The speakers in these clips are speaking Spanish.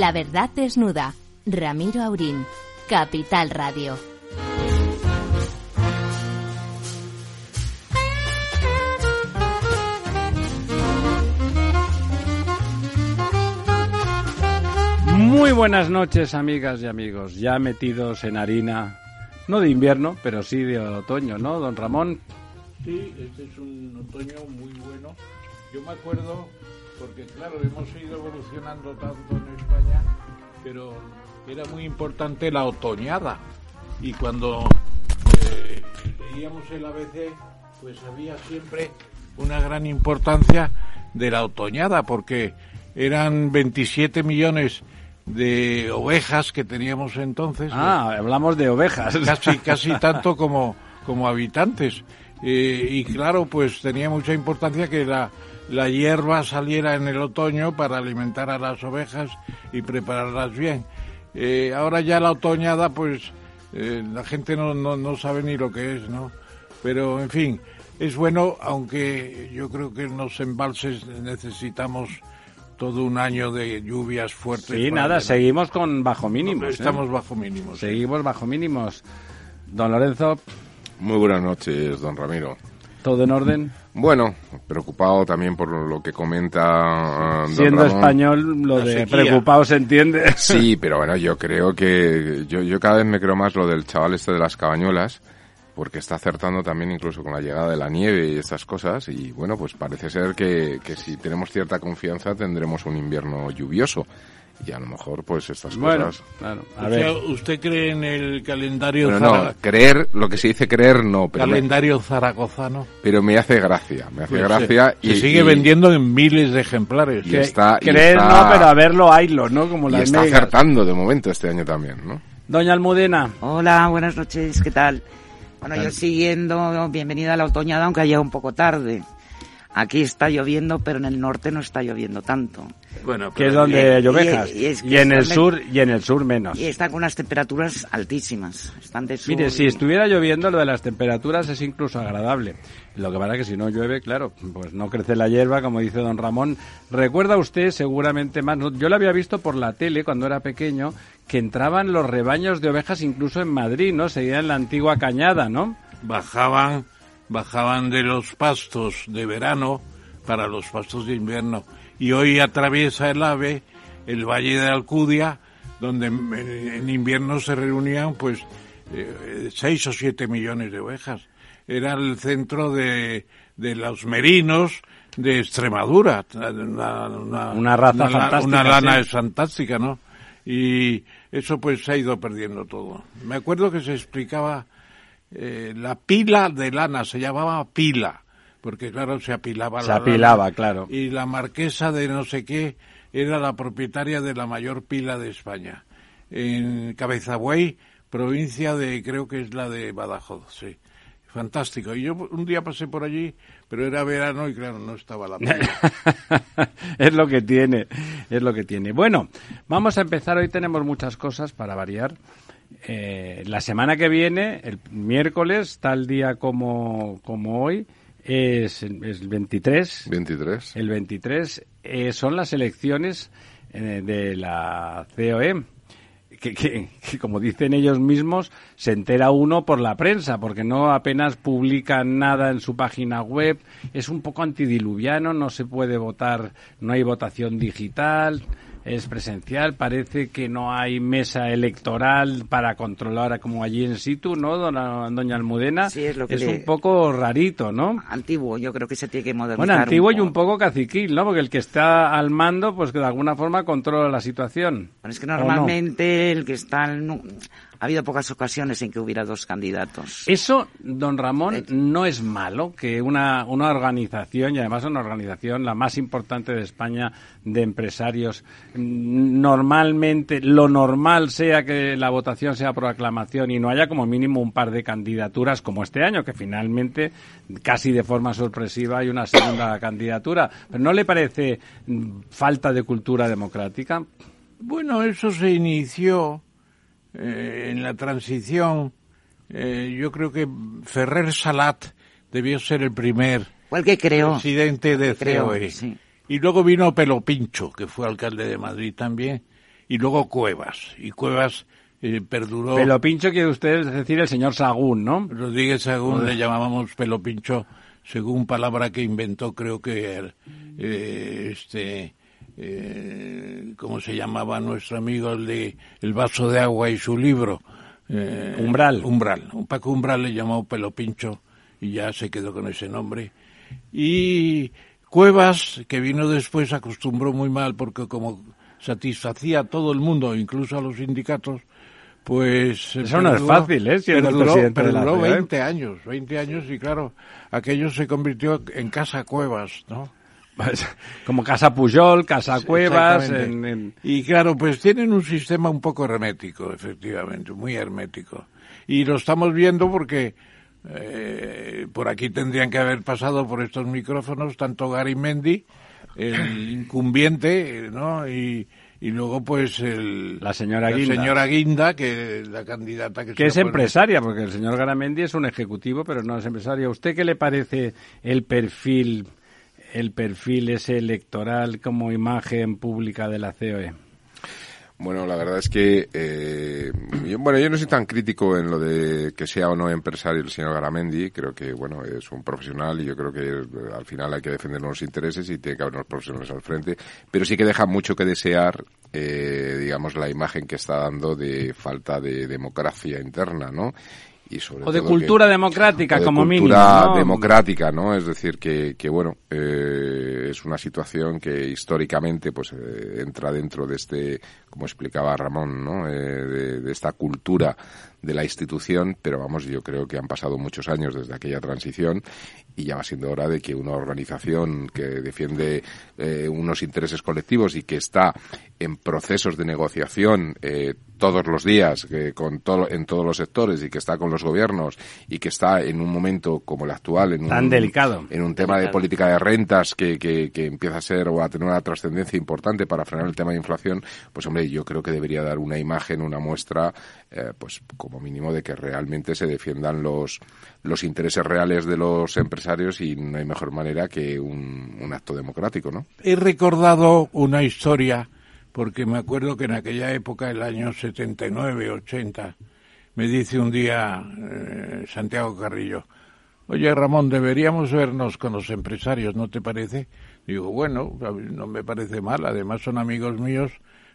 La verdad desnuda. Ramiro Aurín. Capital Radio. Muy buenas noches, amigas y amigos. Ya metidos en harina, no de invierno, pero sí de otoño, ¿no, don Ramón? Sí, este es un otoño muy bueno. Yo me acuerdo, porque claro, hemos ido evolucionando tanto en España, pero era muy importante la otoñada. Y cuando eh, leíamos el ABC, pues había siempre una gran importancia de la otoñada, porque eran 27 millones de ovejas que teníamos entonces. Ah, hablamos de ovejas. Casi, casi tanto como, como habitantes. Eh, y claro, pues tenía mucha importancia que la, la hierba saliera en el otoño para alimentar a las ovejas y prepararlas bien. Eh, ahora ya la otoñada, pues eh, la gente no, no, no sabe ni lo que es, ¿no? Pero, en fin, es bueno, aunque yo creo que en los embalses necesitamos todo un año de lluvias fuertes. Sí, nada, seguimos con bajo mínimos. ¿eh? Estamos bajo mínimos. sí. Seguimos bajo mínimos. Don Lorenzo, Muy buenas noches, don Ramiro. ¿todo en orden? Bueno, preocupado también por lo que comenta ah, don Siendo Ramón. español, lo La de sequía. preocupado se entiende. Sí, pero bueno, yo creo que yo, yo cada vez me creo más lo del chaval este de las cabañuelas, porque está acertando también incluso con la llegada de la nieve y estas cosas, y bueno, pues parece ser que, que si tenemos cierta confianza tendremos un invierno lluvioso, y a lo mejor pues estas Bueno, cosas... claro. A O ver, sea, ¿usted cree en el calendario, zara- no, creer, lo que se dice creer no, pero me, calendario zaragozano? pero me hace gracia, me hace Pues, gracia se, y se sigue y- vendiendo en miles de ejemplares. y está- y creer está- no, pero a verlo, haylo, ¿no? Como y las está megas. acertando de momento este año también, ¿no? Doña Almudena, Hola, buenas noches, ¿qué tal? Bueno, yo siguiendo, bienvenida a la otoñada, aunque haya un poco tarde. Aquí está lloviendo, pero en el norte no está lloviendo tanto. Bueno, que es pero- donde hay y- ovejas. y Y, es que en el sur, y en el sur menos. Y está con unas temperaturas altísimas. Están de sur Mire, si estuviera lloviendo, lo de las temperaturas es incluso agradable. Lo que pasa es que si no llueve, claro, pues no crece la hierba, como dice don Ramón. Recuerda usted seguramente más, no, yo lo había visto por la tele cuando era pequeño, que entraban los rebaños de ovejas incluso en Madrid, ¿no? Seguía en la antigua cañada, ¿no? bajaban, bajaban de los pastos de verano para los pastos de invierno. Y hoy atraviesa el ave el valle de Alcudia, donde en, invierno se reunían pues eh, seis o siete millones de ovejas. Era el centro de, de los merinos de Extremadura, una, una- Una raza una fantástica, Una lana sí. fantástica, ¿no? Y eso pues se ha ido perdiendo todo. Me acuerdo que se explicaba eh, la pila de lana, se llamaba pila, porque claro, se apilaba Se la apilaba, lana. claro. Y la marquesa de no sé qué era la propietaria de la mayor pila de España. En Cabezabuey, provincia de, creo que es la de Badajoz, sí. Fantástico. Y yo un día pasé por allí, pero era verano y claro, no estaba la pila. es lo que tiene, es lo que tiene. Bueno, vamos a empezar. Hoy tenemos muchas cosas para variar. Eh, la semana que viene, el miércoles, tal día como, como hoy, es, es el 23. 23. El 23 eh, son las elecciones eh, de la COE. Que, que- que, como dicen ellos mismos, se entera uno por la prensa, porque no apenas publican nada en su página web. Es un poco antidiluviano, no se puede votar, no hay votación digital, es presencial. Parece que no hay mesa electoral para controlar como allí en situ, ¿no, dona- doña Almudena? Sí, es lo que es le- un poco rarito, ¿no? Antiguo, yo creo que se tiene que modernizar. Bueno, antiguo y un poco caciquil, ¿no? Porque el que está al mando, pues que de alguna forma controla la situación. Bueno, es que normalmente el que está... al Ha habido pocas ocasiones en que hubiera dos candidatos. Eso, don Ramón, Eh. no es malo que una, una organización, y además una organización la más importante de España de empresarios, normalmente lo normal sea que la votación sea por aclamación y no haya como mínimo un par de candidaturas como este año, que finalmente, casi de forma sorpresiva, hay una segunda candidatura. ¿Pero no le parece mm, falta de cultura democrática? Bueno, eso se inició eh, en la transición. Eh, yo creo que Ferrer Salat debió ser el primer el que creó. presidente de Creo, COE. sí. Y luego vino Pelo Pincho, que fue alcalde de Madrid también. y luego Cuevas. Y Cuevas eh, perduró. Pelo pincho quiere usted decir el señor Sagún, ¿no? Rodríguez Sagún le llamábamos pelo pincho según palabra que inventó, creo que eh, este. Eh, ¿Cómo se llamaba nuestro amigo el de El vaso de agua y su libro? Eh, umbral. Umbral. Un Paco Umbral le llamó pelo pincho y ya se quedó con ese nombre. Y Cuevas, que vino después, acostumbró muy mal porque como satisfacía a todo el mundo, incluso a los sindicatos, pues... Eso no es fácil, ¿eh? Perduró, perduró 20 años, 20 años y claro, aquello se convirtió en Casa Cuevas, ¿no? Como Casa Pujol, Casa Cuevas. Y claro, pues tienen un sistema un poco hermético, efectivamente, muy hermético. Y lo estamos viendo porque eh, por aquí tendrían que haber pasado por estos micrófonos tanto Gary Mendy, el incumbiente, ¿no? Y, y luego pues el, la señora Guinda, señora Guinda que la candidata que, que es empresaria porque el señor Garamendi es un ejecutivo pero no es empresario ¿A usted qué le parece el perfil el perfil ese electoral como imagen pública de la COE bueno, la verdad es que, eh, yo, bueno, yo no soy tan crítico en lo de que sea o no empresario el señor Garamendi. Creo que, bueno, es un profesional y yo creo que eh, al final hay que defender unos intereses y tiene que haber unos profesionales al frente. Pero sí que deja mucho que desear, eh, digamos, la imagen que está dando de falta de democracia interna, ¿no? O de cultura democrática de como cultura mínimo democrática no es decir que, que bueno eh, es una situación que históricamente pues eh, entra dentro de este como explicaba Ramón no eh, de, de, esta cultura de la institución pero vamos yo creo que han pasado muchos años desde aquella transición y ya va siendo hora de que una organización que defiende eh, unos intereses colectivos y que está en procesos de negociación eh, todos los días con todo, en todos los sectores y que está con los gobiernos y que está en un momento como el actual en tan un, delicado. en un tema de política de rentas que, que, que, empieza a ser o a tener una trascendencia importante para frenar el tema de inflación pues hombre yo creo que debería dar una imagen una muestra eh, pues como mínimo de que realmente se defiendan los los intereses reales de los empresarios y no hay mejor manera que un, un acto democrático no he recordado una historia porque me acuerdo que en aquella época, el año 79, 80, me dice un día eh, Santiago Carrillo, oye Ramón, deberíamos vernos con los empresarios, ¿no te parece? Digo, bueno, no me parece mal, además son amigos míos,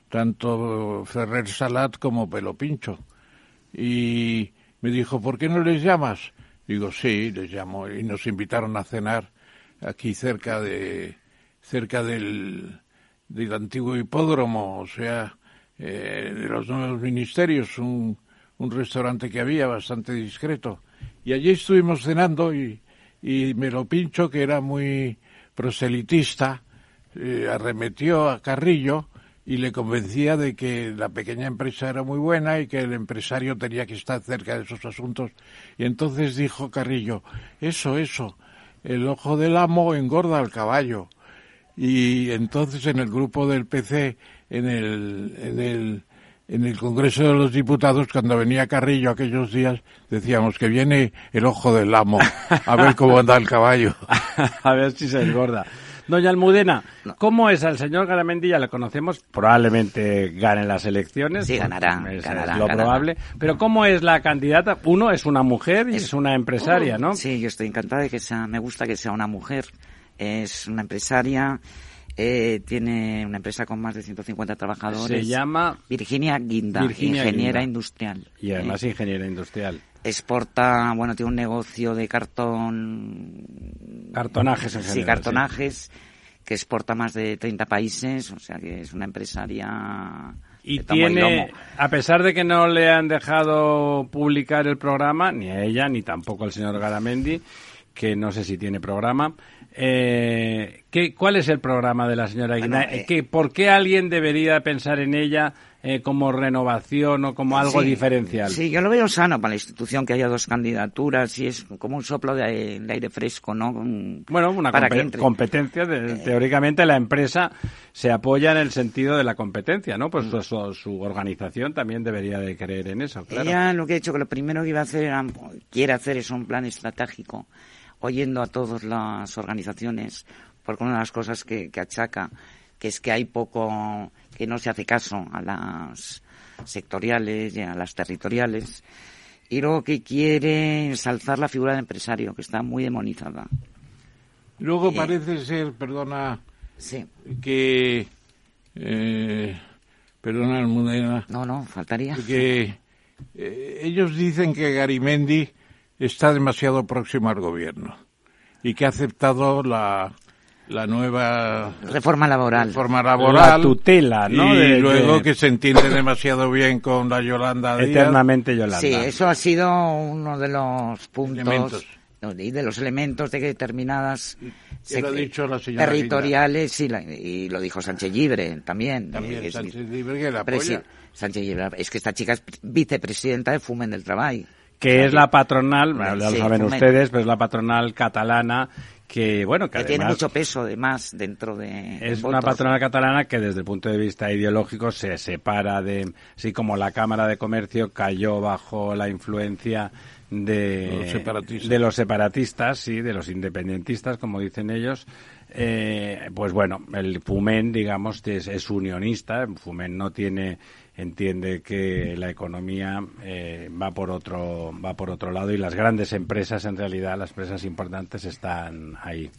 tanto Ferrer Salat como Pelo Pincho. Y me dijo, ¿por qué no les llamas? Digo, sí, les llamo. Y nos invitaron a cenar aquí cerca de, cerca del, del antiguo hipódromo, o sea, eh, de los nuevos ministerios, un, un restaurante que había bastante discreto. Y allí estuvimos cenando y, y me lo pincho, que era muy proselitista, eh, arremetió a Carrillo y le convencía de que la pequeña empresa era muy buena y que el empresario tenía que estar cerca de esos asuntos. Y entonces dijo Carrillo, eso, eso, el ojo del amo engorda al caballo y entonces en el grupo del PC, en el, en el, en el Congreso de los Diputados, cuando venía Carrillo aquellos días, decíamos que viene el ojo del amo, a ver cómo anda el caballo. a ver si se engorda. Doña Almudena, ¿cómo es al señor Garamendi? Ya le conocemos, probablemente gane las elecciones. Sí, ganará. Es, ganará, es lo ganará. probable. Pero ¿cómo es la candidata? Uno es una mujer y es, es una empresaria, ¿no? Sí, yo estoy encantada de que sea, me gusta que sea una mujer es una empresaria, eh, tiene una empresa con más de 150 trabajadores. Se llama Virginia Guinda, Virginia ingeniera Guinda. industrial. Y además eh, ingeniera industrial. Exporta, bueno, tiene un negocio de cartón. Cartonajes en Sí, general, cartonajes, que exporta a más de 30 países, o sea que es una empresaria. Y tiene, a pesar de que no le han dejado publicar el programa, ni a ella, ni tampoco al señor Garamendi, que no sé si tiene programa, eh, ¿qué, ¿cuál es el programa de la señora Guinda? Bueno, eh, ¿Qué, ¿Por qué alguien debería pensar en ella eh, como renovación o como algo Sí, diferencial? Sí, yo lo veo sano para la institución que haya dos candidaturas y es como un soplo de, de aire fresco, ¿no? Bueno, una para que competencia. de- teóricamente la empresa se apoya en el sentido de la competencia, ¿no? Mm. Pues su, su- su organización también debería de creer en eso, claro. Ella lo que ha hecho, que lo primero que iba a hacer, era, quiere hacer es un plan estratégico, oyendo a todas las organizaciones, porque una de las cosas que, que achaca que es que hay poco, que no se hace caso a las sectoriales y a las territoriales. Y luego que quiere ensalzar la figura del empresario, que está muy demonizada. Luego Eh, parece ser, perdona, Sí. que... Eh, perdona, Almudena, No, no, faltaría. que eh, ellos dicen que Garimendi está demasiado próximo al gobierno y que ha aceptado la, la nueva Reforma laboral. reforma laboral. La tutela, ¿no? Y De- luego de- que se entiende demasiado bien con la Yolanda Díaz. Eternamente Yolanda. Sí, eso ha sido uno de los puntos Elementos. y de los elementos de que determinadas Ya lo dicho la señora territoriales sí, la- y lo dijo Sánchez Libre también. También es- Sánchez Libre que la apoya. Sánchez Libre, es que esta chica es vicepresidenta de Fumen del Trabajo. Que es la patronal, bueno, ya lo Sí, saben ustedes, pero es la patronal catalana que, bueno, que Que tiene mucho peso además dentro de es una patronal catalana que desde el punto de vista ideológico se separa de, así como la Cámara de Comercio cayó bajo la influencia de Los separatistas. de los separatistas, sí, de los independentistas, como dicen ellos. Eh, pues bueno, el Fumen, digamos, es, es unionista. Fumen no tiene, entiende que la economía eh, va por otro, va por otro lado y las grandes empresas, en realidad, las empresas importantes están ahí.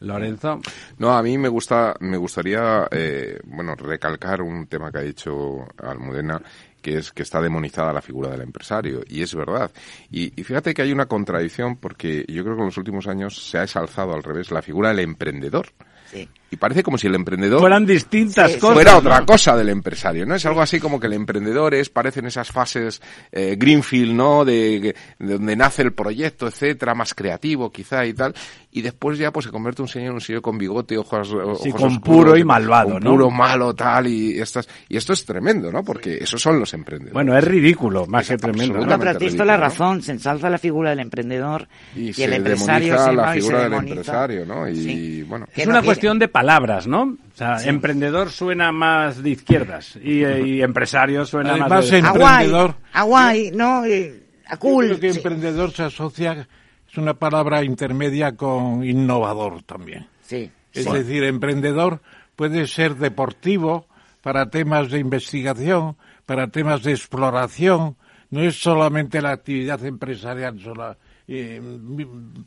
Lorenzo. No, a mí me gusta, me gustaría, eh, bueno, recalcar un tema que ha dicho Almudena, que es que está demonizada la figura del empresario, y es verdad. Y, y fíjate que hay una contradicción porque yo creo que en los últimos años se ha exalzado al revés la figura del emprendedor. Sí. Y parece como si el emprendedor Fueran distintas Sí, cosas. fuera ¿no? otra cosa del empresario, ¿no? Es algo así como que el emprendedor es, parecen esas fases eh, Greenfield, ¿no? De, de donde nace el proyecto, etcétera, más creativo quizá y tal, y después ya pues se convierte un señor, un señor con bigote, ojos, ojos Sí, con oscuros, puro y malvado, con ¿no? Puro, malo, tal, y estas, y esto es tremendo, ¿no? Porque esos son los emprendedores. Bueno, es ridículo, más que Es tremendo. ¿no? No, pero toda la ridículo, ¿no? razón, se ensalza la figura del emprendedor y, y, se el empresario se la y se figura del empresario, ¿no? Y Sí. bueno. Que Es no una quiere- cuestión de palabras, ¿no? O sea, emprendedor suena más de izquierdas y, eh, y empresario suena Además, más de... Emprendedor. a guay, ¿no? Eh, A Yo cool. creo que sí. emprendedor se asocia, es una palabra intermedia con innovador también. Sí, Es sí. decir, emprendedor puede ser deportivo para temas de investigación, para temas de exploración. No es solamente la actividad empresarial sola, eh,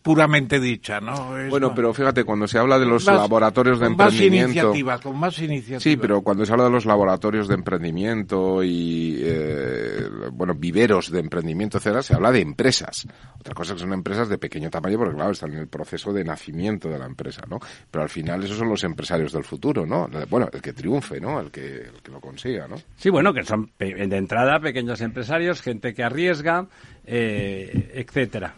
puramente dicha, ¿no? Es Bueno, más- pero fíjate, cuando se habla de los más- laboratorios de con más emprendimiento... iniciativa, con más iniciativa. Sí, pero cuando se habla de los laboratorios de emprendimiento y, eh, bueno, viveros de emprendimiento, etcétera, se habla de empresas. Otra cosa que son empresas de pequeño tamaño, porque claro, están en el proceso de nacimiento de la empresa, ¿no? Pero al final esos son los empresarios del futuro, ¿no? Bueno, el que triunfe, ¿no? El que, el que lo consiga, ¿no? Sí, bueno, que son pe- de entrada pequeños empresarios, gente que arriesga, eh, etcétera.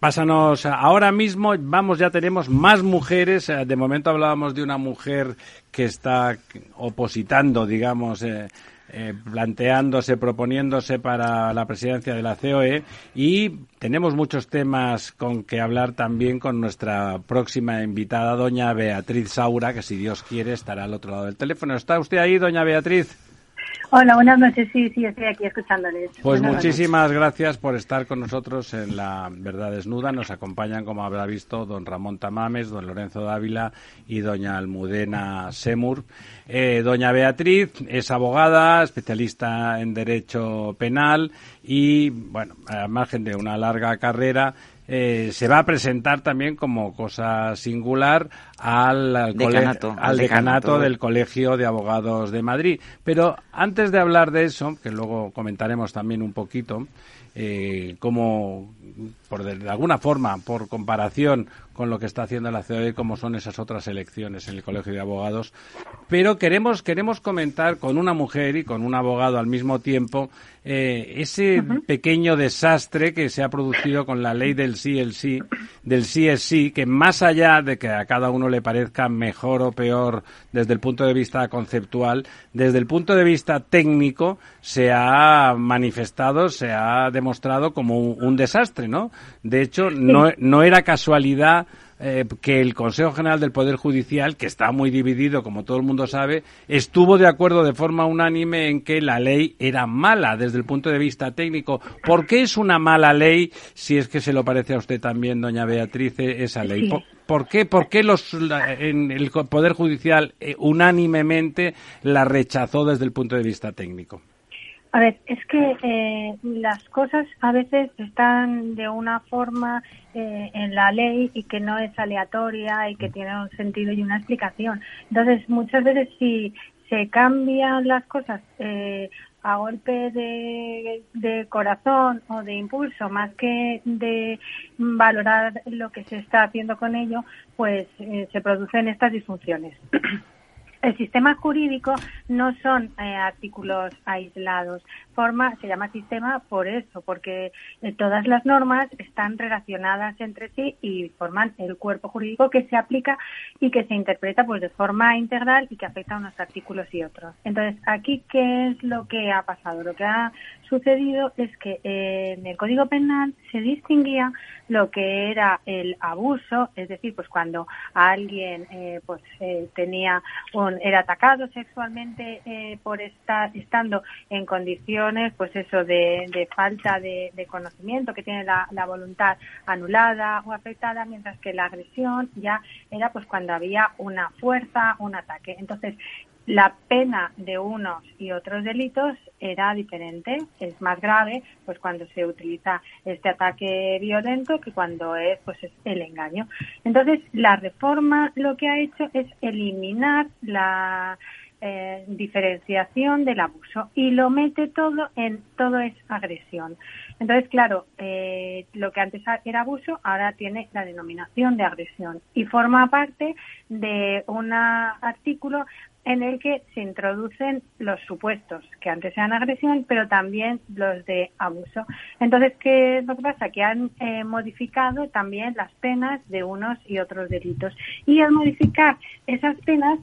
Pásanos, ahora mismo, vamos, ya tenemos más mujeres. eh, De momento hablábamos de una mujer que está opositando, digamos, eh, eh, planteándose, proponiéndose para la presidencia de la COE y tenemos muchos temas con que hablar también con nuestra próxima invitada, doña Beatriz Saura, que si Dios quiere estará al otro lado del teléfono. ¿Está usted ahí, doña Beatriz? Hola, buenas noches. Sí, sí, estoy aquí escuchándoles. Pues Buenas noches. muchísimas gracias por estar con nosotros en La Verdad Desnuda. Nos acompañan, como habrá visto, don Ramón Tamames, don Lorenzo Dávila y doña Almudena Semur. Eh, doña Beatriz es abogada, especialista en Derecho Penal y, bueno, al margen de una larga carrera, eh, se va a presentar también como cosa singular al, al cole- Decanato, al al decanato decanato. del Colegio de Abogados de Madrid. Pero antes de hablar de eso, que luego comentaremos también un poquito, eh, como por de, de alguna forma, por comparación con lo que está haciendo la COE, como son esas otras elecciones en el Colegio de Abogados. Pero queremos, queremos comentar con una mujer y con un abogado al mismo tiempo eh, ese pequeño desastre que se ha producido con la ley del sí, el sí, del sí es sí, que más allá de que a cada uno le parezca mejor o peor desde el punto de vista conceptual, desde el punto de vista técnico, se ha manifestado, se ha demostrado como un, un desastre, ¿no? De hecho, no, no era casualidad eh, que el Consejo General del Poder Judicial, que está muy dividido, como todo el mundo sabe, estuvo de acuerdo de forma unánime en que la ley era mala desde el punto de vista técnico. ¿Por qué es una mala ley, si es que se lo parece a usted también, doña Beatriz, eh, esa ley? Sí. ¿Por, ¿Por qué, por qué los, en el Poder Judicial eh, unánimemente la rechazó desde el punto de vista técnico? A ver, es que eh, las cosas a veces están de una forma eh, en la ley y que no es aleatoria y que tiene un sentido y una explicación. Entonces, muchas veces si se cambian las cosas eh, a golpe de, corazón o de impulso, más que de valorar lo que se está haciendo con ello, pues se producen estas disfunciones. El sistema jurídico no son eh, artículos aislados. Forma, se llama sistema por eso, porque eh, todas las normas están relacionadas entre sí y forman el cuerpo jurídico que se aplica y que se interpreta pues de forma integral y que afecta a unos artículos y otros. Entonces, aquí, ¿qué es lo que ha pasado? Lo que ha sucedido es que eh, en el Código Penal se distinguía lo que era el abuso, es decir, pues cuando alguien pues tenía un era atacado sexualmente eh, por estar estando en condiciones, pues eso, de, falta de, conocimiento, que tiene la, voluntad anulada o afectada, mientras que la agresión ya era pues cuando había una fuerza, un ataque. Entonces, la pena de unos y otros delitos era diferente, es más grave pues cuando se utiliza este ataque violento que cuando es pues el engaño. Entonces, la reforma lo que ha hecho es eliminar la eh, diferenciación del abuso y lo mete todo en todo es agresión. Entonces, claro, eh, lo que antes era abuso ahora tiene la denominación de agresión y forma parte de un artículo en el que se introducen los supuestos que antes eran agresión, pero también los de abuso. Entonces, ¿qué es lo que pasa? Que han eh, modificado también las penas de unos y otros delitos. Y al modificar esas penas,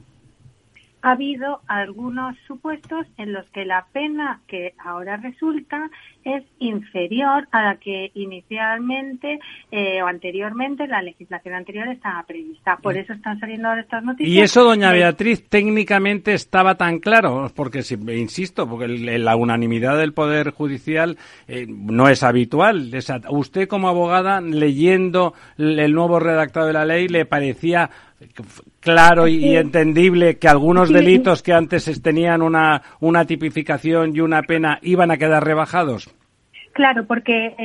ha habido algunos supuestos en los que la pena que ahora resulta es inferior a la que inicialmente eh, o anteriormente la legislación anterior estaba prevista. Por eso están saliendo ahora estas noticias. Y eso, doña Beatriz, técnicamente estaba tan claro, porque si, insisto, porque la unanimidad del Poder Judicial eh, no es habitual. Usted como abogada, leyendo el nuevo redactado de la ley, le parecía claro y, entendible que algunos delitos que antes tenían una, una tipificación y una pena iban a quedar rebajados? Claro, porque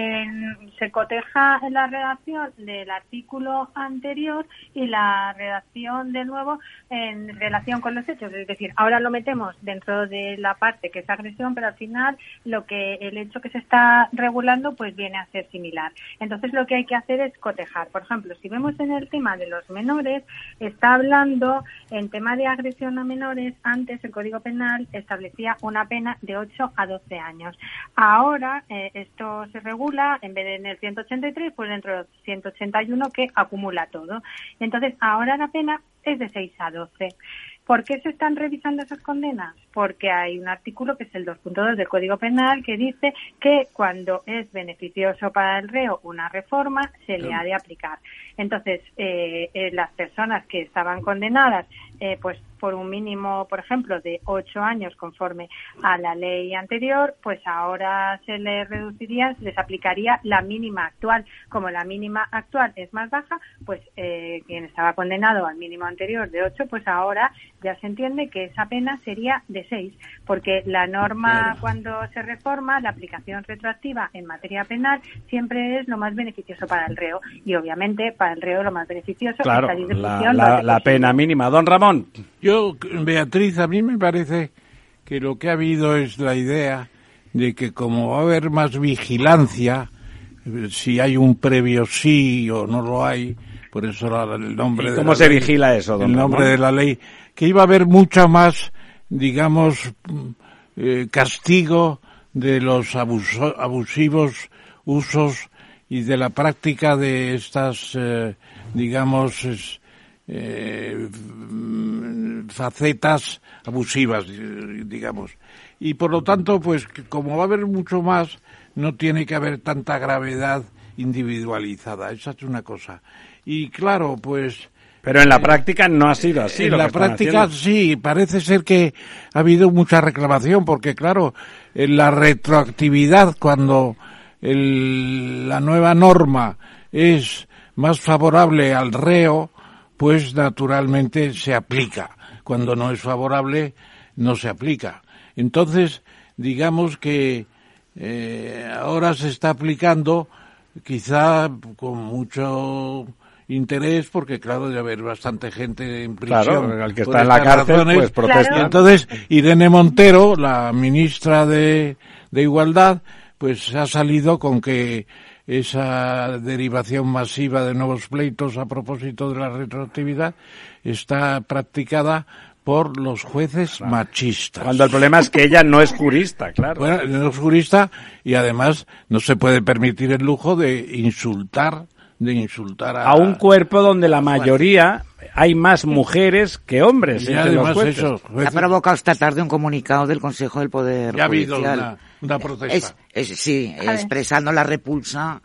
se coteja la redacción del artículo anterior y la redacción de nuevo en relación con los hechos. Es decir, ahora lo metemos dentro de la parte que es agresión, pero al final lo que el hecho que se está regulando pues viene a ser similar. Entonces lo que hay que hacer es cotejar. Por ejemplo, si vemos en el tema de los menores, está hablando en tema de agresión a menores, antes el Código Penal establecía una pena de 8 a 12 años. Ahora eh, esto se regula, en vez de en el 183, pues dentro del 181 que acumula todo. Entonces, ahora la pena es de 6 a 12. ¿Por qué se están revisando esas condenas? Porque hay un artículo que es el 2.2 del Código Penal que dice que cuando es beneficioso para el reo una reforma se le ha de aplicar. Entonces, eh, eh, las personas que estaban condenadas, eh, pues por un mínimo, por ejemplo, de ocho años conforme a la ley anterior, pues ahora se les reduciría, se les aplicaría la mínima actual. Como la mínima actual es más baja, pues eh, quien estaba condenado al mínimo anterior de ocho, pues ahora ya se entiende que esa pena sería de seis, porque la norma cuando se reforma, la aplicación retroactiva en materia penal siempre es lo más beneficioso para el reo y obviamente para el reo lo más beneficioso claro, es salir de la, la pena mínima. Don Ramón. Yo, Beatriz, a mí me parece que lo que ha habido es la idea de que como va a haber más vigilancia, si hay un previo sí o no lo hay, por eso el nombre ¿Y ¿Cómo se vigila eso, don El nombre de la ley, que iba a haber mucha más, digamos, eh, castigo de los abusivos usos y de la práctica de estas, eh, digamos, eh, facetas abusivas, digamos. Y por lo tanto, pues como va a haber mucho más, no tiene que haber tanta gravedad individualizada. Esa es una cosa. Y claro, pues... Pero en la eh, práctica no ha sido así. En la práctica sí, parece ser que ha habido mucha reclamación, porque claro, en la retroactividad, cuando la nueva norma es más favorable al reo, pues naturalmente se aplica. Cuando no es favorable, no se aplica. Entonces, digamos que eh, ahora se está aplicando quizá con mucho interés porque claro debe haber bastante gente en prisión claro, al que está en la cárcel pues protesta entonces Irene Montero la ministra de, de igualdad pues ha salido con que esa derivación masiva de nuevos pleitos a propósito de la retroactividad está practicada por los jueces machistas. Cuando el problema es que ella no es jurista, claro. Bueno, no es jurista y además no se puede permitir el lujo de insultar, de insultar a, a un cuerpo donde la mayoría hay más mujeres que hombres. Y además eso, Ha provocado esta tarde un comunicado del Consejo del Poder ya ha Judicial. habido una, una protesta. Es, es, sí, expresando la repulsa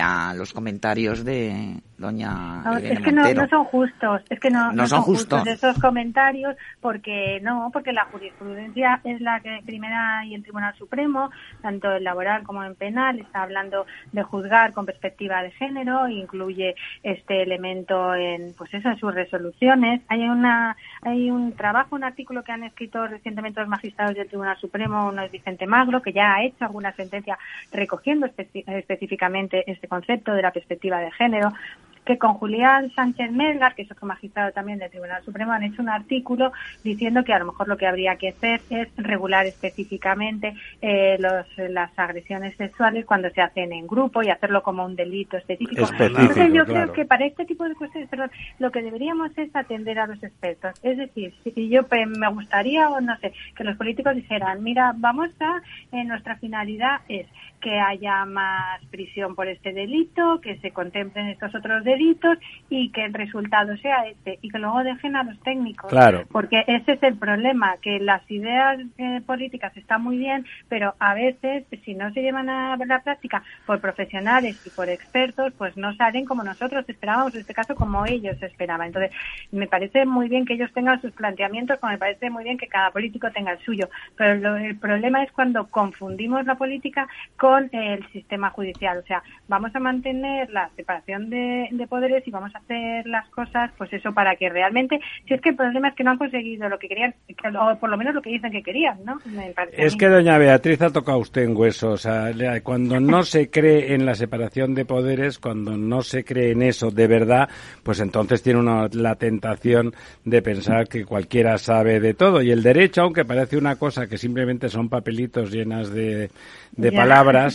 a los comentarios de doña no, Irene es que no, son justos es que no, son justos justos. esos comentarios porque no porque la jurisprudencia es la que primera y el Tribunal Supremo tanto en laboral como en penal está hablando de juzgar con perspectiva de género incluye este elemento en pues eso en sus resoluciones hay una hay un trabajo un artículo que han escrito recientemente los magistrados del Tribunal Supremo uno es Vicente Magro que ya ha hecho alguna sentencia recogiendo específicamente este concepto de la perspectiva de género que con Julián Sánchez Melgar, que es otro magistrado también del Tribunal Supremo, han hecho un artículo diciendo que a lo mejor lo que habría que hacer es regular específicamente eh, los, las agresiones sexuales cuando se hacen en grupo y hacerlo como un delito específico. Específico, Entonces yo claro. creo que para este tipo de cuestiones, perdón, lo que deberíamos es atender a los expertos. Es decir, si yo pues, me gustaría, o no sé, que los políticos dijeran, mira, vamos a, eh, nuestra finalidad es que haya más prisión por este delito, que se contemplen estos otros delitos y que el resultado sea este y que luego dejen a los técnicos. Claro. Porque ese es el problema, que las ideas eh, políticas están muy bien, pero a veces si no se llevan a la práctica por profesionales y por expertos, pues no salen como nosotros esperábamos, en este caso como ellos esperaban. Entonces, me parece muy bien que ellos tengan sus planteamientos, como me parece muy bien que cada político tenga el suyo, pero lo- el problema es cuando confundimos la política con el sistema judicial. O sea, vamos a mantener la separación de, de poderes y vamos a hacer las cosas, pues eso, para que realmente, si es que el problema es que no han conseguido lo que querían, que- o por lo menos lo que dicen que querían, ¿no? Me Es que doña Beatriz ha tocado usted en hueso. O sea, cuando no se cree en la separación de poderes, cuando no se cree en eso de verdad, pues entonces tiene uno la tentación de pensar que cualquiera sabe de todo. Y el derecho, aunque parece una cosa que simplemente son papelitos llenas de, de Ya.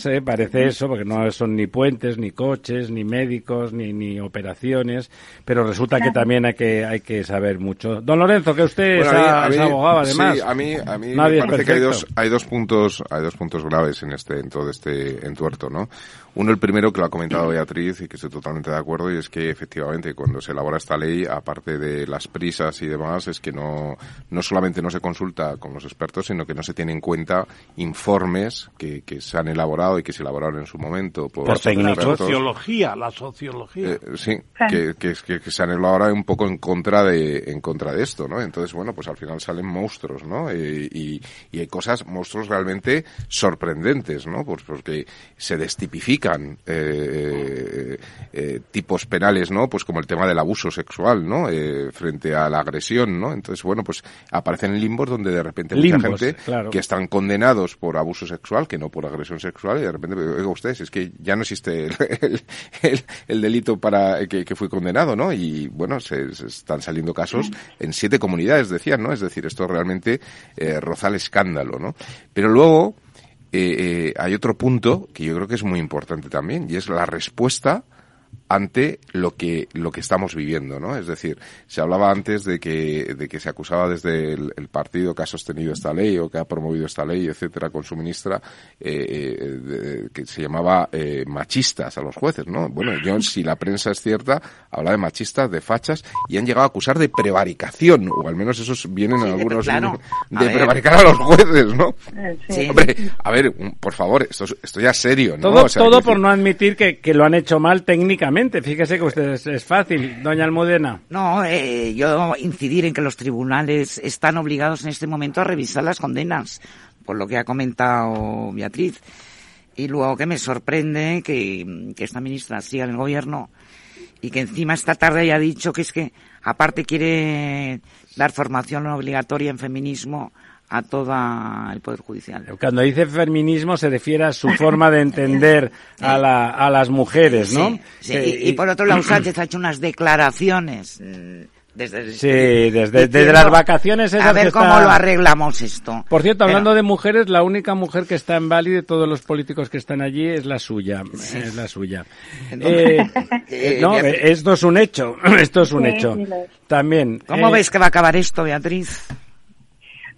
¿Eh? parece eso, porque no son ni puentes, ni coches, ni médicos, ni, ni operaciones, pero resulta que también hay que, hay que saber mucho. Don Lorenzo, que usted Bueno, es, a mí- a- a es mí- abogado, además. Sí, a mí, a mí Nadie me es parece que hay dos, hay dos puntos, hay dos puntos graves en este, en todo este entuerto, ¿no? Uno, el primero que lo ha comentado Beatriz y que estoy totalmente de acuerdo y es que efectivamente cuando se elabora esta ley, aparte de las prisas y demás, es que no, no solamente no se consulta con los expertos, sino que no se tienen en cuenta informes que, que se han elaborado y que se elaboraron en su momento por, técnicos. La sociología, la sociología. Eh, sí, que, que, que, que se han elaborado un poco en contra de en contra de esto, ¿no? Entonces, bueno, pues al final salen monstruos, ¿no? Eh, y, y hay cosas, monstruos realmente sorprendentes, ¿no? Pues porque se destipifican eh, eh, tipos penales, ¿no? Pues como el tema del abuso sexual, ¿no? Eh, frente a la agresión, ¿no? Entonces, bueno, pues aparecen limbos donde de repente hay mucha Limbos, gente claro. que están condenados por abuso sexual, que no por agresión sexual, y de repente, oiga ustedes, es que ya no existe el, el, el- el delito para que, que fue condenado, ¿no? Y bueno, se están saliendo casos en siete comunidades, decían, ¿no? Es decir, esto realmente eh, roza el escándalo, ¿no? Pero luego eh, eh, hay otro punto que yo creo que es muy importante también, y es la respuesta ante lo que lo que estamos viviendo, ¿no? Es decir, se hablaba antes de que de que se acusaba desde el, el partido que ha sostenido esta ley o que ha promovido esta ley, etcétera, con su ministra, eh, eh, de- que se llamaba eh, machistas a los jueces, ¿no? Bueno, yo si la prensa es cierta, habla de machistas, de fachas y han llegado a acusar de prevaricación, o al menos esos vienen Sí, de- algunos claro. de, A ver. prevaricar a los jueces, ¿no? Eh, sí. Hombre, a ver, un- por favor, esto, es- esto ya es serio, ¿no? Todo, O sea, todo por decir- no admitir que, que lo han hecho mal técnicamente. Fíjese que usted es, es fácil, doña Almudena. No, eh, yo incidir en que los tribunales están obligados en este momento a revisar las condenas, por lo que ha comentado Beatriz. Y luego que me sorprende que, que esta ministra siga en el gobierno y que encima esta tarde haya dicho que es que aparte quiere dar formación obligatoria en feminismo a todo el Poder Judicial. Cuando dice feminismo se refiere a su forma de entender a, la, a las mujeres, ¿no? Sí, y, y, por otro lado, Sánchez ha hecho unas declaraciones mm, desde, sí, desde, desde las vacaciones esas A ver que cómo está- lo arreglamos esto. Por cierto, Pero- hablando de mujeres, la única mujer que está en Bali de todos los políticos que están allí es la suya. Es la suya. Eh, eh, no, eh, esto es un hecho. Esto es un Sí, hecho. sí. También. ¿Cómo eh, ves que va a acabar esto, Beatriz?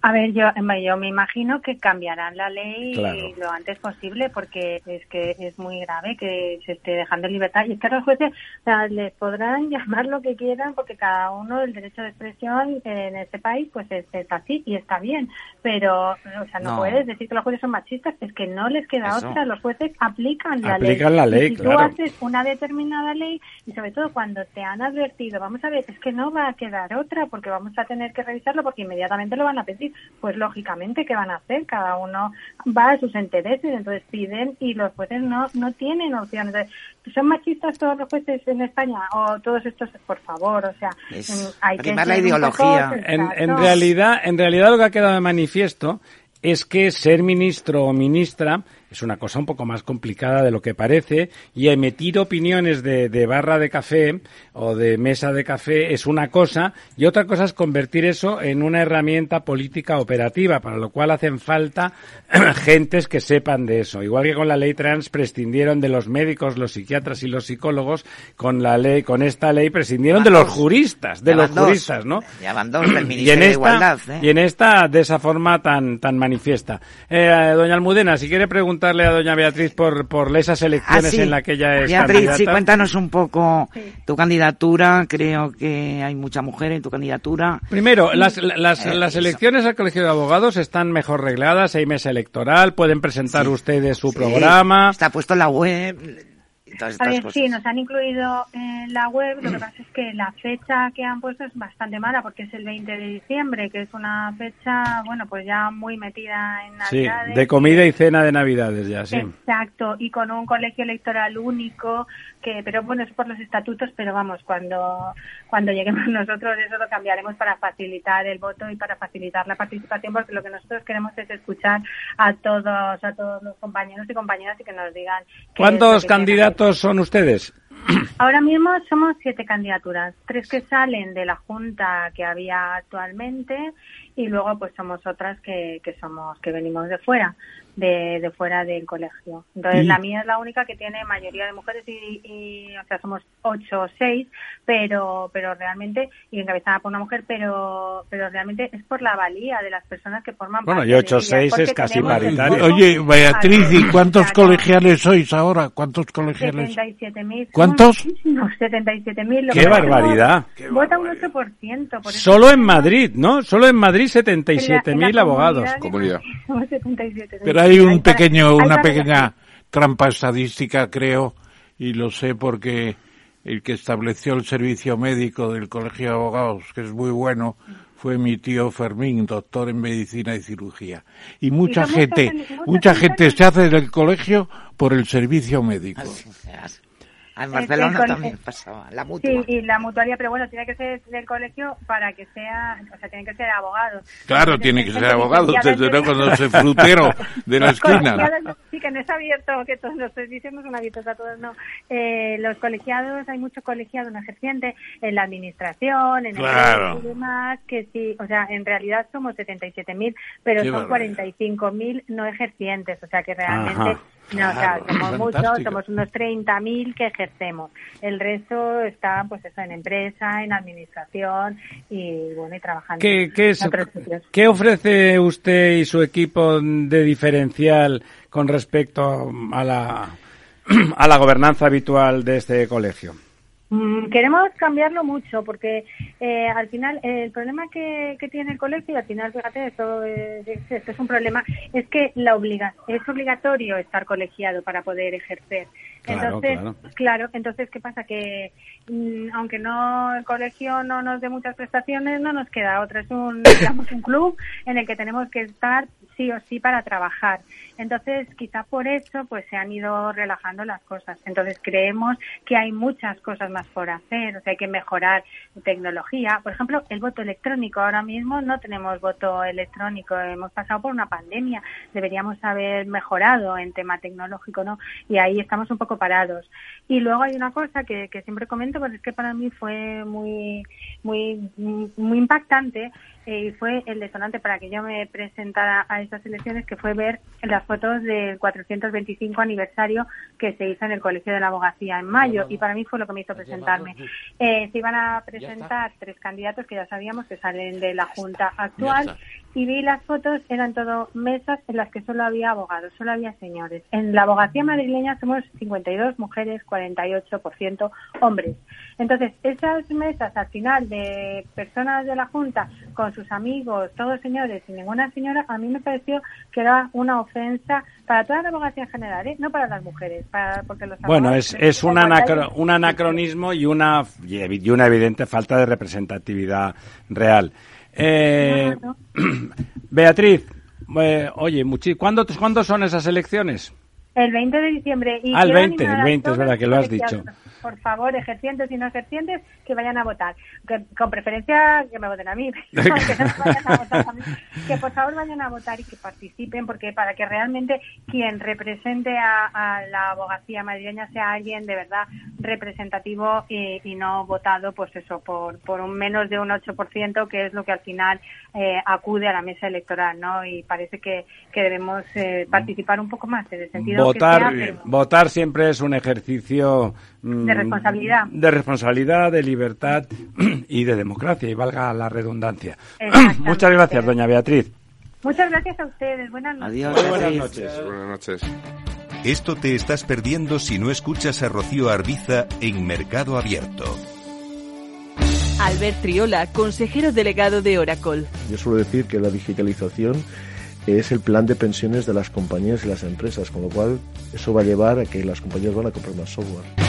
A ver, yo, yo me imagino que cambiarán la ley Claro. lo antes posible porque es que es muy grave que se esté dejando en libertad. Y es que los jueces o sea, les podrán llamar lo que quieran porque cada uno, el derecho de expresión en este país, pues es, es así y está bien. Pero, o sea, no, No. puedes decir que los jueces son machistas, es que no les queda Eso. otra. Los jueces aplican la Aplican ley. la ley, y si claro. tú haces una determinada ley y sobre todo cuando te han advertido, vamos a ver, es que no va a quedar otra porque vamos a tener que revisarlo porque inmediatamente lo van a pedir. Pues lógicamente, ¿qué van a hacer? Cada uno va a sus intereses, entonces piden y los jueces no, no tienen opción. Entonces, ¿son machistas todos los jueces en España o todos estos? Por favor, o sea, Es mm, hay que la ideología. poco En, realidad, en realidad lo que ha quedado de manifiesto es que ser ministro o ministra es una cosa un poco más complicada de lo que parece y emitir opiniones de, de barra de café o de mesa de café es una cosa y otra cosa es convertir eso en una herramienta política operativa, para lo cual hacen falta gentes que sepan de eso. Igual que con la ley trans prescindieron de los médicos, los psiquiatras y los psicólogos, con la ley, con esta lley prescindieron de los juristas, de los dos. juristas, ¿no? Ya van dos del y en de esta Igualdad, ¿eh? y en esta de esa forma tan tan manifiesta eh, doña Almudena si quiere preguntarle a doña Beatriz por por esas elecciones Ah, sí. en la que ella es Beatriz, sí, candidata. cuéntanos un poco Sí. tu candidatura. Creo que hay mucha mujer en tu candidatura. Primero, las, las, Eh, las elecciones al Colegio de Abogados están mejor regladas, hay mesa electoral, pueden presentar Sí. ustedes su Sí, programa. Está puesto en la web. A ver, cosas. sí, nos han incluido en la web. Lo que pasa es que la fecha que han puesto es bastante mala porque es el 20 de diciembre, que es una fecha, bueno, pues ya muy metida en Sí, Navidades. de comida y cena de Navidades ya, sí. Exacto, y con un colegio electoral único, que pero bueno, es por los estatutos, pero vamos, cuando, cuando lleguemos nosotros eso lo cambiaremos para facilitar el voto y para facilitar la participación, porque lo que nosotros queremos es escuchar a todos, a todos los compañeros y compañeras y que nos digan. ¿Cuántos candidatos son ustedes? Ahora mismo somos siete candidaturas, tres que salen de la junta que había actualmente y luego pues somos otras que, que somos que venimos de fuera, de, de fuera del colegio. Entonces Y- la mía es la única que tiene mayoría de mujeres y, y, o sea somos ocho o seis, pero pero realmente y encabezada por una mujer, pero pero realmente es por la valía de las personas que forman Bueno, parte y ocho o seis es casi paritario. Oye, Beatriz, ¿y cuántos colegiales sois ahora? ¿Cuántos colegiales? 77.000. ¿Cuántos? No, 77.000. Lo ¡Qué barbaridad! Vota un 8%. Por eso Solo en Madrid, ¿no? Solo en Madrid en la- en 77.000 la abogados. Comunidad. somos 77.000. Pero hay un pequeño, una pequeña trampa estadística, creo, y lo sé porque el que estableció el servicio médico del Colegio de Abogados, que es muy bueno, fue mi tío Fermín, doctor en medicina y cirugía. Y mucha gente, mucha gente se hace del colegio por el servicio médico. En Barcelona con- también pasaba, la mutua. Sí, y la mutuaria, pero bueno, tiene que ser del colegio para que sea, o sea, tiene que ser abogados. Claro, Entonces, tiene que ser abogado, desde en luego no sé frutero de la esquina. Colegiados, sí, que no es abierto, que todos los servicios no son abiertos a todos, no. Eh, los colegiados, hay mucho colegiado no ejerciente en la administración, en Claro. el y demás, que sí, o sea, en realidad somos 77.000, pero Qué son barbaridad. 45.000 no ejercientes, o sea que realmente, Ajá. No, o sea, Claro, somos muchos, somos unos 30.000 que ejercemos. El resto está, pues eso, en empresa, en administración y, bueno, y trabajando ¿Qué, qué es- en otros sitios. qué ofrece usted y su equipo de diferencial con respecto a la, a la gobernanza habitual de este colegio? Mm, Queremos cambiarlo mucho porque eh, al final eh, el problema que, que tiene el colegio, y al final fíjate, esto es, es- esto es un problema, es que la obliga es obligatorio estar colegiado para poder ejercer. Claro, entonces, claro. entonces qué pasa que mm, aunque no el colegio no nos dé muchas prestaciones, no nos queda otra. Es un digamos un club en el que tenemos que estar sí o sí para trabajar. Entonces, quizá por eso pues se han ido relajando las cosas. Entonces, creemos que hay muchas cosas más por hacer, o sea, hay que mejorar tecnología. Por ejemplo, el voto electrónico. Ahora mismo no tenemos voto electrónico, hemos pasado por una pandemia, deberíamos haber mejorado en tema tecnológico, ¿no? Y ahí estamos un poco parados. Y luego hay una cosa que, que siempre comento, porque es que para mí fue muy, muy, muy impactante y fue el detonante para que yo me presentara a estas elecciones, que fue ver las fotos del 425 aniversario que se hizo en el Colegio de la Abogacía en mayo, y para mí fue lo que me hizo presentarme. Eh, se iban a presentar tres candidatos que ya sabíamos que salen de la Junta actual, y vi las fotos, eran todo mesas en las que solo había abogados, solo había señores. En la abogacía madrileña somos 52 mujeres, 48% hombres. Entonces, esas mesas al final de personas de la Junta con sus amigos, todos señores y ninguna señora, a mí me pareció que era una ofensa para toda la abogacía en general, ¿eh? no para las mujeres. Para, porque los bueno, es, es un, anacro, un anacronismo y una, y una evidente falta de representatividad real. Eh, Beatriz, eh, oye, ¿cuándo, ¿cuándo son esas elecciones? El 20 de diciembre. Y ah, el 20, el 20, es verdad que lo has dicho por favor, ejercientes y no ejercientes, que vayan a votar. con preferencia que me voten a mí, que, por favor vayan a votar y que participen, porque para que realmente quien represente a, la abogacía madrileña sea alguien de verdad representativo y, no votado, pues eso, por, por un menos de un 8%, que es lo que al final eh, acude a la mesa electoral, ¿no? Y parece que, que debemos eh, participar un poco más en el sentido votar, que votar siempre es un ejercicio mm, de responsabilidad. De responsabilidad, de libertad y de democracia, y valga la redundancia. Muchas gracias, doña Beatriz. Muchas gracias a ustedes. Buenas noches. Adiós. buenas noches. Buenas noches. Esto te estás perdiendo si no escuchas a Rocío Arbiza en Mercado Abierto. Albert Triola, consejero delegado de Oracle. Yo suelo decir que la digitalización es el plan de pensiones de las compañías y las empresas, con lo cual eso va a llevar a que las compañías van a comprar más software.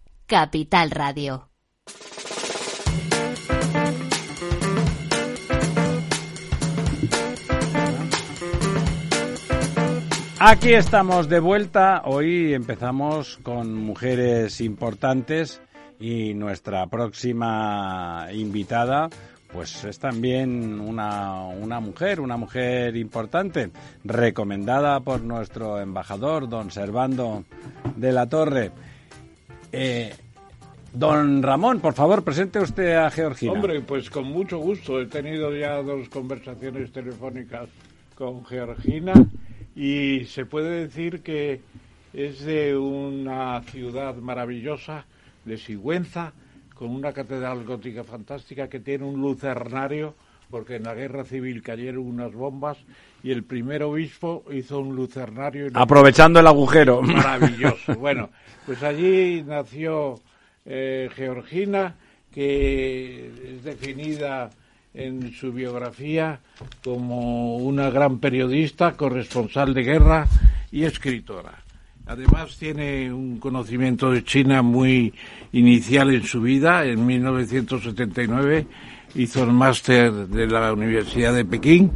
Capital Radio. Aquí estamos de vuelta. Hoy empezamos con mujeres importantes y nuestra próxima invitada pues es también una, una mujer, una mujer importante, recomendada por nuestro embajador, don Servando de la Torre. Eh, don Ramón, por favor, presente usted a Georgina. Hombre, pues con mucho gusto. He tenido ya dos conversaciones telefónicas con Georgina y se puede decir que es de una ciudad maravillosa, de Sigüenza, con una catedral gótica fantástica que tiene un lucernario, porque en la guerra civil cayeron unas bombas y el primer obispo hizo un lucernario. Aprovechando el agujero. Maravilloso. Bueno, pues allí nació eh, Georgina, que es definida en su biografía como una gran periodista, corresponsal de guerra y escritora. Además tiene un conocimiento de China muy inicial en su vida. En 1979 hizo el máster de la Universidad de Pekín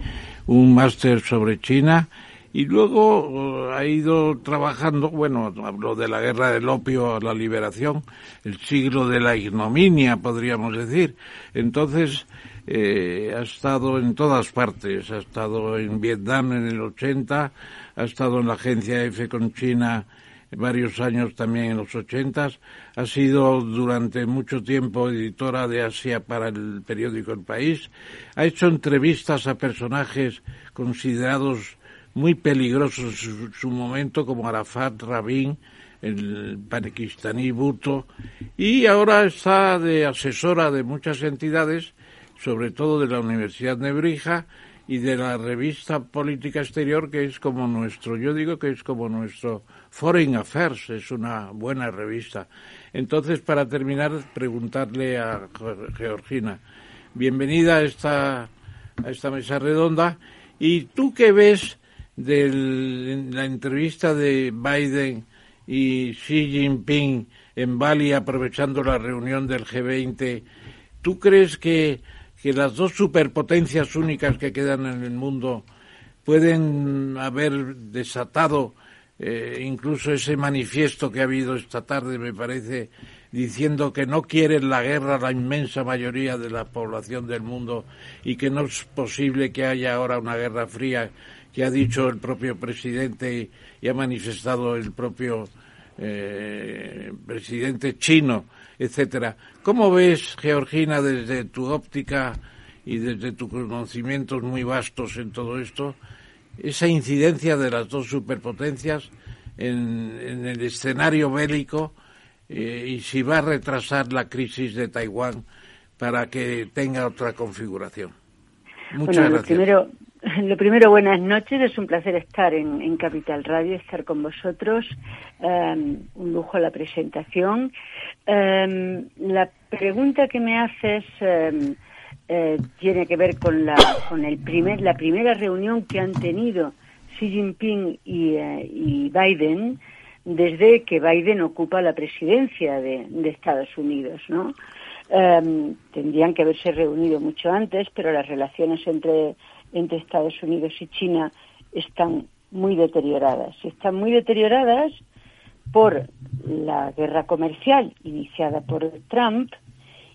un máster sobre China y luego eh, ha ido trabajando, bueno, habló de la guerra del opio a la liberación, el siglo de la ignominia, podríamos decir. Entonces, eh, ha estado en todas partes, ha estado en Vietnam en el 80, ha estado en la agencia F con China varios años también en los 80, ha sido durante mucho tiempo editora de Asia para el periódico El País, ha hecho entrevistas a personajes considerados muy peligrosos en su, momento como Arafat, Rabin, el pakistaní Bhutto, y ahora está de asesora de muchas entidades, sobre todo de la Universidad Nebrija y de la revista Política Exterior, que es como nuestro, yo digo que es como nuestro Foreign Affairs, es una buena revista. Entonces, para terminar, preguntarle a Georgina, bienvenida a esta, a esta mesa redonda, y tú qué ves de la entrevista de Biden y Xi Jinping en Bali aprovechando la reunión del G20, ¿tú crees que, que las dos superpotencias únicas que quedan en el mundo pueden haber desatado eh, incluso ese manifiesto que ha habido esta tarde, me parece, diciendo que no quieren la guerra la inmensa mayoría de la población del mundo y que no es posible que haya ahora una guerra fría que ha dicho el propio presidente y, ha manifestado el propio eh, presidente chino, etcétera. ¿Cómo ves, Georgina, desde tu óptica y desde tus conocimientos muy vastos en todo esto, esa incidencia de las dos superpotencias en, el escenario bélico eh, y si va a retrasar la crisis de Taiwán para que tenga otra configuración? Muchas gracias. Lo primero, buenas noches. Es un placer estar en, Capital Radio, estar con vosotros. Um, un lujo la presentación. Um, la pregunta que me haces um, eh, tiene que ver con la con el primer la primera reunión que han tenido Xi Jinping y, eh, Biden desde que Biden ocupa la presidencia de, Estados Unidos, ¿no? tendrían que haberse reunido mucho antes, pero las relaciones entre entre Estados Unidos y China están muy deterioradas. Están muy deterioradas por la guerra comercial iniciada por Trump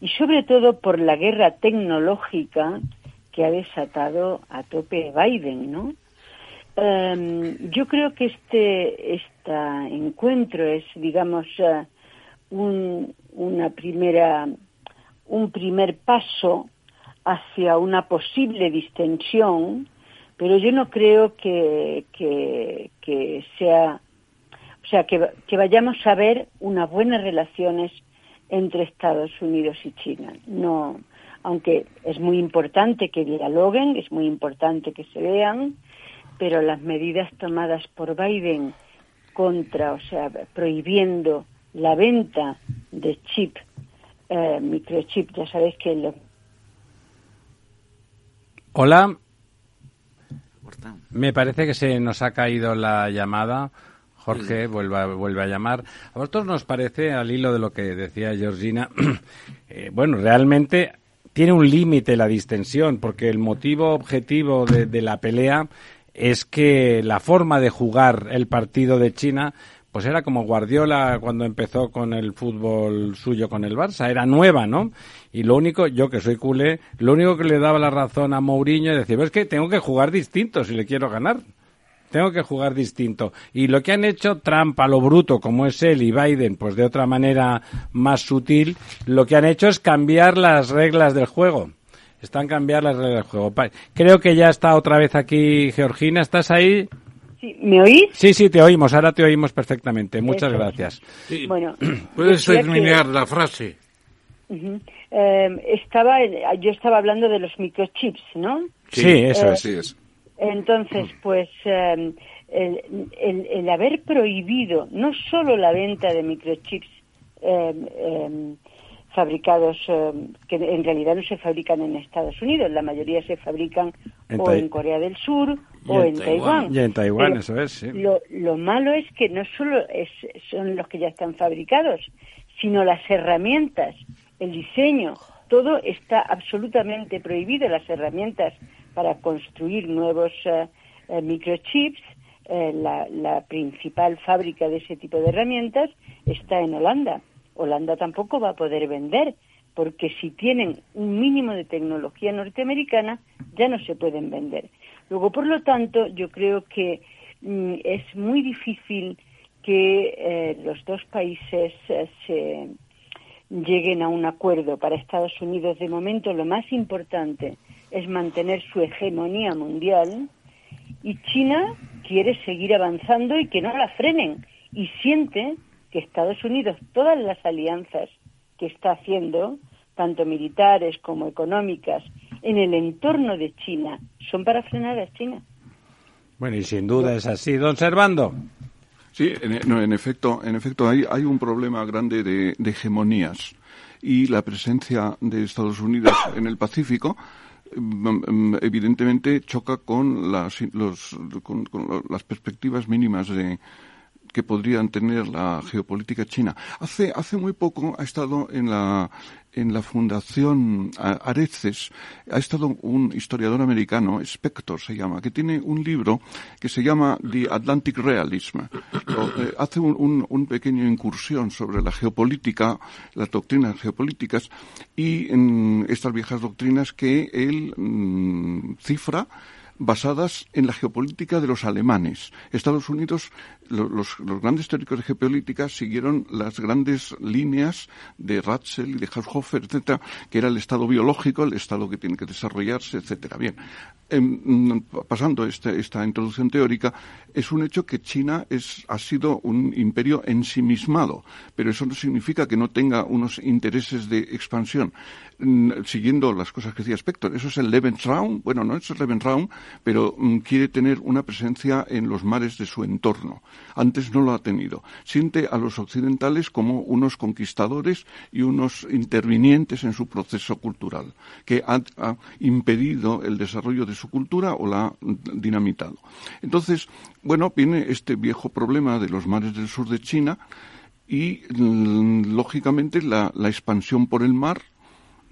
y sobre todo por la guerra tecnológica que ha desatado a tope Biden, ¿no? Em, yo creo que este, este encuentro es, digamos, uh, un, una primera, un primer paso hacia una posible distensión, pero yo no creo que, que, sea, o sea, que, que, vayamos a ver unas buenas relaciones entre Estados Unidos y China. No, aunque es muy importante que dialoguen, es muy importante que se vean, pero las medidas tomadas por Biden contra, o sea, prohibiendo la venta de chip, eh, microchip, ya sabéis que los Hola. Me parece que se nos ha caído la llamada. Jorge vuelve, vuelve a llamar. A vosotros nos parece, al hilo de lo que decía Georgina, eh, bueno, realmente tiene un límite la distensión, porque el motivo objetivo de, de la pelea es que la forma de jugar el partido de China pues era como Guardiola cuando empezó con el fútbol suyo con el Barça, era nueva, ¿no? Y lo único, yo que soy culé, lo único que le daba la razón a Mourinho es decir, es que tengo que jugar distinto si le quiero ganar. Tengo que jugar distinto. Y lo que han hecho Trump a lo bruto, como es él, y Biden, pues de otra manera más sutil, lo que han hecho es cambiar las reglas del juego. Están cambiando las reglas del juego. Creo que ya está otra vez aquí Georgina. ¿Estás ahí? ¿Me oís? Sí, sí, te oímos, ahora te oímos perfectamente. Muchas gracias. Bueno, puedes terminar la frase. Em, estaba, yo estaba hablando de los microchips, ¿no? Sí, eso es. es. Entonces, pues em, el, el, haber prohibido no solo la venta de microchips em, fabricados que en realidad no se fabrican en Estados Unidos, la mayoría se fabrican o en Corea del Sur o en, Taiwán. Y en Taiwán, eso es, sí. Lo, lo, malo es que no solo es, son los que ya están fabricados, sino las herramientas, el diseño, todo está absolutamente prohibido. Las herramientas para construir nuevos eh, eh, microchips, eh, la, la principal fábrica de ese tipo de herramientas está en Holanda. Holanda tampoco va a poder vender porque si tienen un mínimo de tecnología norteamericana ya no se pueden vender. Luego, por lo tanto, yo creo que mm, es muy difícil que eh, los dos países eh, se lleguen a un acuerdo. Para Estados Unidos, de momento, lo más importante es mantener su hegemonía mundial y China quiere seguir avanzando y que no la frenen y siente que Estados Unidos, todas las alianzas que está haciendo, tanto militares como económicas, en el entorno de China, son para frenar a China. Bueno, y sin duda es así. Don Servando. Sí, en, en efecto, en efecto hay, hay un problema grande de, hegemonías y la presencia de Estados Unidos en el Pacífico evidentemente choca con las, los, con las perspectivas mínimas de, que podrían tener la geopolítica china. Hace, hace muy poco ha estado en la, en la Fundación Areces, ha estado un historiador americano, Spector se llama, que tiene un libro que se llama The Atlantic Realism. Eh, hace un, pequeño incursión sobre la geopolítica, las doctrinas geopolíticas y en estas viejas doctrinas que él mm, cifra basadas en la geopolítica de los alemanes. Estados Unidos, los, grandes teóricos de geopolítica siguieron las grandes líneas de Ratzel y de Haushofer, etcétera, que era el estado biológico, el estado que tiene que desarrollarse, etcétera. Bien, em, pasando este, esta introducción teórica, es un hecho que China es, ha sido un imperio ensimismado, pero eso no significa que no tenga unos intereses de expansión. Mm, siguiendo las cosas que decía Spector. Eso es el Lebensraum, bueno, no es el Lebensraum, pero mm, quiere tener una presencia en los mares de su entorno. Antes no lo ha tenido. Siente a los occidentales como unos conquistadores y unos intervinientes en su proceso cultural, que ha, impedido el desarrollo de su cultura o la ha dinamitado. Entonces, bueno, viene este viejo problema de los mares del sur de China y, mm, lógicamente, la expansión por el mar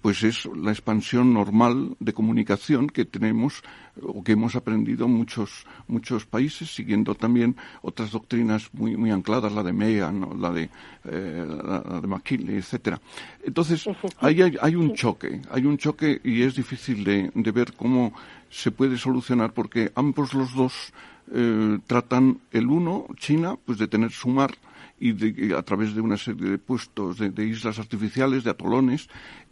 pues es la expansión normal de comunicación que tenemos o que hemos aprendido muchos muchos países siguiendo también otras doctrinas muy muy ancladas la de Mean la de eh, la, de McKinley etcétera. Entonces ahí hay, un choque hay un choque y es difícil de, ver cómo se puede solucionar porque ambos los dos eh, tratan el uno China pues de tener su mar y, a través de una serie de puestos de, islas artificiales, de atolones,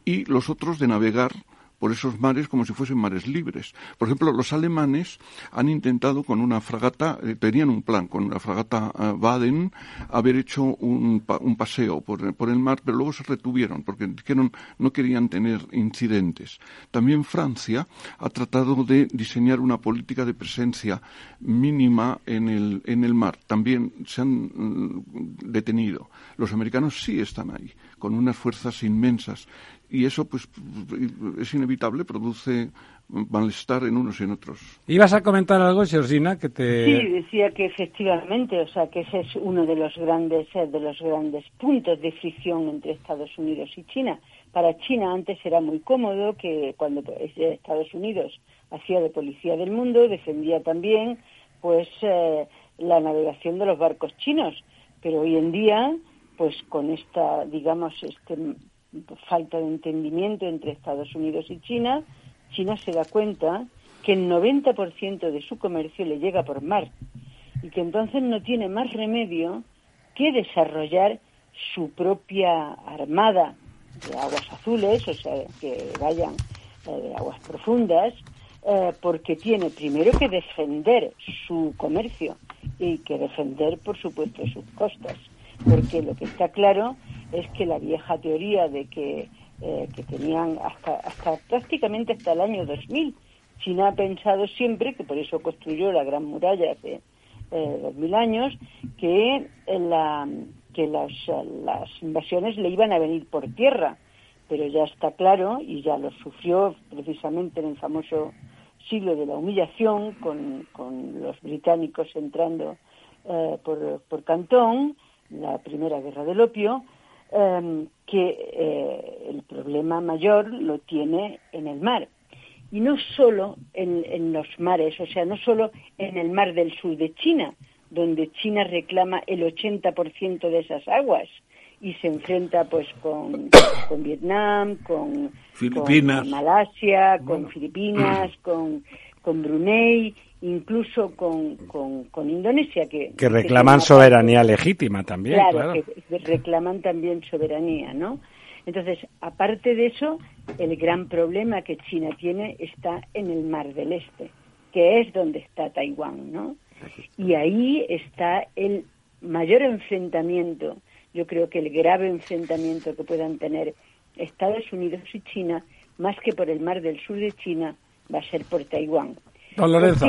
y los otros de navegar por esos mares como si fuesen mares libres. Por ejemplo, los alemanes han intentado con una fragata, eh, tenían un plan con una fragata uh, Baden, haber hecho un, un paseo por, por, el mar, pero luego se retuvieron porque dijeron no querían tener incidentes. También Francia ha tratado de diseñar una política de presencia mínima en el, en el mar. También se han mm, detenido. Los americanos sí están ahí, con unas fuerzas inmensas y eso pues es inevitable, produce malestar en unos y en otros. ¿Ibas a comentar algo, Georgina, que te Sí, decía que efectivamente, o sea, que ese es uno de los grandes eh, de los grandes puntos de fricción entre Estados Unidos y China. Para China antes era muy cómodo que cuando Estados Unidos hacía de policía del mundo defendía también pues eh, la navegación de los barcos chinos, pero hoy en día pues con esta digamos este falta de entendimiento entre Estados Unidos y China, China se da cuenta que el 90% de su comercio le llega por mar y que entonces no tiene más remedio que desarrollar su propia armada de aguas azules, o sea, que vayan eh, de aguas profundas, eh, porque tiene primero que defender su comercio y que defender, por supuesto, sus costas. Porque lo que está claro es que la vieja teoría de que, eh, que tenían hasta, hasta prácticamente hasta el año 2000, China ha pensado siempre, que por eso construyó la Gran Muralla hace eh, 2000 años, que, la, que las, invasiones le iban a venir por tierra, pero ya está claro, y ya lo sufrió precisamente en el famoso siglo de la humillación, con, con los británicos entrando eh, por, por Cantón, la primera guerra del opio, Em, que eh, el problema mayor lo tiene en el mar. Y no solo en, los mares, o sea, no solo en el mar del sur de China, donde China reclama el 80% de esas aguas y se enfrenta pues con, con Vietnam, con, Filipinas. Malasia, con Filipinas, con, con Brunei incluso con, con, Indonesia, que, que reclaman soberanía legítima también. Claro, que reclaman también soberanía, ¿no? Entonces, aparte de eso, el gran problema que China tiene está en el Mar del Este, que es donde está Taiwán, ¿no? Y ahí está el mayor enfrentamiento yo creo que el grave enfrentamiento que puedan tener Estados Unidos y China, más que por el mar del sur de China, va a ser por Taiwán. Don Lorenzo.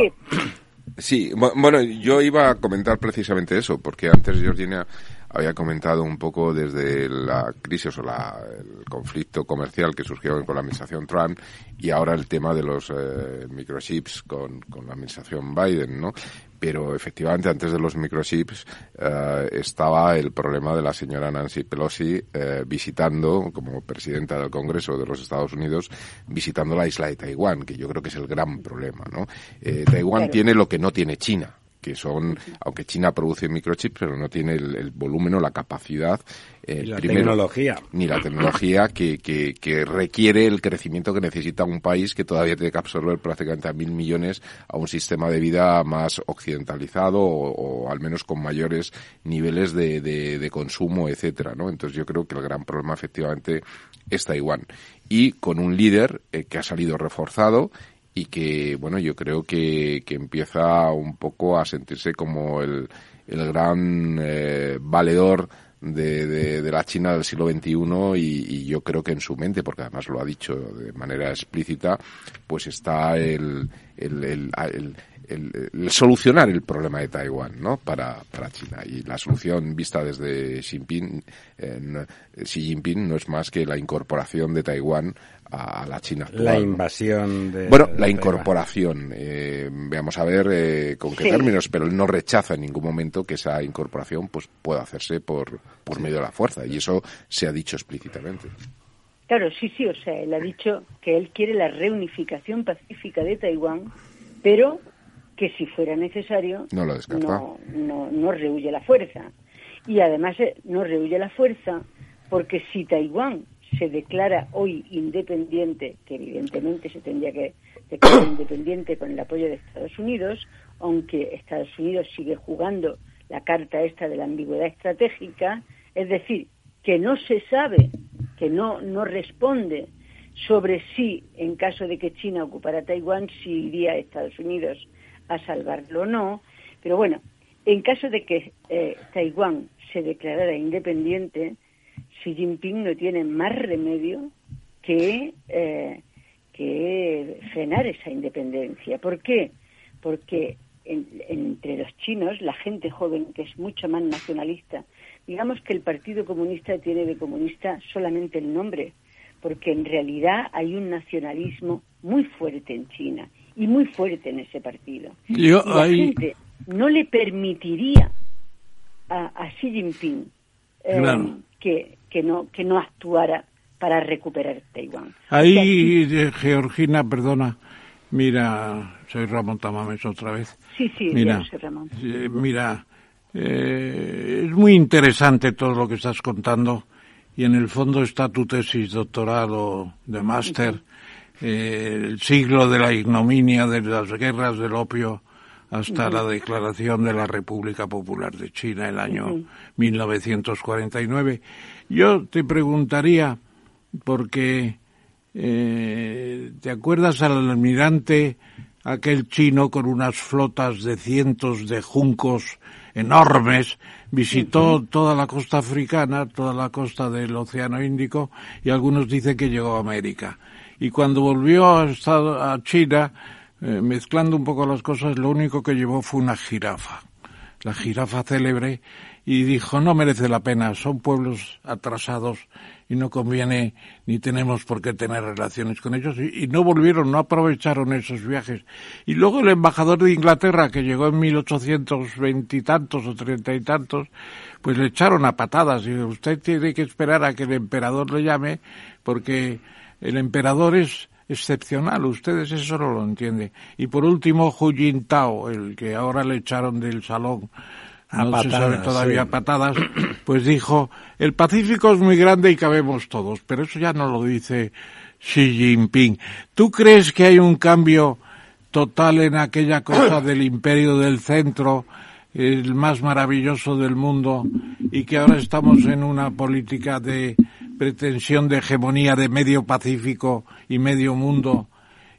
Sí, bueno, yo iba a comentar precisamente eso, porque antes Georgina había comentado un poco desde la crisis o la, el conflicto comercial que surgió con la administración Trump y ahora el tema de los eh, microchips con, con la administración Biden, ¿no? Pero efectivamente antes de los microchips eh, estaba el problema de la señora Nancy Pelosi eh, visitando, como presidenta del Congreso de los Estados Unidos, visitando la isla de Taiwán, que yo creo que es el gran problema, ¿no? Eh, Taiwán tiene lo que no tiene China, que son, aunque China produce microchips, pero no tiene el, volumen o la capacidad. Eh, la tecnología. Ni la tecnología que, que, que, requiere el crecimiento que necesita un país que todavía tiene que absorber prácticamente a mil millones a un sistema de vida más occidentalizado o, al menos con mayores niveles de, de, de consumo, etcétera, ¿no? Entonces yo creo que el gran problema efectivamente es Taiwán. Y con un líder eh, que ha salido reforzado y que, bueno, yo creo que, que empieza un poco a sentirse como el, el gran eh, valedor de, de, la China del siglo XXI y, y, yo creo que en su mente, porque además lo ha dicho de manera explícita, pues está el, el, el el, solucionar el problema de Taiwán ¿no? para, para China. Y la solución vista desde Xi Jinping, eh, Xi Jinping no es más que la incorporación de Taiwán a, la China actual. La invasión de. Bueno, la incorporación. Eh, veamos a ver eh, con qué sí. términos, pero él no rechaza en ningún momento que esa incorporación pues pueda hacerse por, por medio de la fuerza. Y eso se ha dicho explícitamente. Claro, sí, sí, o sea, él ha dicho que él quiere la reunificación pacífica de Taiwán, pero que si fuera necesario no, lo no, no, no rehuye la fuerza. Y además eh, no rehuye la fuerza porque si Taiwán se declara hoy independiente, que evidentemente se tendría que declarar independiente con el apoyo de Estados Unidos, aunque Estados Unidos sigue jugando la carta esta de la ambigüedad estratégica, es decir, que no se sabe, que no, no responde sobre si, en caso de que China ocupara Taiwán, si iría a Estados Unidos a salvarlo o no. Pero bueno, en caso de que eh, Taiwán se declarara independiente, Xi Jinping no tiene más remedio que, eh, que frenar esa independencia. ¿Por qué? Porque en, entre los chinos, la gente joven, que es mucho más nacionalista, digamos que el Partido Comunista tiene de comunista solamente el nombre, porque en realidad hay un nacionalismo muy fuerte en China y muy fuerte en ese partido. Yo, y la ahí... gente no le permitiría a, a Xi Jinping eh, Claro. que, que, no, que no actuara para recuperar Taiwán. Ahí, de Georgina, perdona, mira, soy Ramón Tamames otra vez. Sí, sí, Mira, Ramón. Eh, mira, eh, es muy interesante todo lo que estás contando y en el fondo está tu tesis doctorado de máster, eh, el siglo de la ignominia, de las guerras del opio hasta la declaración de la República Popular de China el año Ujú. 1949. Yo te preguntaría, porque eh, ¿te acuerdas al almirante aquel chino con unas flotas de cientos de juncos enormes, visitó toda la costa africana, toda la costa del Océano Índico y algunos dicen que llegó a América. Y cuando volvió a, Estado- a China, eh, mezclando un poco las cosas, lo único que llevó fue una jirafa, la jirafa célebre, y dijo, no merece la pena, son pueblos atrasados y no conviene ni tenemos por qué tener relaciones con ellos y, y no volvieron, no aprovecharon esos viajes. Y luego el embajador de Inglaterra, que llegó en 1820 y tantos o treinta y tantos, pues le echaron a patadas y usted tiene que esperar a que el emperador le llame porque el emperador es excepcional, ustedes eso no lo entienden. Y por último, Hu Jintao, el que ahora le echaron del salón, A no se sabe patadas, todavía sí. patadas, pues dijo, el Pacífico es muy grande y cabemos todos, pero eso ya no lo dice Xi Jinping. ¿Tú crees que hay un cambio total en aquella cosa del imperio del centro, el más maravilloso del mundo, y que ahora estamos en una política de pretensión de hegemonía de medio Pacífico y medio mundo?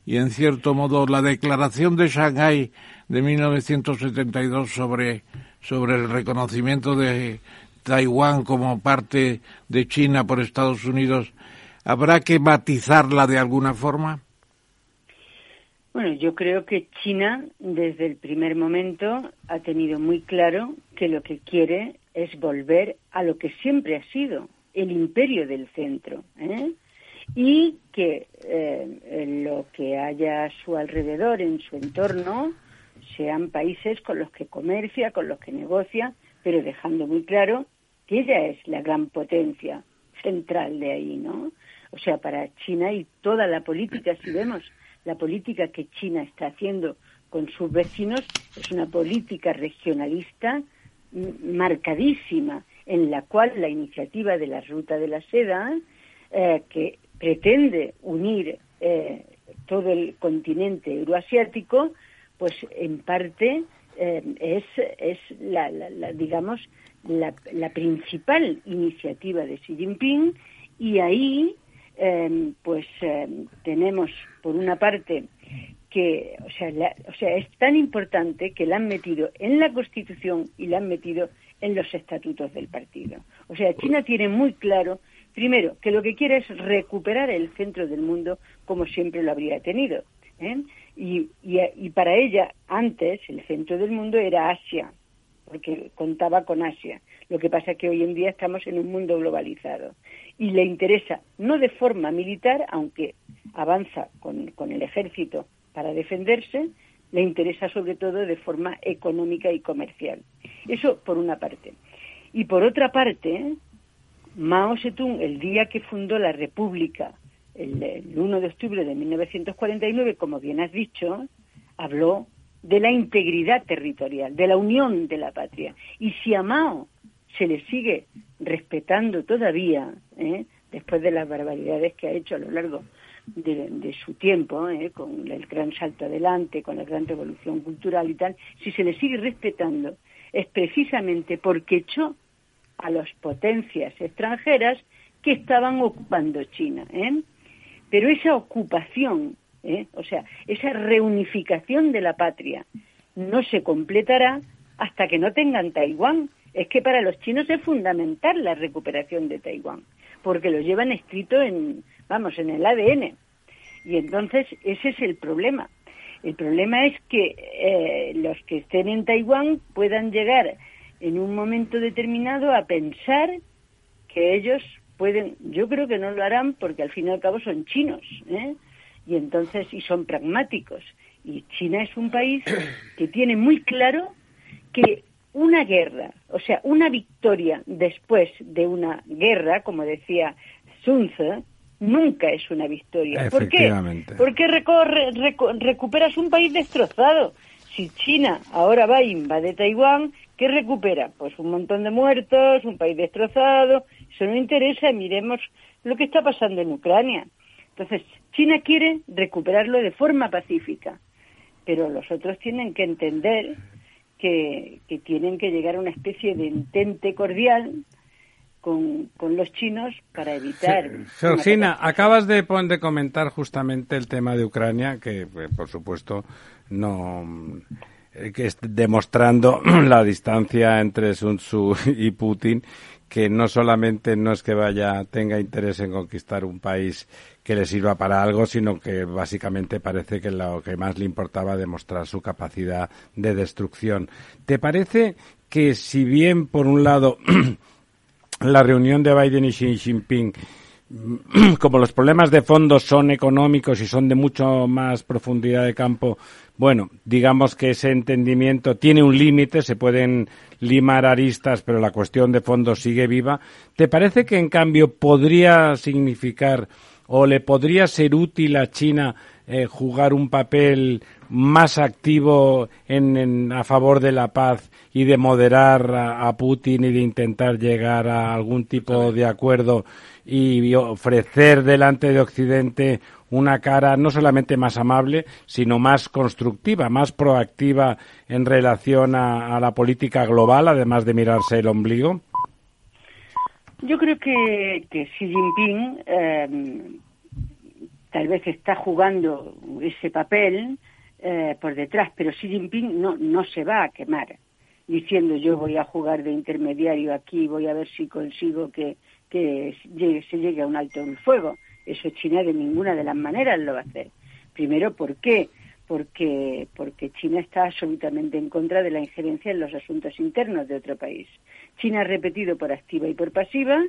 Y en cierto modo la declaración de Shanghái de 1972 sobre, sobre el reconocimiento de, Taiwán como parte de China por Estados Unidos, ¿habrá que matizarla de alguna forma? Bueno, yo creo que China desde el primer momento ha tenido muy claro que lo que quiere es volver a lo que siempre ha sido el imperio del centro. ¿eh? y que eh, lo que haya a su alrededor, en su entorno, sean países con los que comercia, con los que negocia, pero dejando muy claro que ella es la gran potencia central de ahí, ¿no? O sea, para China y toda la política, si vemos la política que China está haciendo con sus vecinos, es una política regionalista marcadísima, en la cual la iniciativa de la Ruta de la Seda, eh, que pretende unir eh, todo el continente euroasiático, pues en parte eh, es, es la, digamos, la, principal iniciativa de Xi Jinping. Y ahí eh, pues tenemos por una parte que, o sea, o sea, es tan importante que la han metido en la Constitución y la han metido en los estatutos del partido. O sea, China tiene muy claro Primero, que lo que quiere es recuperar el centro del mundo como siempre lo habría tenido. ¿eh? Y, para ella, antes, el centro del mundo era Asia, porque contaba con Asia. Lo que pasa es que hoy en día estamos en un mundo globalizado. Y le interesa, no de forma militar, aunque avanza con, con el ejército para defenderse, le interesa sobre todo de forma económica y comercial. Eso por una parte. Y por otra parte, Mao Zedong, el día que fundó la República, el, 1 de octubre de 1949, como bien has dicho, habló de la integridad territorial, de la unión de la patria. Y si a Mao se le sigue respetando todavía, ¿eh? después de las barbaridades que ha hecho a lo largo de, su tiempo, ¿eh? con el gran salto adelante, con la gran revolución cultural y tal, si se le sigue respetando, es precisamente porque echó a las potencias extranjeras que estaban ocupando China. ¿eh? Pero esa ocupación, ¿eh? o sea, esa reunificación de la patria no se completará hasta que no tengan Taiwán. Es que para los chinos es fundamental la recuperación de Taiwán, porque lo llevan escrito en, vamos, en el ADN. Y entonces ese es el problema. El problema es que eh, los que estén en Taiwán puedan llegar en un momento determinado a pensar que ellos pueden, yo creo que no lo harán porque al fin y al cabo son chinos, ¿eh? y entonces, y son pragmáticos. Y China es un país que tiene muy claro que una guerra, o sea, una victoria después de una guerra, como decía Sun Tzu, nunca es una victoria. ¿Por qué? Porque recorre, recuperas un país destrozado. Si China ahora va y invade Taiwán, ¿Qué recupera? Pues un montón de muertos, un país destrozado. Eso no interesa, miremos lo que está pasando en Ucrania. Entonces, China quiere recuperarlo de forma pacífica, pero los otros tienen que entender que, tienen que llegar a una especie de entente cordial con, los chinos para evitar. Georgina, acabas de, de comentar justamente el tema de Ucrania, que eh, por supuesto no eh, que demostrando la distancia entre Sun Tzu y Putin, que no solamente no es que vaya tenga interés en conquistar un país que le sirva para algo, sino que básicamente parece que lo que más le importaba demostrar su capacidad de destrucción. ¿Te parece que si bien por un lado la reunión de Biden y Xi Jinping como los problemas de fondo son económicos y son de mucho más profundidad de campo, bueno, digamos que ese entendimiento tiene un límite, se pueden limar aristas, pero la cuestión de fondo sigue viva. ¿Te parece que en cambio podría significar o le podría ser útil a China eh, jugar un papel más activo en, a favor de la paz y de moderar a, Putin y de intentar llegar a algún tipo de acuerdo y ofrecer delante de Occidente una cara no solamente más amable, sino más constructiva, más proactiva en relación a, la política global, además de mirarse el ombligo? Yo creo que, que Xi Jinping em, tal vez está jugando ese papel eh, por detrás, pero Xi Jinping no, no se va a quemar. diciendo yo voy a jugar de intermediario aquí, voy a ver si consigo que, que se llegue a un alto en fuego. Eso China de ninguna de las maneras lo va a hacer. Primero, ¿por qué? Porque, porque China está absolutamente en contra de la injerencia en los asuntos internos de otro país. China ha repetido por activa y por pasiva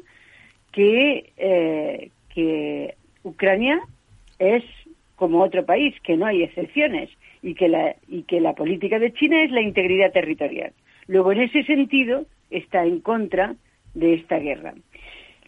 que, eh, que Ucrania es como otro país, que no hay excepciones y que, la, y que la política de China es la integridad territorial. Luego, en ese sentido, está en contra de esta guerra.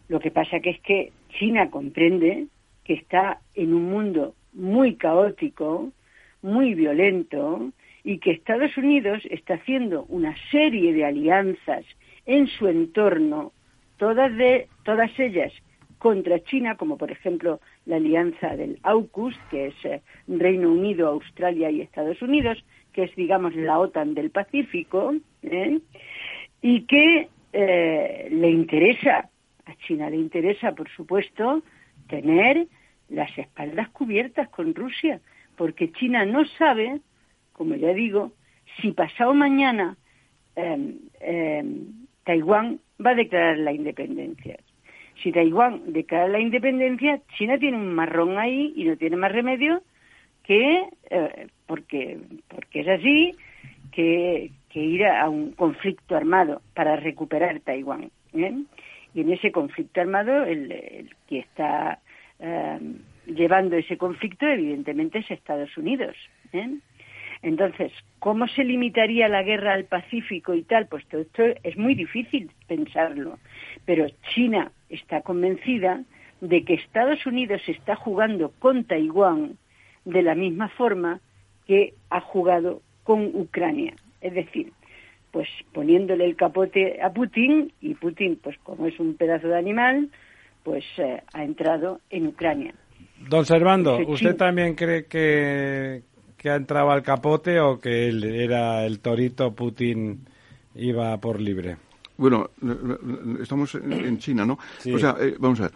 Lo que pasa que es que China comprende que está en un mundo muy caótico, muy violento, y que Estados Unidos está haciendo una serie de alianzas en su entorno, todas, de, todas ellas contra China, como por ejemplo la alianza del AUKUS, que es eh, Reino Unido, Australia y Estados Unidos, que es, digamos, la OTAN del Pacífico, ¿eh? y que eh, le interesa, a China le interesa, por supuesto, tener las espaldas cubiertas con Rusia, porque China no sabe, como ya digo, si pasado mañana em, em, Taiwán va a declarar la independencia. Si Taiwán declara la independencia, China tiene un marrón ahí y no tiene más remedio que, eh, porque, porque es así, que, ir a, un conflicto armado para recuperar Taiwán. ¿eh? Y en ese conflicto armado, el, que está eh, llevando ese conflicto, evidentemente, es Estados Unidos. Entonces, ¿cómo se limitaría la guerra al Pacífico y tal? Pues todo esto es muy difícil pensarlo. Pero China está convencida de que Estados Unidos está jugando con Taiwán de la misma forma que ha jugado con Ucrania. Es decir, pues poniéndole el capote a Putin y Putin, pues como es un pedazo de animal, pues eh, ha entrado en Ucrania. Don Servando, ¿usted también cree que, que ha entrado al capote o que él era el torito Putin iba por libre? Bueno, estamos en China, ¿no? O sea, eh, vamos a ver.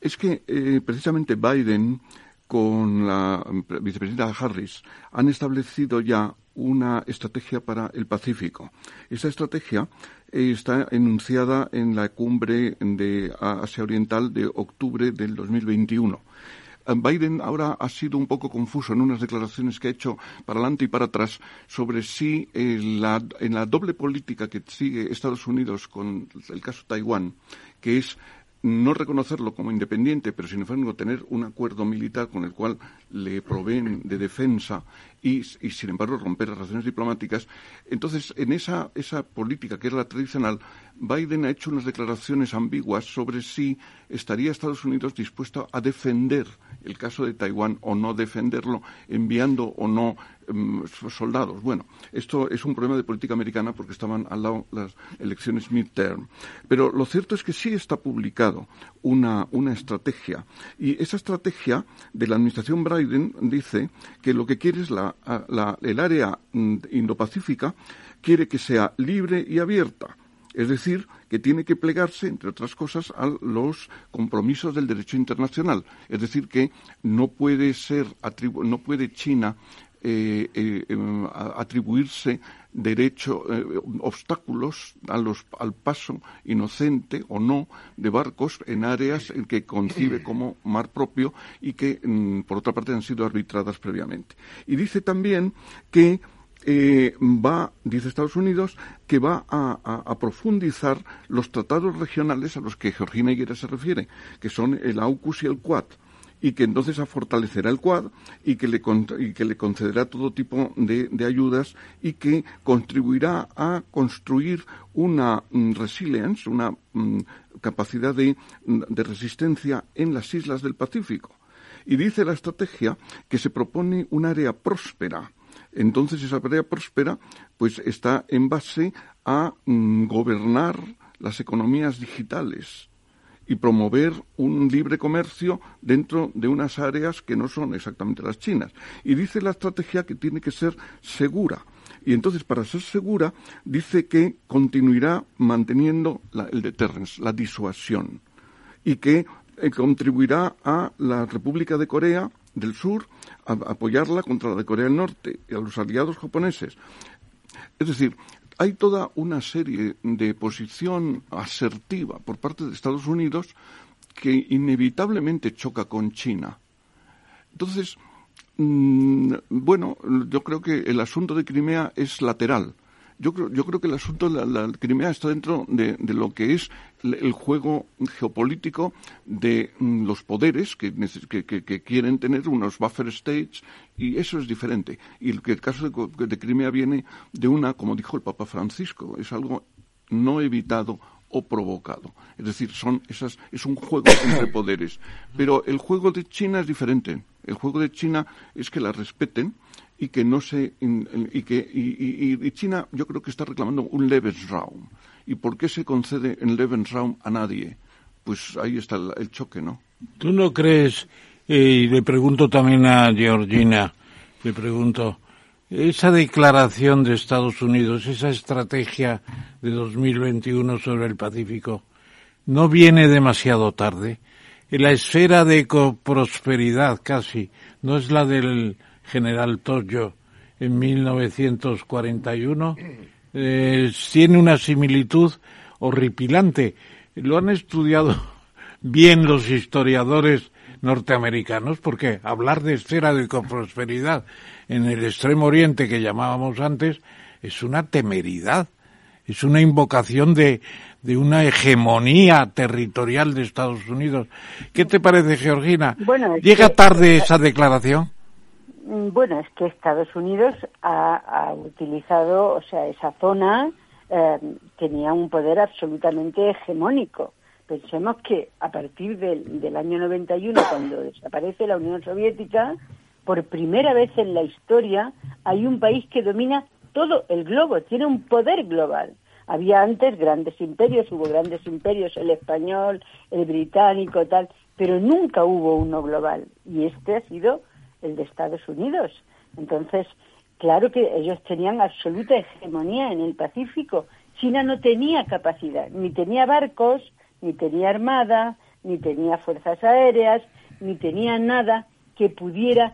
Es que eh, precisamente Biden con la vicepresidenta Harris han establecido ya una estrategia para el Pacífico. Esa estrategia está enunciada en la cumbre de Asia Oriental de octubre del 2021. Biden ahora ha sido un poco confuso en unas declaraciones que ha hecho para adelante y para atrás sobre si en la, en la doble política que sigue Estados Unidos con el caso Taiwán, que es no reconocerlo como independiente, pero sin embargo tener un acuerdo militar con el cual le proveen de defensa y, sin embargo romper las relaciones diplomáticas. Entonces, en esa, esa política que es la tradicional, Biden ha hecho unas declaraciones ambiguas sobre si estaría Estados Unidos dispuesto a defender el caso de Taiwán o no defenderlo, enviando o no em, soldados. Bueno, esto es un problema de política americana porque estaban al lado las elecciones midterm. Pero lo cierto es que sí está publicado una, una estrategia. Y esa estrategia de la administración Biden dice que lo que quiere es la, la, el área mm, indopacífica, quiere que sea libre y abierta es decir, que tiene que plegarse, entre otras cosas, a los compromisos del derecho internacional. Es decir, que no puede ser, no puede China eh, eh, em, atribuirse derecho, eh, obstáculos al paso inocente o no de barcos en áreas en que concibe como mar propio y que, mm, por otra parte, han sido arbitradas previamente. Y dice también que eh, va, dice Estados Unidos, que va a, profundizar los tratados regionales a los que Georgina Higuera se refiere, que son el AUKUS y el QUAD y que entonces fortalecerá el Quad y que le, que le concederá todo tipo de, ayudas y que contribuirá a construir una mm, resilience, una mm, capacidad de, de resistencia en las islas del Pacífico. Y dice la estrategia que se propone un área próspera entonces esa tarea próspera pues está en base a mm, gobernar las economías digitales y promover un libre comercio dentro de unas áreas que no son exactamente las chinas. Y dice la estrategia que tiene que ser segura. Y entonces, para ser segura, dice que continuará manteniendo el deterrence, la disuasión, y que eh, contribuirá a la República de Corea del Sur a apoyarla contra la de Corea del Norte y a los aliados japoneses. Es decir, hay toda una serie de posición asertiva por parte de Estados Unidos que inevitablemente choca con China. Entonces, mm, bueno, yo creo que el asunto de Crimea es lateral. Yo creo, yo creo que el asunto de la, Crimea está dentro de, lo que es el juego geopolítico de mm, los poderes que, que, quieren tener unos buffer states y eso es diferente. Y el, el caso de, de Crimea viene de una, como dijo el Papa Francisco, es algo no evitado o provocado. Es decir, son esas, es un juego entre poderes. Pero el juego de China es diferente. El juego de China es que la respeten y que no se y que y, China yo creo que está reclamando un Lebensraum y por qué se concede en Lebensraum a nadie pues ahí está el, choque no tú no crees eh, y le pregunto también a Georgina le pregunto esa declaración de Estados Unidos esa estrategia de 2021 sobre el Pacífico no viene demasiado tarde la esfera de prosperidad casi no es la del general Toyo en 1941, eh, tiene una similitud horripilante. Lo han estudiado bien los historiadores norteamericanos, porque hablar de esfera de prosperidad en el extremo oriente que llamábamos antes es una temeridad, es una invocación de, de una hegemonía territorial de Estados Unidos. ¿Qué te parece, Georgina? ¿Llega tarde esa declaración? Mm, bueno, es que Estados Unidos ha, utilizado, o sea, esa zona eh, tenía un poder absolutamente hegemónico. Pensemos que a partir del, del año 91, cuando desaparece la Unión Soviética, por primera vez en la historia hay un país que domina todo el globo, tiene un poder global. Había antes grandes imperios, hubo grandes imperios, el español, el británico, tal, pero nunca hubo uno global. Y este ha sido el de Estados Unidos. Entonces, claro que ellos tenían absoluta hegemonía en el Pacífico. China no tenía capacidad, ni tenía barcos, ni tenía armada, ni tenía fuerzas aéreas, ni tenía nada que pudiera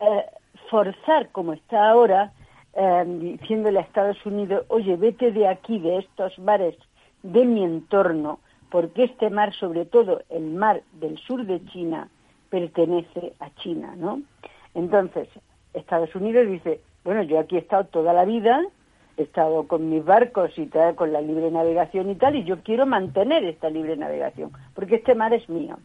eh, forzar, como está ahora, eh, diciéndole a Estados Unidos, oye, vete de aquí, de estos mares, de mi entorno, porque este mar, sobre todo el mar del sur de China, pertenece a China, ¿no? Entonces, Estados Unidos dice, bueno, yo aquí he estado toda la vida, he estado con mis barcos y tal, con la libre navegación y tal, y yo quiero mantener esta libre navegación, porque este mar es mío,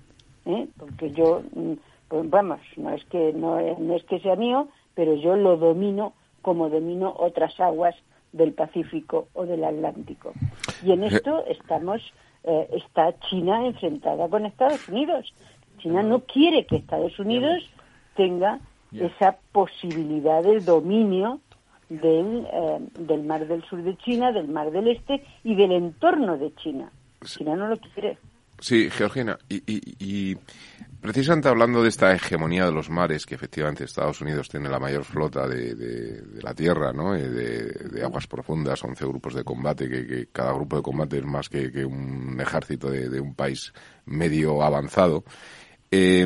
¿eh? porque yo, mm, pues vamos, no es que no es, que sea mío, pero yo lo domino como domino otras aguas del Pacífico o del Atlántico. Y en esto estamos, eh, está China enfrentada con Estados Unidos. China no quiere que Estados Unidos tenga esa posibilidad del dominio del, eh, del mar del sur de China, del mar del este y del entorno de China. China no lo quiere. Sí, Georgina, y, y, precisamente hablando de esta hegemonía de los mares, que efectivamente Estados Unidos tiene la mayor flota de, de, la Tierra, ¿no? Eh, de, de, aguas profundas, 11 grupos de combate, que, cada grupo de combate es más que, que un ejército de, un país medio avanzado. Eh,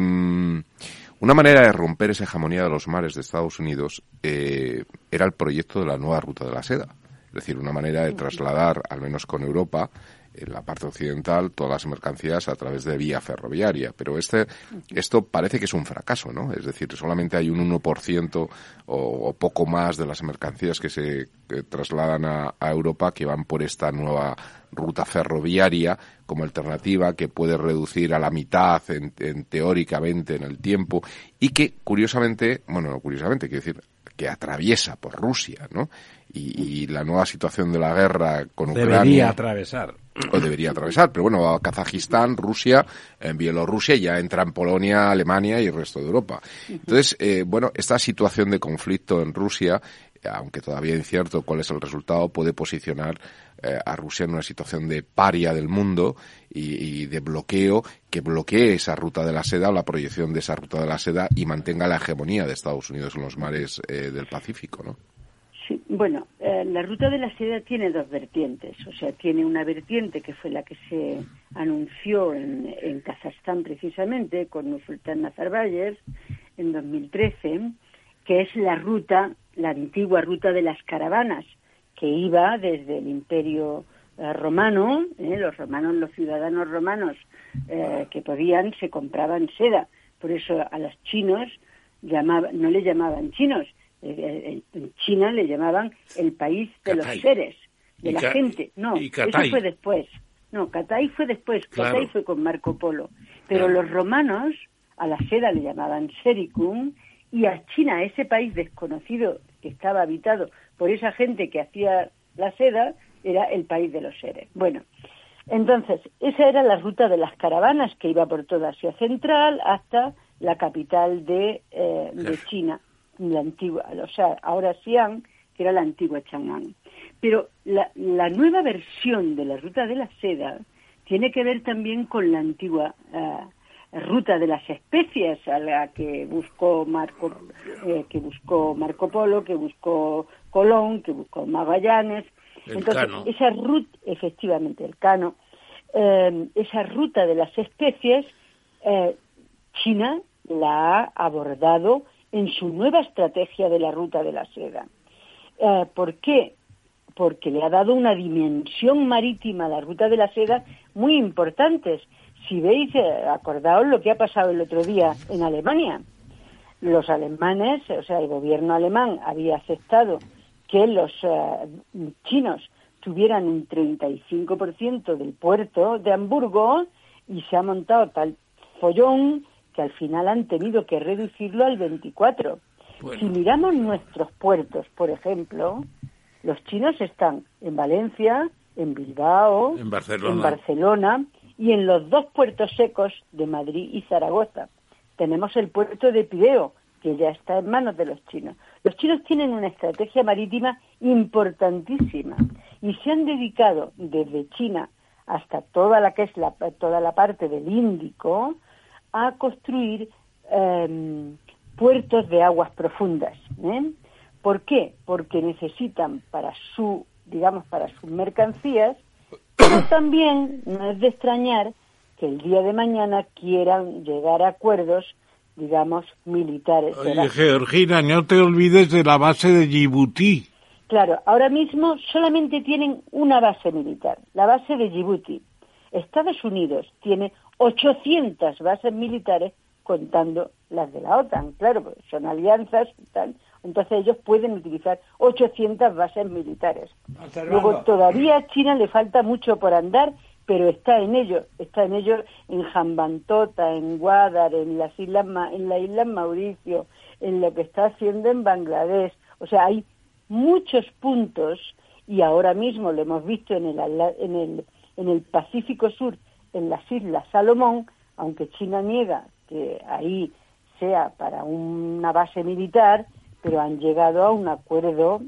una manera de romper esa hegemonía de los mares de Estados Unidos eh, era el proyecto de la nueva ruta de la seda. Es decir, una manera de trasladar, al menos con Europa, en la parte occidental todas las mercancías a través de vía ferroviaria. Pero este, esto parece que es un fracaso, ¿no? Es decir, solamente hay un 1% o, o poco más de las mercancías que se trasladan a, Europa que van por esta nueva ruta ferroviaria como alternativa que puede reducir a la mitad en, teóricamente en el tiempo y que curiosamente, bueno, no curiosamente, quiero decir, que atraviesa por Rusia, ¿no? Y, la nueva situación de la guerra con Ucrania... Debería atravesar. O debería atravesar, pero bueno, a Kazajistán, Rusia, en Bielorrusia ya entra en Polonia, Alemania y el resto de Europa. Entonces, eh, bueno, esta situación de conflicto en Rusia, aunque todavía incierto cuál es el resultado, puede posicionar eh, a Rusia en una situación de paria del mundo y, de bloqueo que bloquee esa ruta de la seda o la proyección de esa ruta de la seda y mantenga la hegemonía de Estados Unidos en los mares eh, del Pacífico, ¿no? Sí, bueno, eh, la ruta de la seda tiene dos vertientes, o sea, tiene una vertiente que fue la que se anunció en, en Kazajstán precisamente con Nursultán Nazarbayev en 2013, que es la ruta, la antigua ruta de las caravanas, que iba desde el Imperio eh, romano, ¿eh? los romanos, los ciudadanos romanos eh, que podían, se compraban seda. Por eso a los chinos llamaban, no le llamaban chinos, en China le llamaban el país de los seres, de la gente. No, eso fue después. No, Catay fue después, Catay fue con Marco Polo. Pero los romanos a la seda le llamaban Sericum y a China, ese país desconocido que estaba habitado por esa gente que hacía la seda, era el país de los seres. Bueno, entonces, esa era la ruta de las caravanas que iba por toda Asia Central hasta la capital de, eh, de China, la antigua, o sea, ahora Xi'an, que era la antigua Chang'an. Pero la, la, nueva versión de la ruta de la seda tiene que ver también con la antigua uh, ruta de las especies a la que buscó Marco eh, que buscó Marco Polo, que buscó Colón, que buscó Magallanes. Entonces, esa ruta, efectivamente, el cano, eh, esa ruta de las especies, eh, China la ha abordado en su nueva estrategia de la ruta de la seda. Eh, ¿Por qué? Porque le ha dado una dimensión marítima a la ruta de la seda muy importantes. Si veis, eh, acordaos lo que ha pasado el otro día en Alemania. Los alemanes, o sea, el gobierno alemán había aceptado que los eh, chinos tuvieran un 35% del puerto de Hamburgo y se ha montado tal follón que al final han tenido que reducirlo al 24. Si miramos nuestros puertos, por ejemplo, los chinos están en Valencia, en Bilbao, en Barcelona. en Barcelona y en los dos puertos secos de Madrid y Zaragoza. Tenemos el puerto de Pireo, que ya está en manos de los chinos. Los chinos tienen una estrategia marítima importantísima y se han dedicado desde China hasta toda la que es la, toda la parte del Índico a construir em, puertos de aguas profundas. ¿eh? ¿Por qué? Porque necesitan para su, digamos, para sus mercancías, pero también no es de extrañar que el día de mañana quieran llegar a acuerdos, digamos, militares. Oye, Georgina, no te olvides de la base de Djibouti. Claro, ahora mismo solamente tienen una base militar, la base de Djibouti. Estados Unidos tiene 800 bases militares contando las de la OTAN, claro, porque son alianzas y tal. Entonces ellos pueden utilizar 800 bases militares. Luego todavía a China le falta mucho por andar, pero está en ello, está en ello en Jambantota, en Guadar, en las islas en la isla Mauricio, en lo que está haciendo en Bangladesh. O sea, hay muchos puntos y ahora mismo lo hemos visto en el en el en el Pacífico Sur, en las islas Salomón, aunque China niega que ahí sea para una base militar, pero han llegado a un acuerdo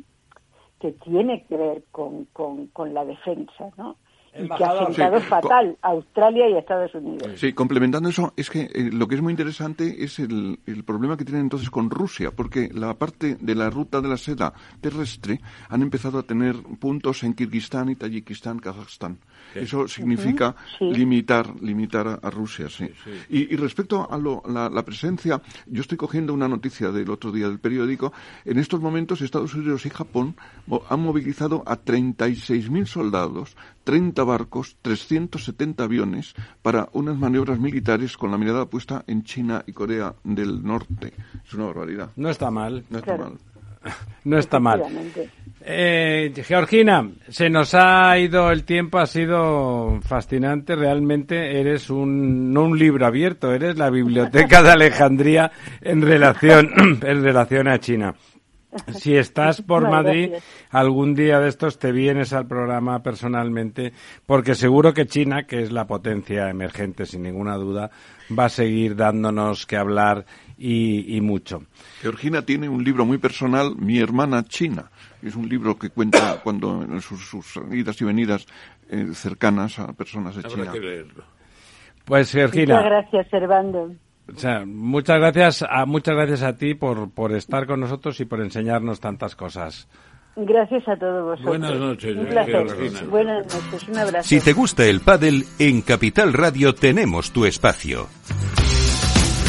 que tiene que ver con, con, con la defensa, ¿no? Y que ha sentado fatal a Australia y a Estados Unidos. Sí, complementando eso, es que eh, lo que es muy interesante es el, el, problema que tienen entonces con Rusia, porque la parte de la ruta de la seda terrestre han empezado a tener puntos en Kirguistán y Tayikistán, Kazajstán. Eso significa limitar, limitar a, Rusia, sí. Y, y, respecto a lo, la, la, presencia, yo estoy cogiendo una noticia del otro día del periódico. En estos momentos Estados Unidos y Japón han movilizado a 36.000 soldados, 30 barcos, 370 aviones para unas maniobras militares con la mirada puesta en China y Corea del Norte. Es una barbaridad. No está mal. No está mal. No está mal. Eh, Georgina, se nos ha ido el tiempo, ha sido fascinante. Realmente eres un, no un libro abierto, eres la biblioteca de Alejandría en relación, en relación a China. Si estás por Madrid, algún día de estos te vienes al programa personalmente, porque seguro que China, que es la potencia emergente sin ninguna duda, va a seguir dándonos que hablar y, y mucho. Georgina tiene un libro muy personal, Mi hermana China. Es un libro que cuenta cuando en sus, sus idas y venidas eh, cercanas a personas de Habrá China. que leerlo. Pues Georgina. Muchas gracias, Servando. O sea, muchas gracias a muchas gracias a ti por, por estar con nosotros y por enseñarnos tantas cosas. Gracias a todos vosotros. Buenas noches, Un placer. Georgina. Buenas noches. Un abrazo. Si te gusta el pádel, en Capital Radio tenemos tu espacio.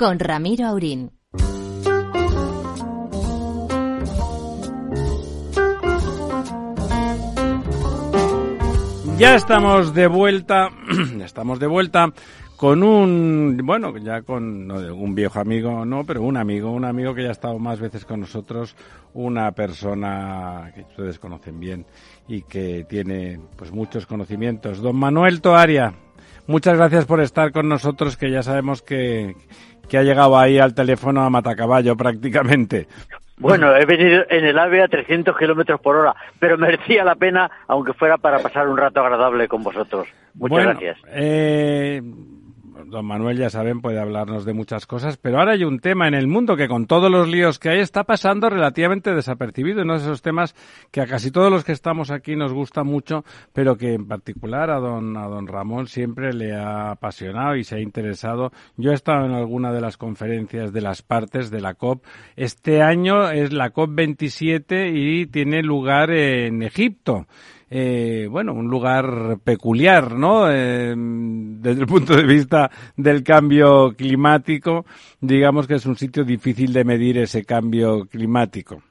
con Ramiro Aurín. Ya estamos de vuelta, estamos de vuelta con un, bueno, ya con no, un viejo amigo, no, pero un amigo, un amigo que ya ha estado más veces con nosotros, una persona que ustedes conocen bien y que tiene pues muchos conocimientos. Don Manuel Toaria, muchas gracias por estar con nosotros, que ya sabemos que, que ha llegado ahí al teléfono a Matacaballo prácticamente. Bueno, he venido en el AVE a 300 kilómetros por hora, pero merecía la pena, aunque fuera para pasar un rato agradable con vosotros. Muchas Bueno, gracias. eh, don Manuel, ya saben, puede hablarnos de muchas cosas, pero ahora hay un tema en el mundo que con todos los líos que hay está pasando relativamente desapercibido. Uno de esos temas que a casi todos los que estamos aquí nos gusta mucho, pero que en particular a don, a don Ramón siempre le ha apasionado y se ha interesado. Yo he estado en alguna de las conferencias de las partes de la COP. Este año es la COP 27 y tiene lugar en Egipto eh, bueno, un lugar peculiar, ¿no? Eh, desde el punto de vista del cambio climático, digamos que es un sitio difícil de medir ese cambio climático.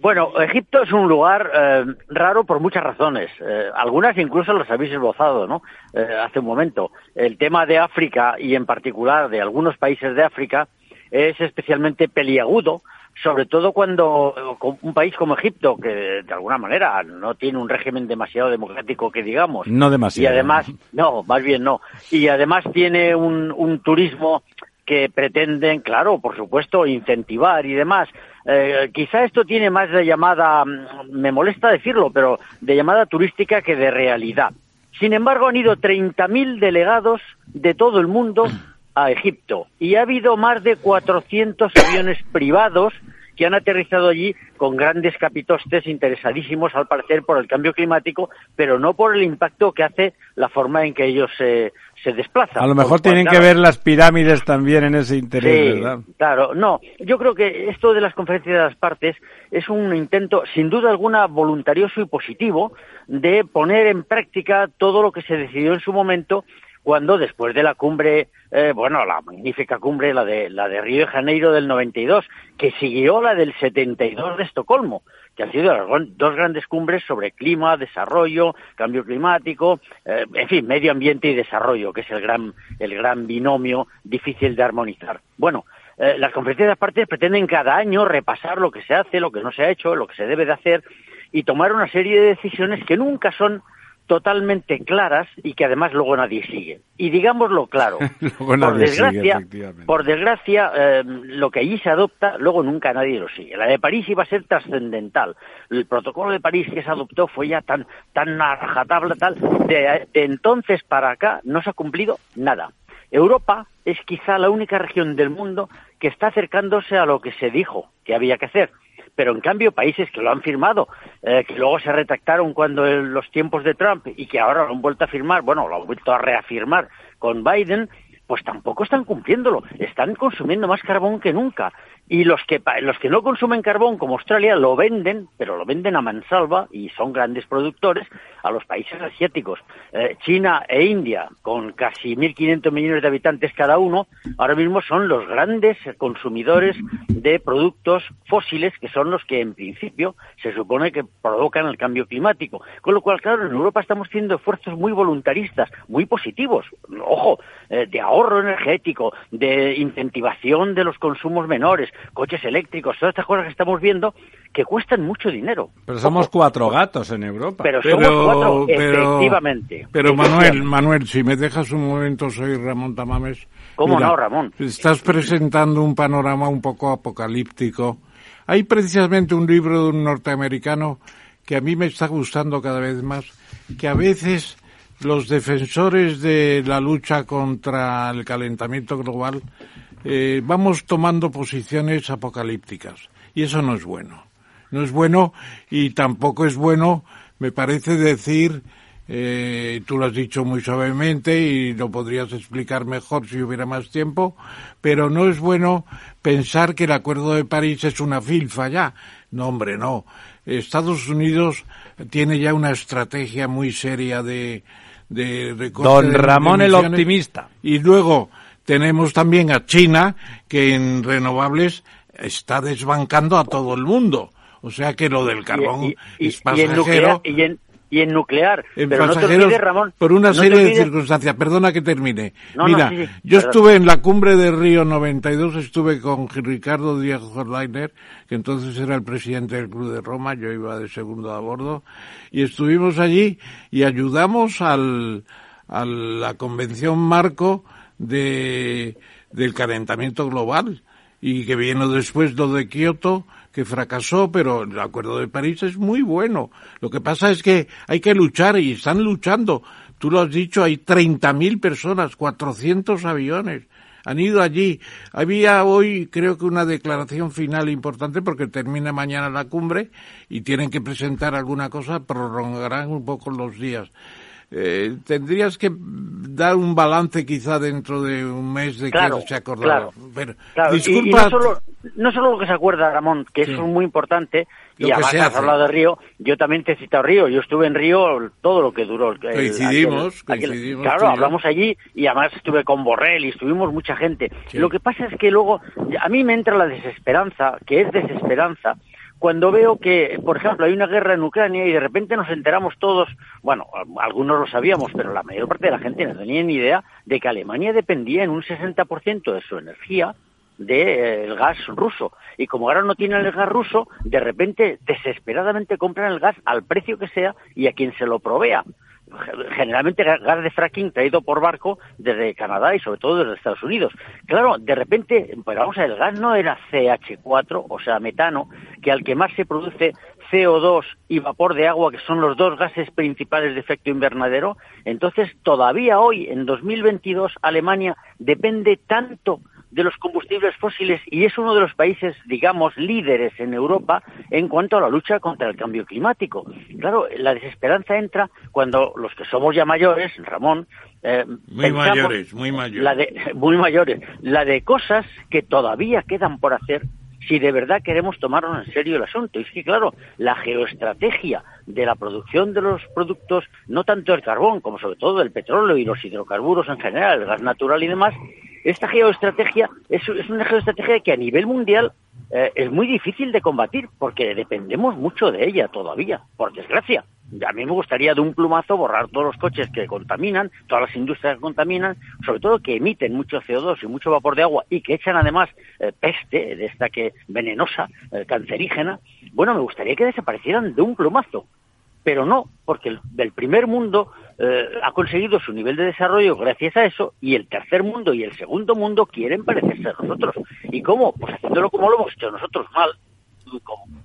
Bueno, Egipto es un lugar eh, raro por muchas razones. Eh, algunas incluso las habéis esbozado, ¿no? Hace un momento. El tema de África y en particular de algunos países de África es especialmente peliagudo, sobre todo cuando un país como Egipto, que de alguna manera no tiene un régimen demasiado democrático que digamos, No demasiado. y además, no, más bien no, y además tiene un, un turismo que pretenden, claro, por supuesto, incentivar y demás. Eh, quizá esto tiene más de llamada, me molesta decirlo, pero de llamada turística que de realidad. Sin embargo, han ido 30.000 delegados de todo el mundo a Egipto y ha habido más de 400 aviones privados que han aterrizado allí con grandes capitostes interesadísimos, al parecer, por el cambio climático, pero no por el impacto que hace la forma en que ellos se, se desplazan. A lo mejor tienen que claro, ver las pirámides también en ese interés, Sí, ¿verdad? claro. No, yo creo que esto de las conferencias de las partes es un intento, sin duda alguna, voluntarioso y positivo de poner en práctica todo lo que se decidió en su momento cuando después de la cumbre, eh, bueno, la magnífica cumbre, la de, la de Río de Janeiro del 92, que siguió la del 72 de Estocolmo, que han sido las dos grandes cumbres sobre clima, desarrollo, cambio climático, eh, en fin, medio ambiente y desarrollo, que es el gran, el gran binomio difícil de armonizar. Bueno, eh, las conferencias de partes pretenden cada año repasar lo que se hace, lo que no se ha hecho, lo que se debe de hacer y tomar una serie de decisiones que nunca son totalmente claras y que además luego nadie sigue. Y digámoslo claro, por sigue, desgracia, por desgracia, eh, lo que allí se adopta, luego nunca nadie lo sigue. La de París iba a ser trascendental. El protocolo de París que se adoptó fue ya tan, tan rajatabla, tal. De, de entonces para acá no se ha cumplido nada. Europa es quizá la única región del mundo que está acercándose a lo que se dijo que había que hacer. Pero en cambio, países que lo han firmado, eh, que luego se retractaron cuando en los tiempos de Trump y que ahora lo han vuelto a firmar, bueno, lo han vuelto a reafirmar con Biden, pues tampoco están cumpliéndolo. Están consumiendo más carbón que nunca. Y los que, los que no consumen carbón, como Australia, lo venden, pero lo venden a mansalva y son grandes productores a los países asiáticos. Eh, China e India, con casi 1.500 millones de habitantes cada uno, ahora mismo son los grandes consumidores de productos fósiles, que son los que en principio se supone que provocan el cambio climático. Con lo cual, claro, en Europa estamos haciendo esfuerzos muy voluntaristas, muy positivos, ojo, eh, de ahorro energético, de incentivación de los consumos menores, coches eléctricos, todas estas cosas que estamos viendo que cuestan mucho dinero. Pero somos cuatro gatos en Europa. Pero somos cuatro, efectivamente. Pero Manuel, Manuel, si me dejas un momento, soy Ramón Tamames. ¿Cómo no, Ramón? Estás presentando un panorama un poco apocalíptico. Hay precisamente un libro de un norteamericano que a mí me está gustando cada vez más, que a veces los defensores de la lucha contra el calentamiento global eh, vamos tomando posiciones apocalípticas y eso no es bueno. No es bueno y tampoco es bueno, me parece decir, eh, tú lo has dicho muy suavemente y lo podrías explicar mejor si hubiera más tiempo, pero no es bueno pensar que el Acuerdo de París es una filfa ya. No, hombre, no. Estados Unidos tiene ya una estrategia muy seria de, de Don Ramón el optimista. Y luego tenemos también a China, que en renovables está desbancando a todo el mundo. O sea que lo del carbón es pasajero. Y en, y en, nuclear. En Pero pasajeros, Ramón, por una serie de circunstancias. Perdona que termine. Mira, yo estuve en la cumbre de Río 92, estuve con Ricardo Díaz Hordainer, que entonces era el presidente del Club de Roma, yo iba de segundo a bordo, y estuvimos allí y ayudamos al, a la convención marco de, del calentamiento global y que vino después lo de Kioto, que fracasó, pero el Acuerdo de París es muy bueno. Lo que pasa es que hay que luchar y están luchando. Tú lo has dicho, hay 30.000 personas, 400 aviones. Han ido allí. Había hoy, creo que una declaración final importante porque termina mañana la cumbre y tienen que presentar alguna cosa, prolongarán un poco los días. Eh, tendrías que dar un balance quizá dentro de un mes de claro, que se acordaba. Claro, claro. Y, no, solo, no solo lo que se acuerda, Ramón, que es muy importante, y además has hablado de Río, yo también te he citado Río, yo estuve en Río todo lo que duró. El, coincidimos, coincidimos Claro, hablamos allí y además estuve con Borrell y estuvimos mucha gente. Lo que pasa es que luego, a mí me entra la desesperanza, que es desesperanza, cuando veo que, por ejemplo, hay una guerra en Ucrania y de repente nos enteramos todos, bueno, algunos lo sabíamos, pero la mayor parte de la gente no tenía ni idea de que Alemania dependía en un 60% de su energía del eh, gas ruso. Y como ahora no tienen el gas ruso, de repente desesperadamente compran el gas al precio que sea y a quien se lo provea generalmente gas de fracking traído por barco desde Canadá y sobre todo desde Estados Unidos. Claro, de repente, pues vamos a ver, el gas no era CH4, o sea, metano, que al que más se produce CO2 y vapor de agua, que son los dos gases principales de efecto invernadero, entonces todavía hoy, en 2022, Alemania depende tanto de los combustibles fósiles y es uno de los países, digamos, líderes en Europa en cuanto a la lucha contra el cambio climático. Claro, la desesperanza entra cuando los que somos ya mayores, Ramón, eh, muy mayores, muy mayores. La de, muy mayores, la de cosas que todavía quedan por hacer si de verdad queremos tomarnos en serio el asunto. Y es que, claro, la geoestrategia de la producción de los productos, no tanto el carbón, como sobre todo el petróleo y los hidrocarburos en general, el gas natural y demás, esta geoestrategia es, una geoestrategia que a nivel mundial eh, es muy difícil de combatir porque dependemos mucho de ella todavía, por desgracia. A mí me gustaría de un plumazo borrar todos los coches que contaminan, todas las industrias que contaminan, sobre todo que emiten mucho CO2 y mucho vapor de agua y que echan además eh, peste de esta que venenosa, eh, cancerígena. Bueno, me gustaría que desaparecieran de un plumazo pero no, porque el, primer mundo eh, ha conseguido su nivel de desarrollo gracias a eso, y el tercer mundo y el segundo mundo quieren parecerse a nosotros. ¿Y cómo? Pues haciéndolo como lo hemos hecho nosotros, mal,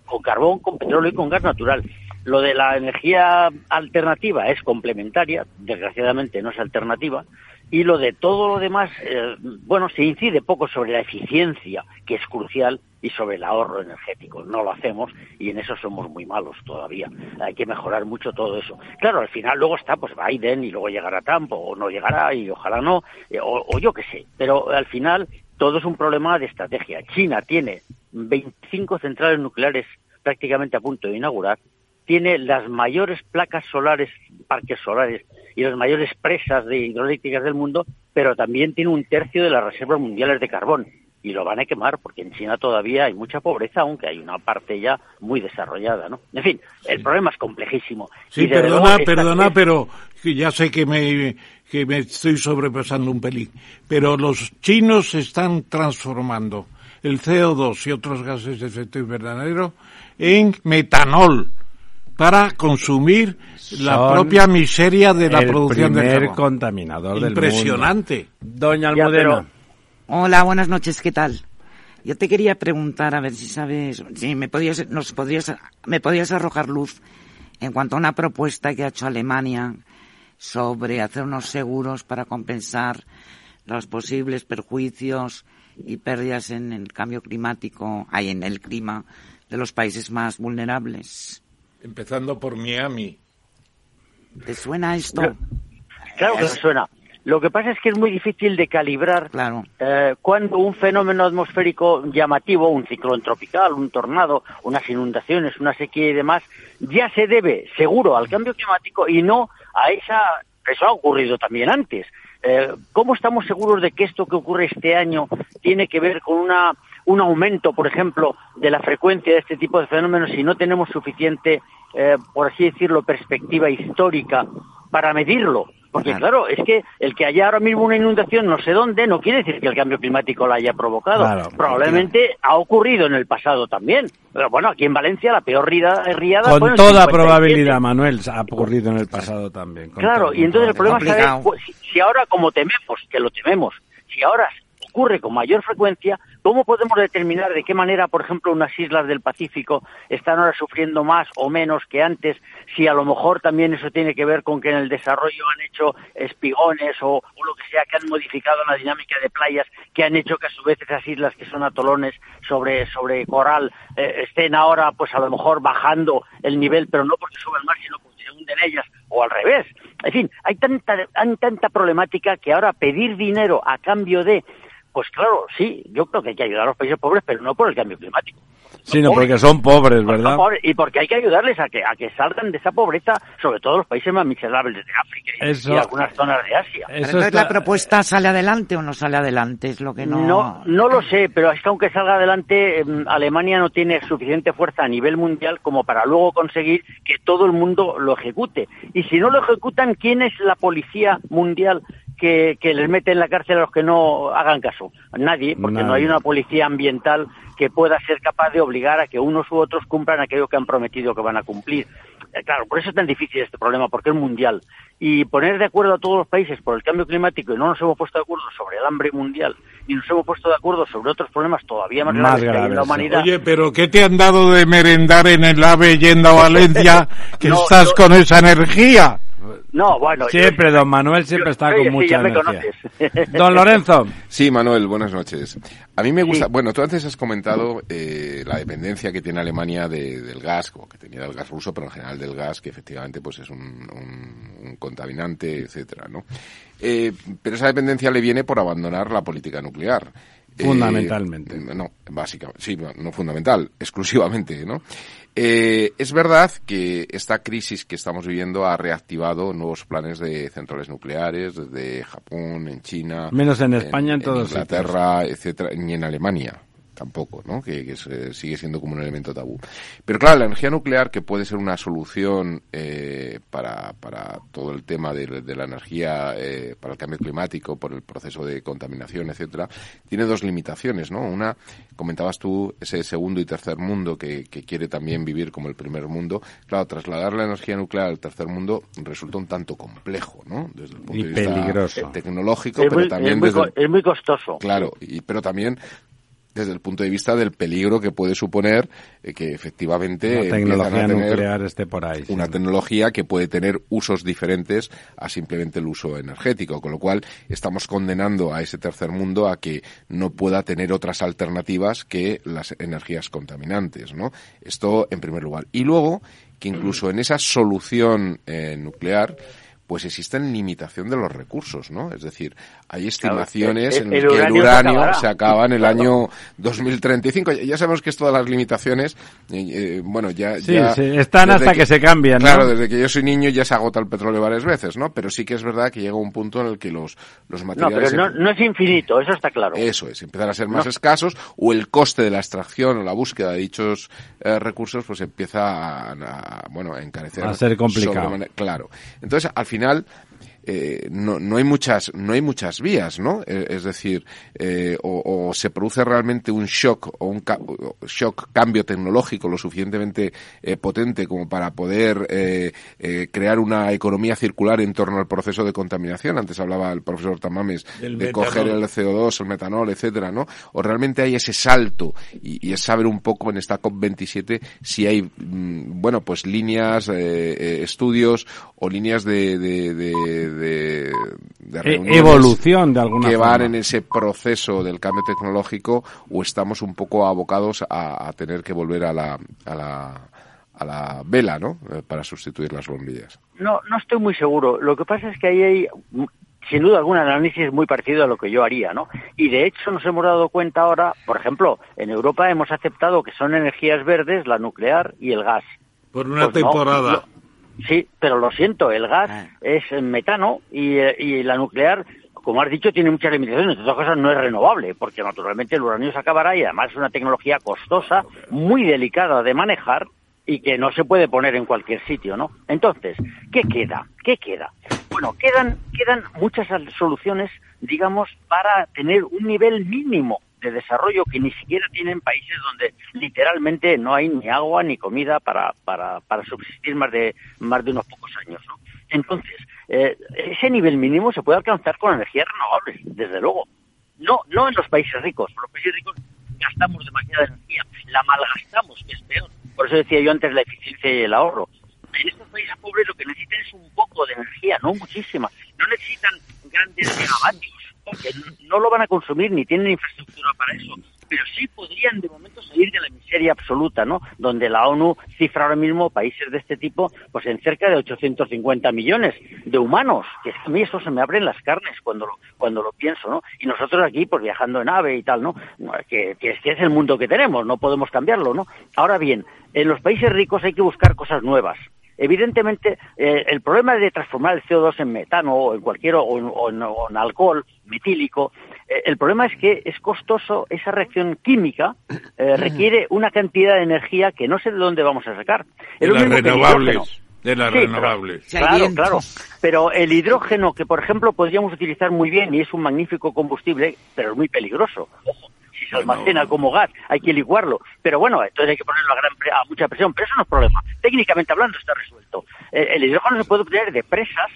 con, carbón, con petróleo y con gas natural. Lo de la energía alternativa es complementaria, desgraciadamente no es alternativa, y lo de todo lo demás, eh, bueno, se incide poco sobre la eficiencia, que es crucial, y sobre el ahorro energético. No lo hacemos y en eso somos muy malos todavía. Hay que mejorar mucho todo eso. Claro, al final luego está pues Biden y luego llegará Trump o no llegará y ojalá no, eh, o, o yo qué sé. Pero al final todo es un problema de estrategia. China tiene 25 centrales nucleares prácticamente a punto de inaugurar, tiene las mayores placas solares, parques solares y las mayores presas de hidroeléctricas del mundo, pero también tiene un tercio de las reservas mundiales de carbón y lo van a quemar porque en China todavía hay mucha pobreza, aunque hay una parte ya muy desarrollada, ¿no? En fin, el problema es complejísimo. Sí, perdona, perdona, pero ya sé que me, que me estoy sobrepasando un pelín, pero los chinos se están transformando el CO2 y otros gases de efecto invernadero en metanol para consumir la propia miseria de la producción de carbón. contaminador Impresionante. del mundo. Doña Almudena. Hola, buenas noches, ¿qué tal? Yo te quería preguntar, a ver si sabes, si me podías, nos podrías, me podías arrojar luz en cuanto a una propuesta que ha hecho Alemania sobre hacer unos seguros para compensar los posibles perjuicios y pérdidas en el cambio climático, hay en el clima de los países más vulnerables. Empezando por Miami. ¿Te suena esto? Claro que me suena. Lo que pasa es que es muy difícil de calibrar Claro. eh, cuando un fenómeno atmosférico llamativo, un ciclón tropical, un tornado, unas inundaciones, una sequía y demás, ya se debe seguro al cambio climático y no a esa... Eso ha ocurrido también antes. Eh, ¿Cómo estamos seguros de que esto que ocurre este año tiene que ver con una, un aumento, por ejemplo, de la frecuencia de este tipo de fenómenos si no tenemos suficiente, eh, por así decirlo, perspectiva histórica para medirlo? Porque claro, es que el que haya ahora mismo una inundación no sé dónde no quiere decir que el cambio climático la haya provocado. Claro, Probablemente ha ocurrido en el pasado también. Pero bueno, aquí en Valencia la peor rida- riada fue Con toda 57. probabilidad, Manuel, ha ocurrido en el pasado también. con Claro, y entonces el problema es saber pues, si ahora como tememos, que lo tememos, si ahora ocurre con mayor frecuencia, ¿cómo podemos determinar de qué manera, por ejemplo, unas islas del Pacífico están ahora sufriendo más o menos que antes? Si a lo mejor también eso tiene que ver con que en el desarrollo han hecho espigones o, lo que sea, que han modificado la dinámica de playas, que han hecho que a su vez esas islas que son atolones sobre, sobre coral eh, estén ahora, pues a lo mejor bajando el nivel, pero no porque sube el mar, sino porque se hunden ellas, o al revés. En fin, hay tanta, hay tanta problemática que ahora pedir dinero a cambio de, pues claro, sí, yo creo que hay que ayudar a los países pobres, pero no por el cambio climático. Sí, no, porque son pobres, ¿verdad? son pobres, Y porque hay que ayudarles a que, a que salgan de esa pobreza, sobre todo los países más miserables de África y, Eso- y algunas zonas de Asia. Pero entonces la propuesta sale adelante o no sale adelante, es lo que no... No, no lo sé, pero es que aunque salga adelante, em, Alemania no tiene suficiente fuerza a nivel mundial como para luego conseguir que todo el mundo lo ejecute. Y si no lo ejecutan, ¿quién es la policía mundial que, que les mete en la cárcel a los que no hagan caso? Nadie, porque no hay una policía ambiental que pueda ser capaz de obligar a que unos u otros cumplan aquello que han prometido que van a cumplir. Eh, Claro, por eso es tan difícil este problema, porque es mundial. Y poner de acuerdo a todos los países por el cambio climático y no nos hemos puesto de acuerdo sobre el hambre mundial, ni nos hemos puesto de acuerdo sobre otros problemas todavía más, Más graves que hay en la humanidad. Oye, pero ¿qué te han dado de merendar en el AVE yendo a Valencia que No, estás no. con esa energía? No, bueno. Siempre, don Manuel siempre está con sí, mucha me energía. conoces. Don Lorenzo. Sí, Manuel, buenas noches. A mí me gusta, Sí. bueno, tú antes has comentado eh, la dependencia que tiene Alemania de- del gas, o que tenía del gas ruso, pero en general del gas, que efectivamente pues es un, un- un contaminante, etcétera, ¿no? Eh, pero esa dependencia le viene por abandonar la política nuclear. Eh, Fundamentalmente. no, básicamente, sí, no fundamental, exclusivamente, ¿no? Eh, es verdad que esta crisis que estamos viviendo ha reactivado nuevos planes de centrales nucleares desde Japón, en China, Menos en España, en todos Inglaterra, etcétera, ni en Alemania tampoco, ¿no? Que, que es, eh, sigue siendo como un elemento tabú. Pero claro, la energía nuclear, que puede ser una solución eh, para, para todo el tema de, de la energía, eh, para el cambio climático, por el proceso de contaminación, etcétera, tiene dos limitaciones, ¿no? Una, comentabas tú, ese segundo y tercer mundo que, que quiere también vivir como el primer mundo. Claro, trasladar la energía nuclear al tercer mundo resulta un tanto complejo, ¿no? Desde el punto Y de vista peligroso. tecnológico, Es pero muy- también es muy desde es muy costoso. Claro, y, pero también desde el punto de vista del peligro que puede suponer eh, que efectivamente La tecnología a tener nuclear esté por ahí. sí. una tecnología que puede tener usos diferentes a simplemente el uso energético, con lo cual estamos condenando a ese tercer mundo a que no pueda tener otras alternativas que las energías contaminantes, ¿no? Esto en primer lugar. Y luego que incluso en esa solución eh, nuclear pues existen limitación de los recursos, ¿no? Es decir, hay estimaciones el- en el las que el uranio se acaba en el Claro. año 2035. Ya- Ya sabemos que esto de las limitaciones, eh, eh, bueno, ya... Sí, ya sí, están hasta que se cambian, ¿no? Claro, desde que yo soy niño ya se agota el petróleo varias veces, ¿no? Pero sí que es verdad que llega un punto en el que los, los No, materiales... pero no, no es infinito, eso está claro. Eso es, empiezan a ser más No. escasos o el coste de la extracción o la búsqueda de dichos eh, recursos pues empieza a, a, bueno, a encarecer. A ser complicado. Claro. Entonces, al final, eh, no, no hay muchas no hay muchas vías no Eh, es decir eh, o, o se produce realmente un shock o un ca- shock cambio tecnológico lo suficientemente eh, potente como para poder eh, crear una economía circular en torno al proceso de contaminación. Antes hablaba el profesor Tamames de metanol. coger el CO2 el metanol etcétera no o realmente hay ese salto y, y es saber un poco en esta COP 27 si hay mm, bueno pues líneas estudios o líneas de, de, de- de, de E- reuniones evolución, de alguna que van en ese proceso del cambio tecnológico o estamos un poco abocados a, a tener que volver a la, a la, a la vela, ¿no? Eh, Para sustituir las bombillas. No, no estoy muy seguro. Lo que pasa es que ahí hay, mm, sin duda alguna, análisis muy parecido a lo que yo haría, ¿no? Y de hecho nos hemos dado cuenta ahora, por ejemplo, en Europa hemos aceptado que son energías verdes la nuclear y el gas. Por una Pues no, temporada. Sí, pero lo siento, el gas es metano y, y la nuclear, como has dicho, tiene muchas limitaciones. Entre otras cosas, no es renovable, porque naturalmente el uranio se acabará y además es una tecnología costosa, muy delicada de manejar y que no se puede poner en cualquier sitio, ¿no? Entonces, ¿qué queda? ¿Qué queda? Bueno, quedan, quedan muchas soluciones, digamos, para tener un nivel mínimo de desarrollo que ni siquiera tienen países donde literalmente no hay ni agua ni comida para, para, para subsistir más de, más de unos pocos años, ¿no? Entonces, eh, ese nivel mínimo se puede alcanzar con energías renovables, desde luego. No, no en los países ricos. Los países ricos gastamos demasiada energía, la malgastamos, que es peor. Por eso decía yo antes la eficiencia y el ahorro. En estos países pobres lo que necesitan es un poco de energía, no muchísima. No necesitan grandes megavatios, porque no lo van a consumir ni tienen infraestructura para eso. Pero sí podrían de momento salir de la miseria absoluta, ¿no? Donde la ONU cifra ahora mismo países de este tipo pues en cerca de 850 millones de humanos. Que a mí eso se me abren las carnes cuando lo, cuando lo pienso, ¿no? Y nosotros aquí pues viajando en ave y tal, ¿no? Que, que, que es el mundo que tenemos, no podemos cambiarlo, ¿no? Ahora bien, en los países ricos hay que buscar cosas nuevas. Evidentemente, eh, el problema de transformar el CO2 en metano o en cualquier o en, o en- o en alcohol metílico, eh, el problema es que es costoso, esa reacción química eh, requiere una cantidad de energía que no sé de dónde vamos a sacar. De Es lo las renovables. hidrógeno. De las Sí, pero- renovables. Claro, claro. Pero el hidrógeno, que por ejemplo podríamos utilizar muy bien y es un magnífico combustible, pero es muy peligroso. Si se almacena como gas, hay que licuarlo. Pero bueno, entonces hay que ponerlo a, gran pre- a mucha presión. Pero eso no es problema. Técnicamente hablando está resuelto. Eh, el hidrógeno se puede obtener de presas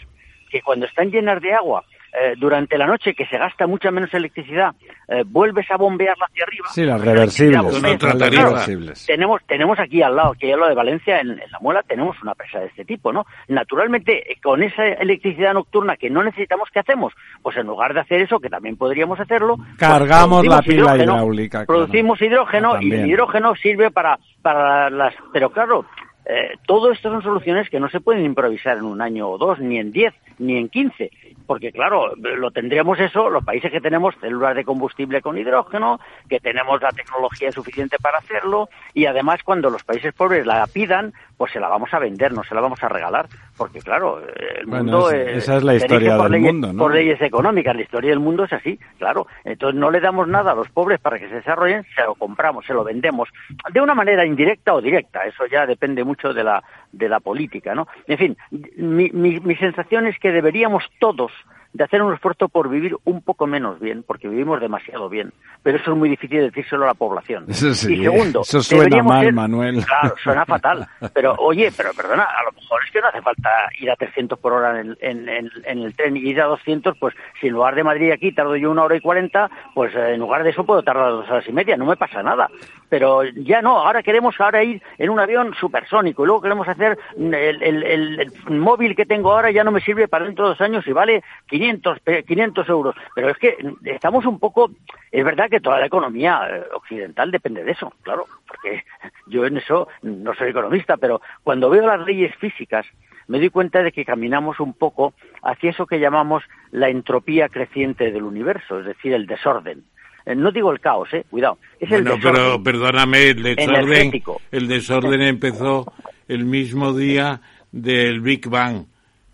que cuando están llenas de agua eh, durante la noche, que se gasta mucha menos electricidad, eh, vuelves a bombearla hacia arriba. Sí, las reversibles. Pues claro, reversibles. tenemos tenemos aquí al lado, que es lo de Valencia, en, en la Muela, tenemos una presa de este tipo, ¿no? Naturalmente, eh, con esa electricidad nocturna que no necesitamos, ¿qué hacemos? Pues en lugar de hacer eso, que también podríamos hacerlo, pues Cargamos la pila hidrógeno, hidráulica. claro. Producimos hidrógeno y el hidrógeno sirve para, para las... Pero claro, eh, todo esto son soluciones que no se pueden improvisar en un año o dos, ni en diez, ni en quince. Porque claro, lo tendríamos eso, los países que tenemos células de combustible con hidrógeno, que tenemos la tecnología suficiente para hacerlo, y además cuando los países pobres la pidan, pues se la vamos a vender, no se la vamos a regalar. Porque claro, el Bueno, mundo... es- eh, esa es la historia por del leyes- mundo, ¿no? Por leyes económicas, la historia del mundo es así, claro. Entonces no le damos nada a los pobres para que se desarrollen, se lo compramos, se lo vendemos, de una manera indirecta o directa, eso ya depende mucho de la, de la política, ¿no? En fin, mi, mi, mi sensación es que deberíamos todos de hacer un esfuerzo por vivir un poco menos bien, porque vivimos demasiado bien. Pero eso es muy difícil decírselo a la población. Eso sí, y segundo, eso suena mal, ser- Manuel. Claro, suena fatal. Pero, oye, pero perdona, a lo mejor es que no hace falta ir a 300 por hora en, en, en, en el tren y ir a 200, pues si en lugar de Madrid aquí tardo yo una hora y cuarenta, pues en lugar de eso puedo tardar dos horas y media, no me pasa nada. Pero ya no, ahora queremos ahora ir en un avión supersónico y luego queremos hacer mm, el, móvil que tengo ahora ya no me sirve para dentro de dos años y vale 500, pe- 500 euros. Pero es que estamos un poco, es verdad que toda la economía eh, occidental depende de eso, claro, porque yo en eso no soy economista, pero cuando veo las leyes físicas me doy cuenta de que caminamos un poco hacia eso que llamamos la entropía creciente del universo, es decir, el desorden. Eh, No digo el caos, eh, cuidado. Es Bueno, el desorden. pero perdóname, el desorden, Energético. el desorden empezó el mismo día del Big Bang,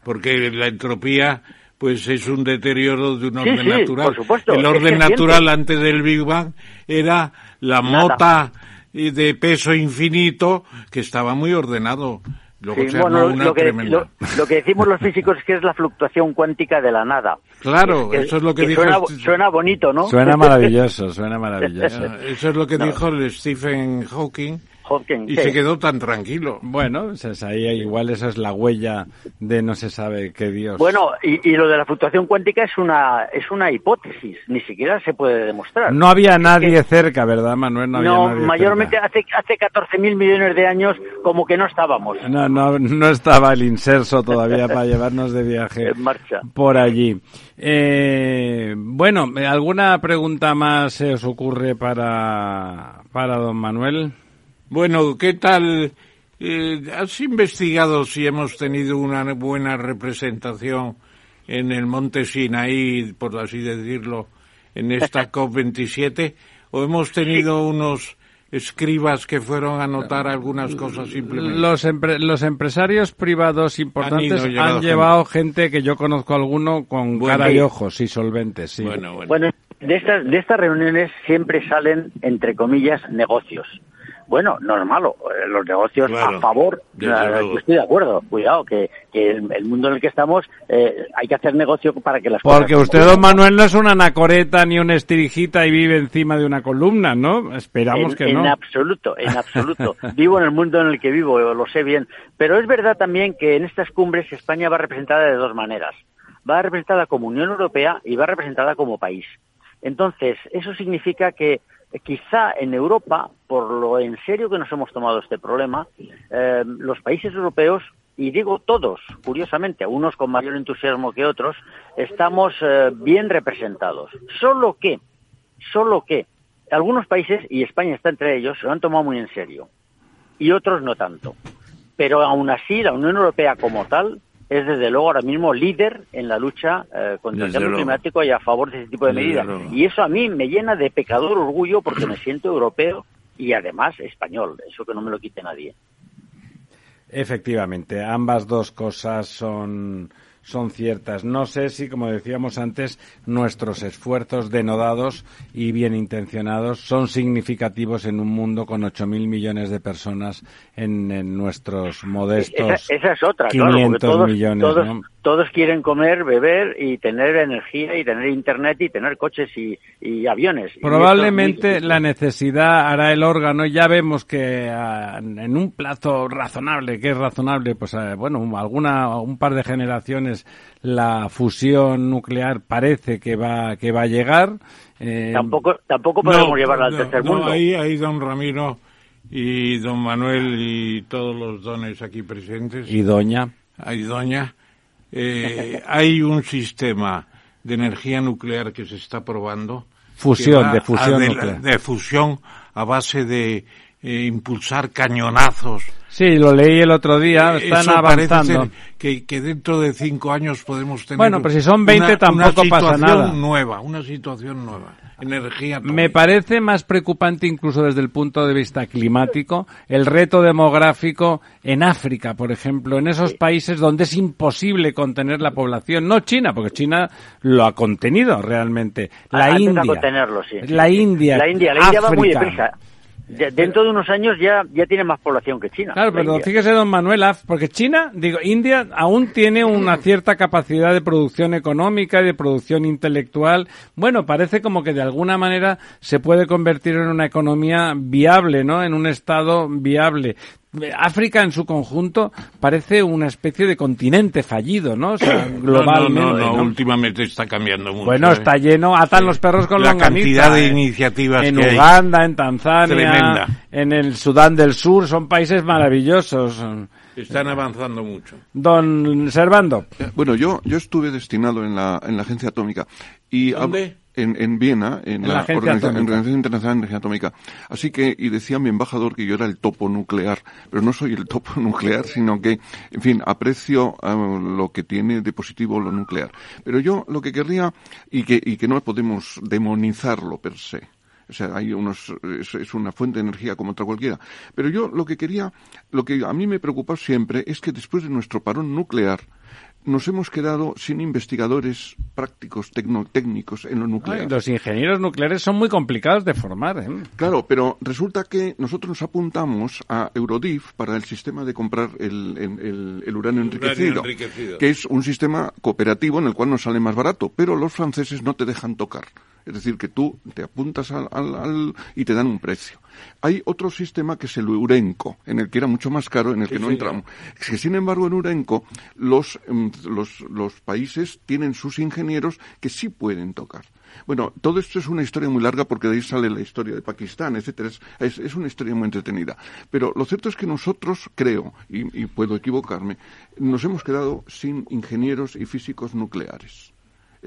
porque la entropía pues es un deterioro de un Sí, orden sí, natural. por supuesto, el es orden natural antes del Big Bang era la Nada. mota y de peso infinito que estaba muy ordenado. Luego Sí, se bueno, una lo que, lo- lo que decimos los físicos es que es la fluctuación cuántica de la nada. Claro, eso es lo que dijo Suena, este- suena bonito, ¿no? Suena maravilloso, suena maravilloso. Eso es lo que dijo el Stephen Hawking Y se quedó tan tranquilo. Bueno, es ahí igual esa es la huella de no se sabe qué Dios. Bueno, y, lo de la fluctuación cuántica es una es una hipótesis, ni siquiera se puede demostrar. No había nadie cerca, ¿verdad, Manuel? No, mayormente hace hace 14.000 millones de años como que no estábamos. No, no, no estaba el inserso todavía para llevarnos de viaje en marcha. por allí. Eh, bueno, ¿alguna pregunta más se os ocurre para, para don Manuel? Bueno, ¿qué tal? Eh, ¿Has investigado si hemos tenido una buena representación en el Monte Sinaí, por así decirlo, en esta COP27? ¿O hemos tenido unos escribas que fueron a anotar algunas cosas simplemente. Los, los empresarios privados importantes han, llevado gente. que yo conozco alguno con cara y ojos y solventes, sí. Bueno, bueno. de estas, de estas reuniones siempre salen, entre comillas, negocios. Bueno, normal, eh, los negocios a favor, eh, estoy de acuerdo, cuidado, que, que el, mundo en el que estamos eh, hay que hacer negocio para que las Porque usted, don Manuel, no es una anacoreta ni una estirijita y vive encima de una columna, ¿no? Esperamos que no. En absoluto, en absoluto. vivo en el mundo en el que vivo, lo sé bien. Pero es verdad también que en estas cumbres España va representada de dos maneras. Va representada como Unión Europea y va representada como país. Entonces, eso significa que quizá en Europa, por lo en serio que nos hemos tomado este problema, eh, los países europeos, y digo todos, curiosamente, unos con mayor entusiasmo que otros, estamos eh, bien representados. Solo que, solo que, algunos países, y España está entre ellos, se lo han tomado muy en serio, y otros no tanto. Pero aún así, la Unión Europea como tal es desde luego ahora mismo líder en la lucha eh, contra el cambio climático y a favor de ese tipo de medidas. Y eso a mí me llena de pecador orgullo porque me siento europeo y además español. Eso que no me lo quite nadie. Efectivamente, ambas dos cosas son son ciertas. No sé si, como decíamos antes, nuestros esfuerzos denodados y bien intencionados son significativos en un mundo con 8.000 millones de personas en, nuestros modestos esa, es otra, 500 millones. Todos, todos, quieren comer, beber y tener energía y tener internet y tener coches y, aviones. Probablemente la necesidad hará el órgano. Ya vemos que ah, en un plazo razonable, que es razonable, pues ah, bueno, alguna un par de generaciones la fusión nuclear parece que va que va a llegar. Eh, tampoco tampoco podemos llevarla al tercer mundo. ahí, ahí don Ramiro y don Manuel y todos los dones aquí presentes. Y doña. Hay doña. Eh, hay un sistema de energía nuclear que se está probando. Fusión, de fusión nuclear. De fusión a base de eh, impulsar cañonazos. Sí, lo leí el otro día, eh, están avanzando. Que, que, dentro de cinco años podemos tener. Bueno, pero si son 20 tampoco pasa nada. nueva, una situación nueva. Energía. Me parece más preocupante incluso desde el punto de vista climático el reto demográfico en África, por ejemplo, en esos países donde es imposible contener la población. No China, porque China lo ha contenido realmente. La India. La India. La India, la India va muy deprisa dentro de unos años ya, ya tiene más población que China. Claro, pero fíjese, don Manuel, porque China, digo, India aún tiene una cierta capacidad de producción económica y de producción intelectual. Bueno, parece como que de alguna manera se puede convertir en una economía viable, ¿no? En un estado viable. África en su conjunto parece una especie de continente fallido, ¿no? O sea, globalmente. No, no, no, últimamente está cambiando mucho. Bueno, está ¿eh? lleno, atan los perros con la cantidad de ¿eh? iniciativas en Uganda, en Tanzania, en el Sudán del Sur, son países maravillosos. Están avanzando mucho. Don Servando. Eh, bueno, yo yo estuve destinado en la en la agencia atómica y ¿Dónde? En, en Viena, en, la, Organización, Internacional de Energía Atómica. Así que, y decía mi embajador que yo era el topo nuclear, pero no soy el topo nuclear, sino que, en fin, aprecio ah, lo que tiene de positivo lo nuclear. Pero yo lo que querría, y que, y que no podemos demonizarlo per se, o sea, hay unos, es, es, una fuente de energía como otra cualquiera. Pero yo lo que quería, lo que a mí me preocupa siempre es que después de nuestro parón nuclear, nos hemos quedado sin investigadores prácticos, técnicos en lo nuclear. los ingenieros nucleares son muy complicados de formar. ¿eh? Claro, pero resulta que nosotros nos apuntamos a Eurodif para el sistema de comprar el, uranio, enriquecido, que es un sistema cooperativo en el cual nos sale más barato, pero los franceses no te dejan tocar Es decir, que tú te apuntas al, al, y te dan un precio. Hay otro sistema que es el Urenco, en el que era mucho más caro, en el que no entramos. Es que, sin embargo, en Urenco los, em, los, los países tienen sus ingenieros que sí pueden tocar. Bueno, todo esto es una historia muy larga porque de ahí sale la historia de Pakistán, etcétera. Es, es, una historia muy entretenida. Pero lo cierto es que nosotros, creo, y, y puedo equivocarme, nos hemos quedado sin ingenieros y físicos nucleares.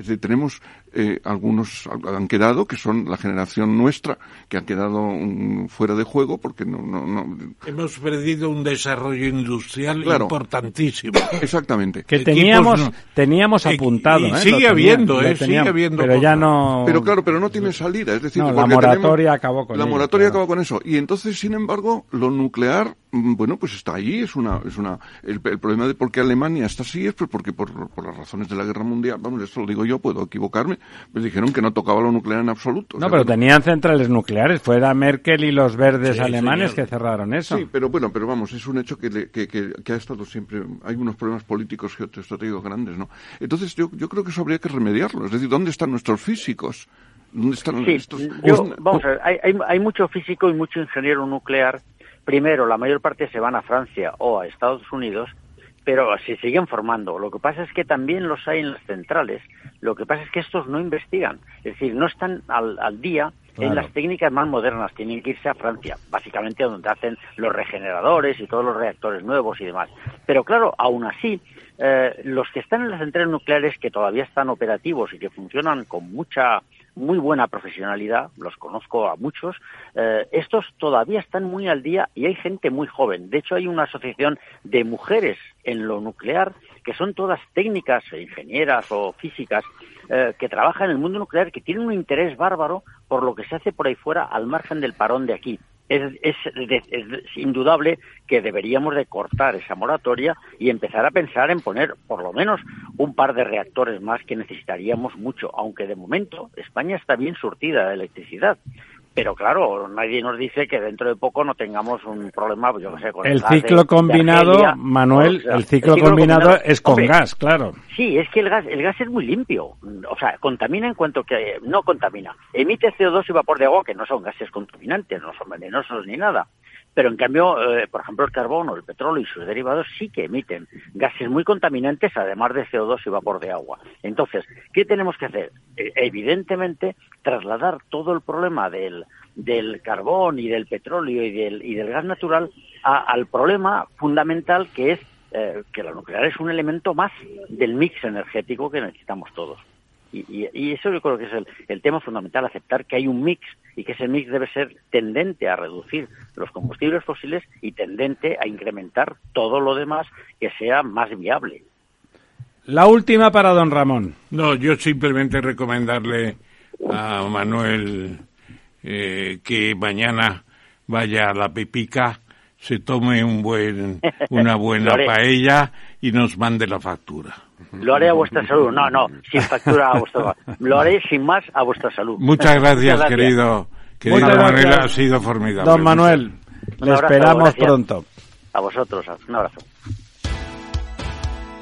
Es decir, tenemos eh, algunos han quedado que son la generación nuestra que han quedado um, fuera de juego porque no, no, no. Hemos perdido un desarrollo industrial importantísimo. Exactamente. Que teníamos teníamos apuntado y, ¿eh? sigue habiendo eh, sigue habiendo pero ya no pero claro pero no tiene salida es decir la moratoria acabó con la moratoria acabó con eso. Y entonces sin embargo lo nuclear mm, bueno pues está ahí es una es una el, problema de por qué Alemania está así es pues porque por, por las razones de la guerra mundial vamos esto lo digo yo puedo equivocarme pues dijeron que no tocaba lo nuclear en absoluto. No, pero tenían centrales nuclerares. Fue Merkel y los verdes alemanes que cerraron eso. Sí, pero bueno, pero vamos, es un hecho que, que, que, ha estado siempre. Hay unos problemas políticos geoestratégicos grandes, ¿no? Entonces yo, yo creo que eso habría que remediarlo. Es decir, ¿dónde están nuestros físicos? ¿Dónde están sí, estos? vamos a ver, hay, hay, hay mucho físico y mucho ingeniero nuclear. Primero, la mayor parte se van a Francia o a Estados Unidos pero se siguen formando. Lo que pasa es que también los hay en las centrales. Lo que pasa es que estos no investigan, es decir, no están al, al día en las técnicas más modernas, tienen que irse a Francia, básicamente donde hacen los regeneradores y todos los reactores nuevos y demás. Pero claro, aún así, eh, los que están en las centrales nucleares que todavía están operativos y que funcionan con mucha muy buena profesionalidad, los conozco a muchos, eh, estos todavía están muy al día y hay gente muy joven. De hecho, hay una asociación de mujeres en lo nuclear que son todas técnicas, ingenieras o físicas, eh, que trabajan en el mundo nuclear, que tienen un interés bárbaro por lo que se hace por ahí fuera al margen del parón de aquí es, indudable que deberíamos de cortar esa moratoria y empezar a pensar en poner por lo menos un par de reactores más que necesitaríamos mucho, aunque de momento España está bien surtida de electricidad. Pero claro, nadie nos dice que dentro de poco no tengamos un problema, yo no sé, con el, ciclo combinado, Manuel, el, ciclo combinado, es con gas, claro. Sí, es que el gas, el gas es muy limpio, o sea, contamina en cuanto que no contamina, emite CO2 y vapor de agua que no son gases contaminantes, no son venenosos ni nada. Pero en cambio, eh, por ejemplo, el carbono, el petróleo y sus derivados sí que emiten gases muy contaminantes, además de CO2 y vapor de agua. Entonces, ¿qué tenemos que hacer? Eh, evidentemente, trasladar todo el problema del, del carbón y del petróleo y del, y del gas natural al problema fundamental que es eh, que la nuclear es un elemento más del mix energético que necesitamos todos. Y, eso yo creo que es el, tema fundamental, aceptar que hay un mix y que ese mix debe ser tendente a reducir los combustibles fósiles y tendente a incrementar todo lo demás que sea más viable. La última para don Ramón. No, yo simplemente recomendarle a Manuel eh, que mañana vaya a la Pepica, se tome un buen, una buena paella y nos mande la factura. Lo haré a vuestra salud. No, no, sin factura a vuestra Lo haré sin más a vuestra salud. Muchas gracias, querido. Querido Manuel, ha sido formidable. Don Manuel, le esperamos pronto. A vosotros, un abrazo.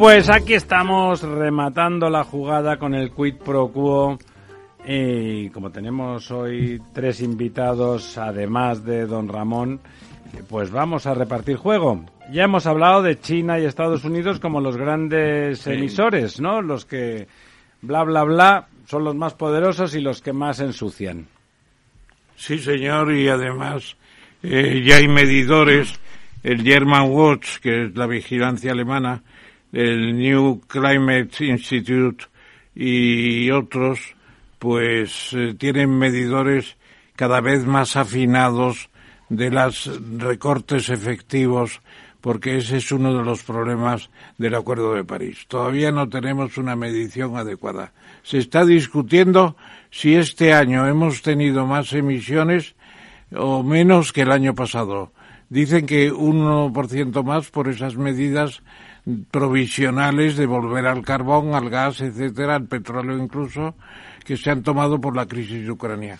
Pues aquí estamos rematando la jugada con el quid pro quo. Y como tenemos hoy tres invitados, además de don Ramón, pues vamos a repartir juego. Ya hemos hablado de China y Estados Unidos como los grandes emisores, ¿no? Los que, bla, bla, bla, son los más poderosos y los que más ensucian. Sí, señor, y además eh, ya hay medidores. El German Watch, que es la vigilancia alemana, el New Climate Institute y otros, pues eh, tienen medidores cada vez más afinados de los recortes efectivos porque ese es uno de los problemas del Acuerdo de París. Todavía no tenemos una medición adecuada. Se está discutiendo si este año hemos tenido más emisiones o menos que el año pasado. Dicen que un 1% más por esas medidas provisionales de volver al carbón, al gas, etcétera, al petróleo incluso, que se han tomado por la crisis de Ucrania.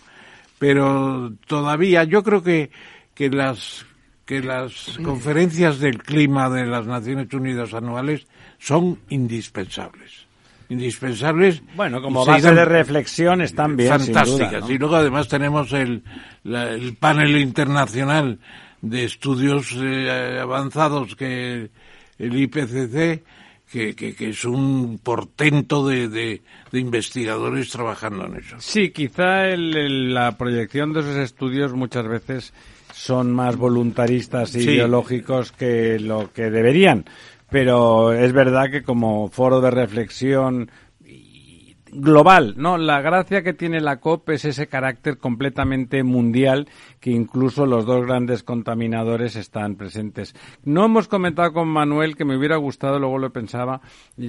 Pero todavía yo creo que, que las que las conferencias del clima de las Naciones Unidas anuales son indispensables. Indispensables. Bueno, como base de reflexión están bien. Fantásticas. Y luego además tenemos el, el panel internacional de estudios eh, avanzados que el IPCC, que, que, es un portento de, de, investigadores trabajando en eso. Sí, quizá la proyección de esos estudios muchas veces son más voluntaristas y ideológicos que lo que deberían. Pero es verdad que como foro de reflexión global, ¿no? La gracia que tiene la COP es ese carácter completamente mundial que incluso los dos grandes contaminadores están presentes. No hemos comentado con Manuel que me hubiera gustado, luego lo pensaba,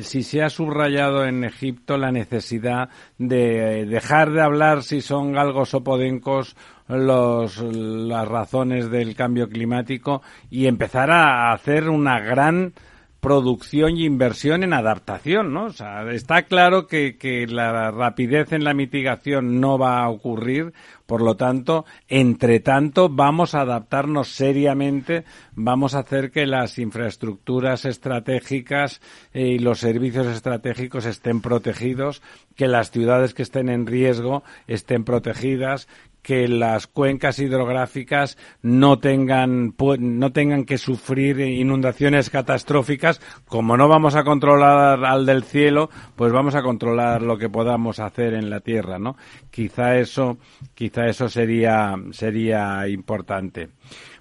si se ha subrayado en Egipto la necesidad de dejar de hablar si son galgos o podencos los, las razones del cambio climático y empezar a hacer una gran producción y inversión en adaptación, ¿no? O sea, está claro que, que la rapidez en la mitigación no va a ocurrir, por lo tanto, entre tanto, vamos a adaptarnos seriamente, vamos a hacer que las infraestructuras estratégicas eh, y los servicios estratégicos estén protegidos, que las ciudades que estén en riesgo estén protegidas, que las cuencas hidrográficas no tengan no tengan que sufrir inundaciones catastróficas. Como no vamos a controlar al del cielo pues vamos a controlar lo que podamos hacer en la tierra no quizá eso quizá eso sería sería importante.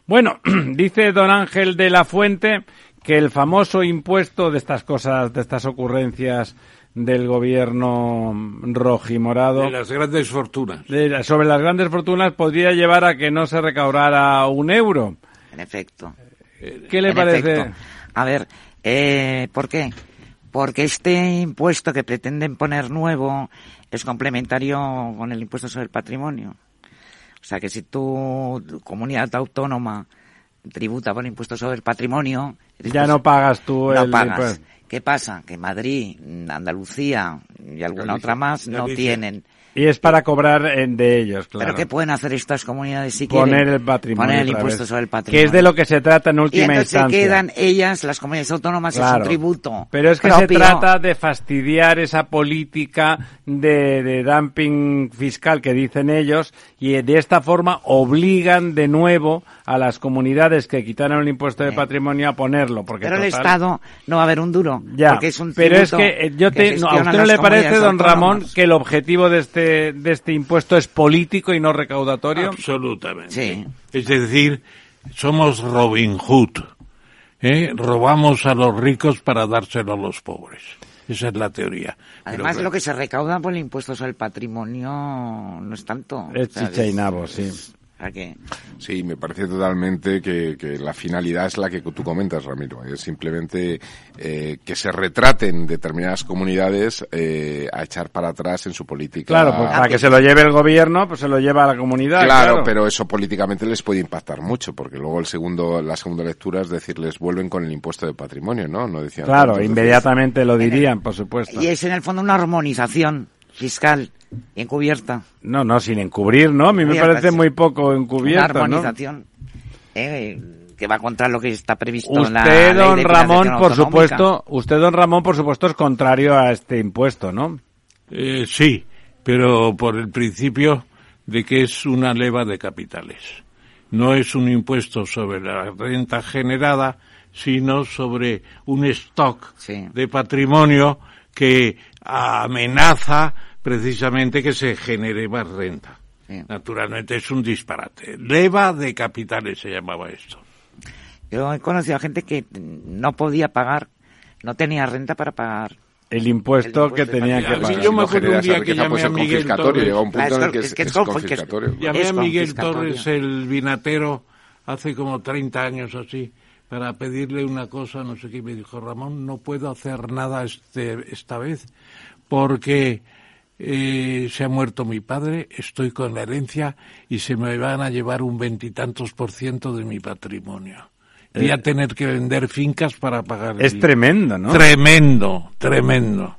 Bueno dice don Ángel de la Fuente que el famoso impuesto de estas cosas de estas ocurrencias del gobierno rojimorado. De las grandes fortunas. sobre las grandes fortunas podría llevar a que no se recaudara un euro. En efecto. ¿Qué le parece? A ver, eh, ¿por qué? Porque este impuesto que pretenden poner nuevo es complementario con el impuesto sobre el patrimonio. O sea que si tu comunidad autónoma tributa por impuesto sobre el patrimonio... Ya no pagas tú el... Pagas. ¿Qué pasa? Que Madrid, Andalucía y alguna otra más no tienen. Y es para cobrar de ellos, claro. ¿Pero qué pueden hacer estas comunidades si Poner quieren? el patrimonio. Poner el impuesto sobre el patrimonio. Que es de lo que se trata en última y entonces instancia. se quedan ellas, las comunidades autónomas, claro. es un tributo. Pero es que se trata de fastidiar esa política de, de dumping fiscal que dicen ellos y de esta forma obligan de nuevo a las comunidades que quitaron el impuesto de patrimonio a ponerlo. Porque pero el Estado no va a haber un duro. Ya, porque es un pero es que eh, yo te, no, a usted no le parece, don Ramón, que el objetivo de este, de este impuesto es político y no recaudatorio. Absolutamente. Sí. Es decir, somos Robin Hood. ¿eh? Robamos a los ricos para dárselo a los pobres. Esa es la teoría. Además, Pero, lo que se recauda por el impuesto sobre el patrimonio no es tanto. Es chicha y nabo, sí. Sí, me parece totalmente que, que, la finalidad es la que tú comentas, Ramiro. Es simplemente eh, que se retraten determinadas comunidades eh, a echar para atrás en su política. Claro, pues para que se lo lleve el gobierno, pues se lo lleva a la comunidad. Claro, claro, pero eso políticamente les puede impactar mucho, porque luego el segundo, la segunda lectura es decirles vuelven con el impuesto de patrimonio, ¿no? No decían. Claro, inmediatamente lo dirían, por supuesto. Y es en el fondo una armonización fiscal encubierta. No, no, sin encubrir, ¿no? A mí me parece muy poco encubierta, Una armonización ¿no? eh, que va contra lo que está previsto usted, en la ley don de Ramón, por supuesto, usted, don Ramón, por supuesto, es contrario a este impuesto, ¿no? Eh, sí, pero por el principio de que es una leva de capitales. No es un impuesto sobre la renta generada, sino sobre un stock Sí. de patrimonio que amenaza precisamente que se genere más renta. Sí. Naturalmente es un disparate. Leva de capitales se llamaba esto. Yo he conocido a gente que no podía pagar, no tenía renta para pagar. El impuesto, El impuesto que tenía que pagar. Sí, yo me acuerdo un día que riqueza, llamé a Miguel. Torres. Un punto Ah, en el que es, confiscatorio. Llamé a Miguel. Torres, el vinatero, hace como 30 años así, para pedirle una cosa, no sé qué, y me dijo, Ramón, no puedo hacer nada este, esta vez porque eh, se ha muerto mi padre, estoy con la herencia y se me van a llevar un veintitantos por ciento de mi patrimonio. Voy a Eh, tener que vender fincas para pagar. Es el- tremendo, ¿no? Tremendo, tremendo.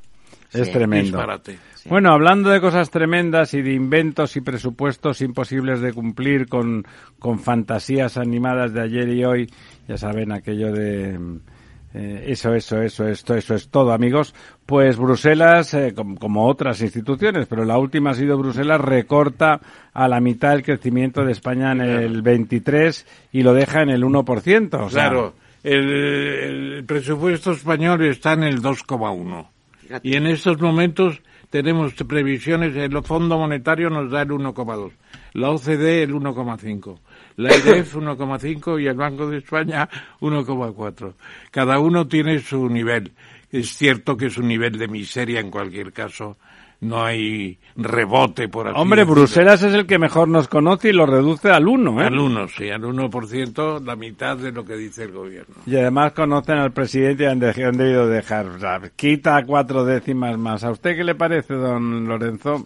Es Sí. tremendo. Disparate. Bueno, hablando de cosas tremendas y de inventos y presupuestos imposibles de cumplir con, con fantasías animadas de ayer y hoy, ya saben aquello de eh, eso, eso, eso, esto, eso es todo, amigos. Pues Bruselas, eh, com- como otras instituciones, pero la última ha sido Bruselas, recorta a la mitad el crecimiento de España en el 23 y lo deja en el 1%. O sea, Claro, el, el presupuesto español está en el 2,1. Y en estos momentos tenemos previsiones, el Fondo Monetario nos da el 1,2, la OCDE el 1,5, la IREF 1,5 y el Banco de España 1,4. Cada uno tiene su nivel. Es cierto que es un nivel de miseria en cualquier caso. No hay rebote por así Hombre, decirlo. Bruselas es el que mejor nos conoce y lo reduce al 1, ¿eh? Al 1, sí, al 1%, la mitad de lo que dice el gobierno. Y además conocen al presidente y han, dej- han debido dejar. O sea, quita cuatro décimas más. ¿A usted qué le parece, don Lorenzo?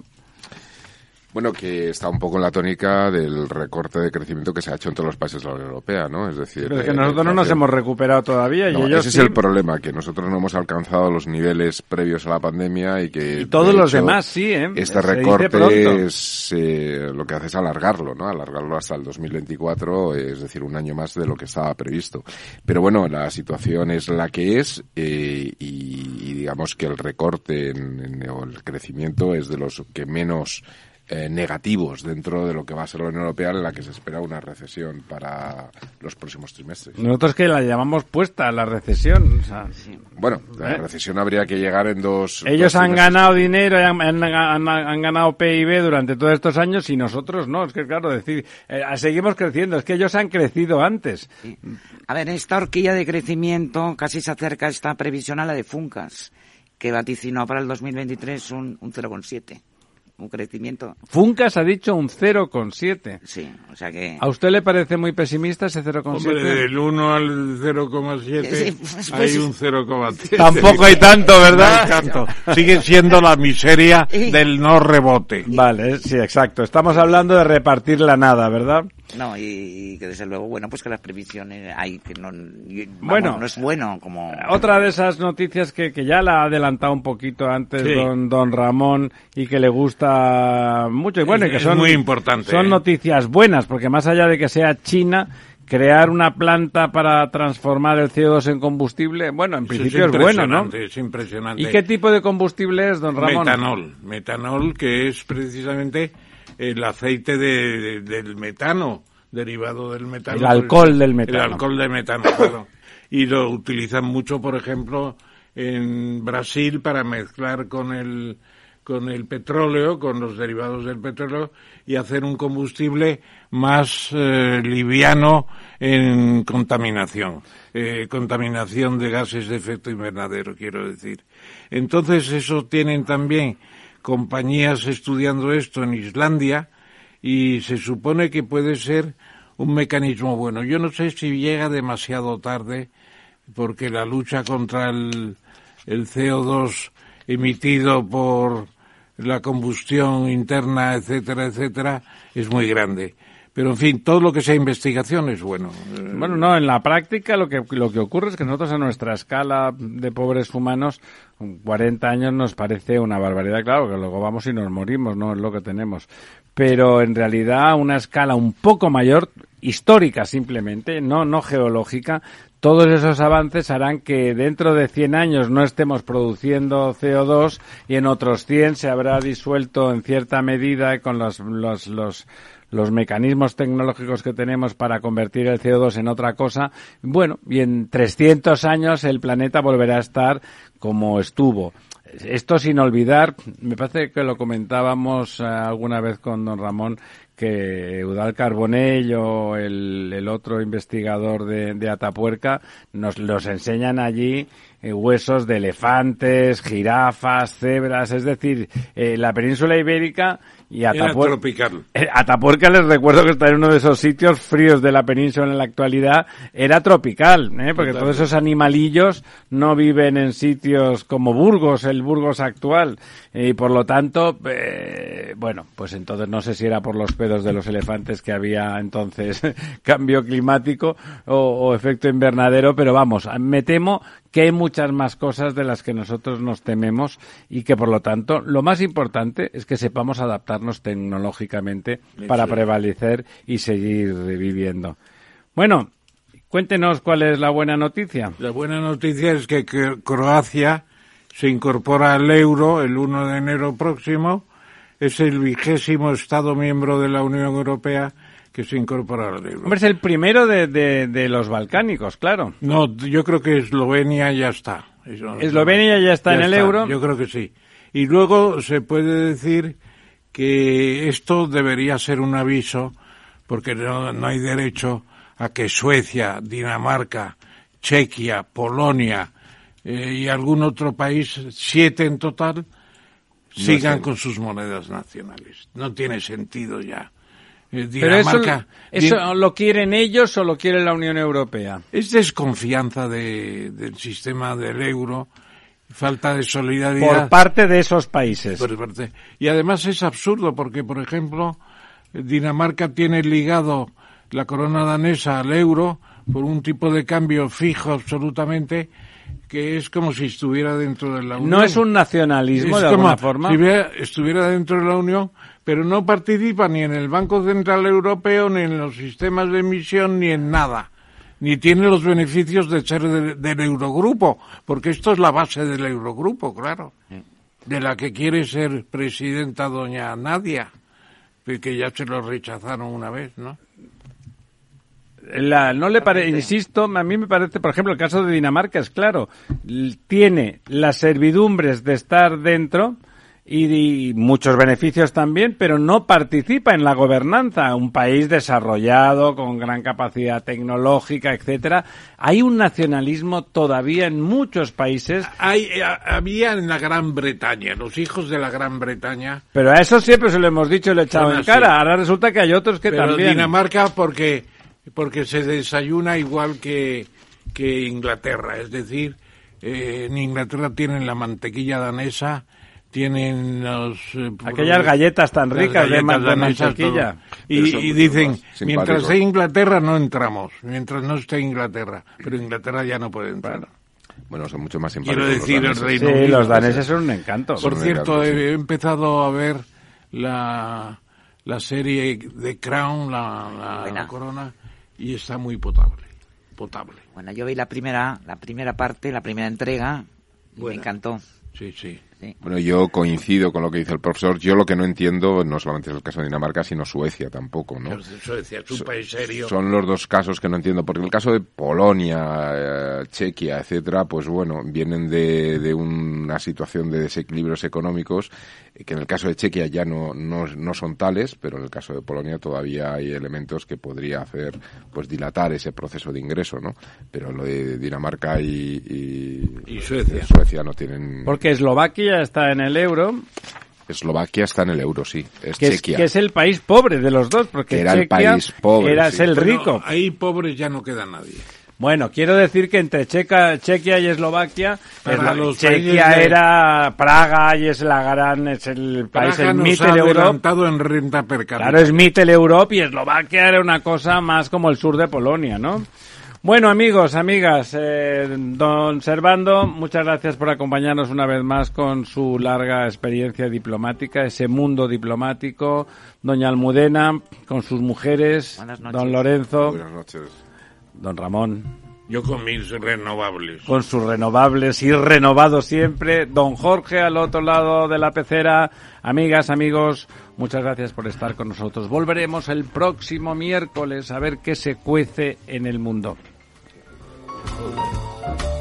Bueno, que está un poco en la tónica del recorte de crecimiento que se ha hecho en todos los países de la Unión Europea, ¿no? Es decir, Pero es eh, que la nosotros no nos inflación- hemos recuperado todavía y No, ellos ese sí. es el problema, que nosotros no hemos alcanzado los niveles previos a la pandemia y que... Y todos los hecho, demás sí, ¿eh? Este Se recorte es, eh, lo que hace es alargarlo, ¿no? Alargarlo hasta el 2024, es decir, un año más de lo que estaba previsto. Pero bueno, la situación es la que es eh, y, y digamos que el recorte en- en- o el crecimiento es de los que menos eh, negativos dentro de lo que va a ser la Unión Europea en la que se espera una recesión para los próximos trimestres. Nosotros que la llamamos puesta, la recesión. o sea, Bueno, la ¿Eh? recesión habría que llegar en dos. Ellos dos han ganado dinero, han, han- han- han ganado PIB durante todos estos años y nosotros no. Es que claro, decir, eh, seguimos creciendo. Es que ellos han crecido antes. A ver, esta horquilla de crecimiento casi se acerca esta previsión a la de Funcas, que vaticinó para el 2023 un, un 0,7. Un crecimiento. Funcas ha dicho un 0,7. Sí, o sea que... ¿A usted le parece muy pesimista ese Hombre, 0,7? del 1 al 0,7 Sí, pues, hay pues- un 0,3. Tampoco hay tanto, ¿verdad? No hay tanto. Sigue siendo la miseria del no rebote. Vale, sí, exacto. Estamos hablando de repartir la nada, ¿verdad? No, y, y que desde luego, bueno, pues que las previsiones hay que no... y, vamos, Bueno. no es bueno como... Otra de esas noticias que, que ya la ha adelantado un poquito antes Sí. don, don Ramón y que le gusta mucho. Y bueno, Es- que son, muy importante, son ¿eh? noticias buenas, porque más allá de que sea China, crear una planta para transformar el CO2 en combustible, bueno, en principio es, bueno, ¿no? Es impresionante. ¿Y qué tipo de combustible es, don Ramón? Metanol. Metanol, que es precisamente el aceite de- de- del metano, derivado del metano. El alcohol del metano. El alcohol de metano, claro. Y lo utilizan mucho, por ejemplo, en Brasil para mezclar con el con el petróleo, con los derivados del petróleo y hacer un combustible más eh, liviano en contaminación, eh, contaminación de gases de efecto invernadero, quiero decir. Entonces, eso tienen también compañías estudiando esto en Islandia y se supone que puede ser un mecanismo bueno. Yo no sé si llega demasiado tarde porque la lucha contra el, el CO2 emitido por la combustión interna, etcétera, etcétera, es muy grande. Pero, en fin, todo lo que sea investigación es bueno. Eh, Bueno, no, en la práctica lo que, lo que ocurre es que nosotros a nuestra escala de pobres humanos, con 40 años nos parece una barbaridad, claro, que luego vamos y nos morimos, no es lo que tenemos. Pero en realidad una escala un poco mayor, histórica simplemente, no, no geológica, todos esos avances harán que dentro de 100 años no estemos produciendo CO2 y en otros 100 se habrá disuelto en cierta medida con los, los, los, los mecanismos tecnológicos que tenemos para convertir el CO2 en otra cosa. Bueno, y en 300 años el planeta volverá a estar como estuvo. Esto sin olvidar, me parece que lo comentábamos eh, alguna vez con don Ramón, que Eudal Carbonell o el, el otro investigador de, de Atapuerca nos los enseñan allí eh, huesos de elefantes, jirafas, cebras, es decir, eh, la península ibérica Y Era Atapuer- tropical. Eh, Atapuerca les recuerdo que está en uno de esos sitios fríos de la península en la actualidad, era tropical, ¿eh? porque todos esos animalillos no viven en sitios como Burgos, el Burgos actual, y por lo tanto, eh, bueno, pues entonces no sé si era por los pedos de los elefantes que había entonces cambio climático o, o efecto invernadero, pero vamos, me temo que hay muchas más cosas de las que nosotros nos tememos y que por lo tanto lo más importante es que sepamos adaptarnos tecnológicamente para prevalecer y seguir viviendo. Bueno, cuéntenos cuál es la buena noticia. La buena noticia es que Cro- Croacia se incorpora al euro el 1 de enero próximo. Es el vigésimo Estado miembro de la Unión Europea que se incorpora al euro. Hombre, es el primero de, de- de los balcánicos, claro. No, yo creo que Eslovenia ya está. Eso- Eslovenia ya está en el euro. Yo creo que sí. Y luego se puede decir que esto debería ser un aviso, porque no, no hay derecho a que Suecia, Dinamarca, Chequia, Polonia eh, y algún otro país, siete en total, sigan con sus monedas nacionales. No tiene sentido ya. Eh, Pero eso, Dinamarca, eso Din- lo quieren ellos o lo quiere la Unión Europea. es desconfianza de- del sistema del euro, falta de solidaridad. Por parte de esos países. Por parte. Y además es absurdo porque, por ejemplo, Dinamarca tiene ligado la corona danesa al euro por un tipo de cambio fijo absolutamente que es como si estuviera dentro de la Unión. No es un nacionalismo Es de como alguna forma. Si estuviera dentro de la Unión, pero no participa ni en el Banco Central Europeo, ni en los sistemas de emisión, ni en nada. Ni tiene los beneficios de ser de- del Eurogrupo, porque esto es la base del Eurogrupo, claro. De la que quiere ser presidenta doña Nadia, que ya se lo rechazaron una vez, ¿no? La- no le pare, insisto, a mí me parece, por ejemplo, el caso de Dinamarca es claro, tiene las servidumbres de estar dentro y, y muchos beneficios también, pero no participa en la gobernanza. Un país desarrollado con gran capacidad tecnológica, etcétera. Hay un nacionalismo todavía en muchos países, Hay, eh, había en la Gran Bretaña, los hijos de la Gran Bretaña, pero a eso siempre se lo hemos dicho y le he echado en cara. Ahora resulta que hay otros que Pero también. Dinamarca porque porque se desayuna igual que, que Inglaterra, es decir, eh, en Inglaterra tienen la mantequilla danesa, tienen los eh, Aquellas galletas tan ricas de galletas ma- de danesas, mantequilla. todo. Y, dicen, mientras esté Inglaterra no entramos, mientras no esté Inglaterra, pero Inglaterra ya no puede entrar. Bueno, son mucho más Quiero simpáticos. los decir, el daneses. Reino Sí, Unido. los daneses son un encanto. Por cierto, he, he empezado a ver la, la serie de Crown, la, la- Buena. la corona, y está muy potable. Potable. Bueno, yo vi la primera, la primera parte, la primera entrega, y me encantó. Sí, sí. Sí. Bueno, yo coincido con lo que dice el profesor. Yo lo que no entiendo no solamente es el caso de Dinamarca, sino Suecia tampoco, ¿no? Eso decía, es un país serio. Son los dos casos que no entiendo, porque en el caso de Polonia, eh, Chequia, etcétera, pues bueno, vienen de, de una situación de desequilibrios económicos, eh, que en el caso de Chequia ya no, no, no son tales, pero en el caso de Polonia todavía hay elementos que podría hacer, pues dilatar ese proceso de ingreso, ¿no? Pero lo de Dinamarca y, y, Y Suecia. Suecia no tienen. Porque Eslovaquia está en el euro, Eslovaquia está en el euro, sí. Es que es, Chequia. que es el país pobre de los dos, porque Que era el país pobre, era sí. es el Bueno, rico. ahí pobres ya no queda nadie. Bueno, quiero decir que entre Checa, Chequia y Eslovaquia, Eslo- los Chequia de- era Praga y es la gran, es el país, Praga el nos ha Mittel Europe. adelantado en renta per cápita. Claro, es Mittel Europe y Eslovaquia era una cosa más como el sur de Polonia, ¿no? Bueno, amigos, amigas, eh, don Servando, muchas gracias por acompañarnos una vez más con su larga experiencia diplomática, ese mundo diplomático. Doña Almudena, con sus mujeres. Buenas noches. Don Lorenzo, Buenas noches. don Ramón, Yo con mis renovables. con sus renovables y renovados siempre. Don Jorge al otro lado de la pecera. Amigas, amigos, muchas gracias por estar con nosotros. Volveremos el próximo miércoles a ver qué se cuece en el mundo. そ。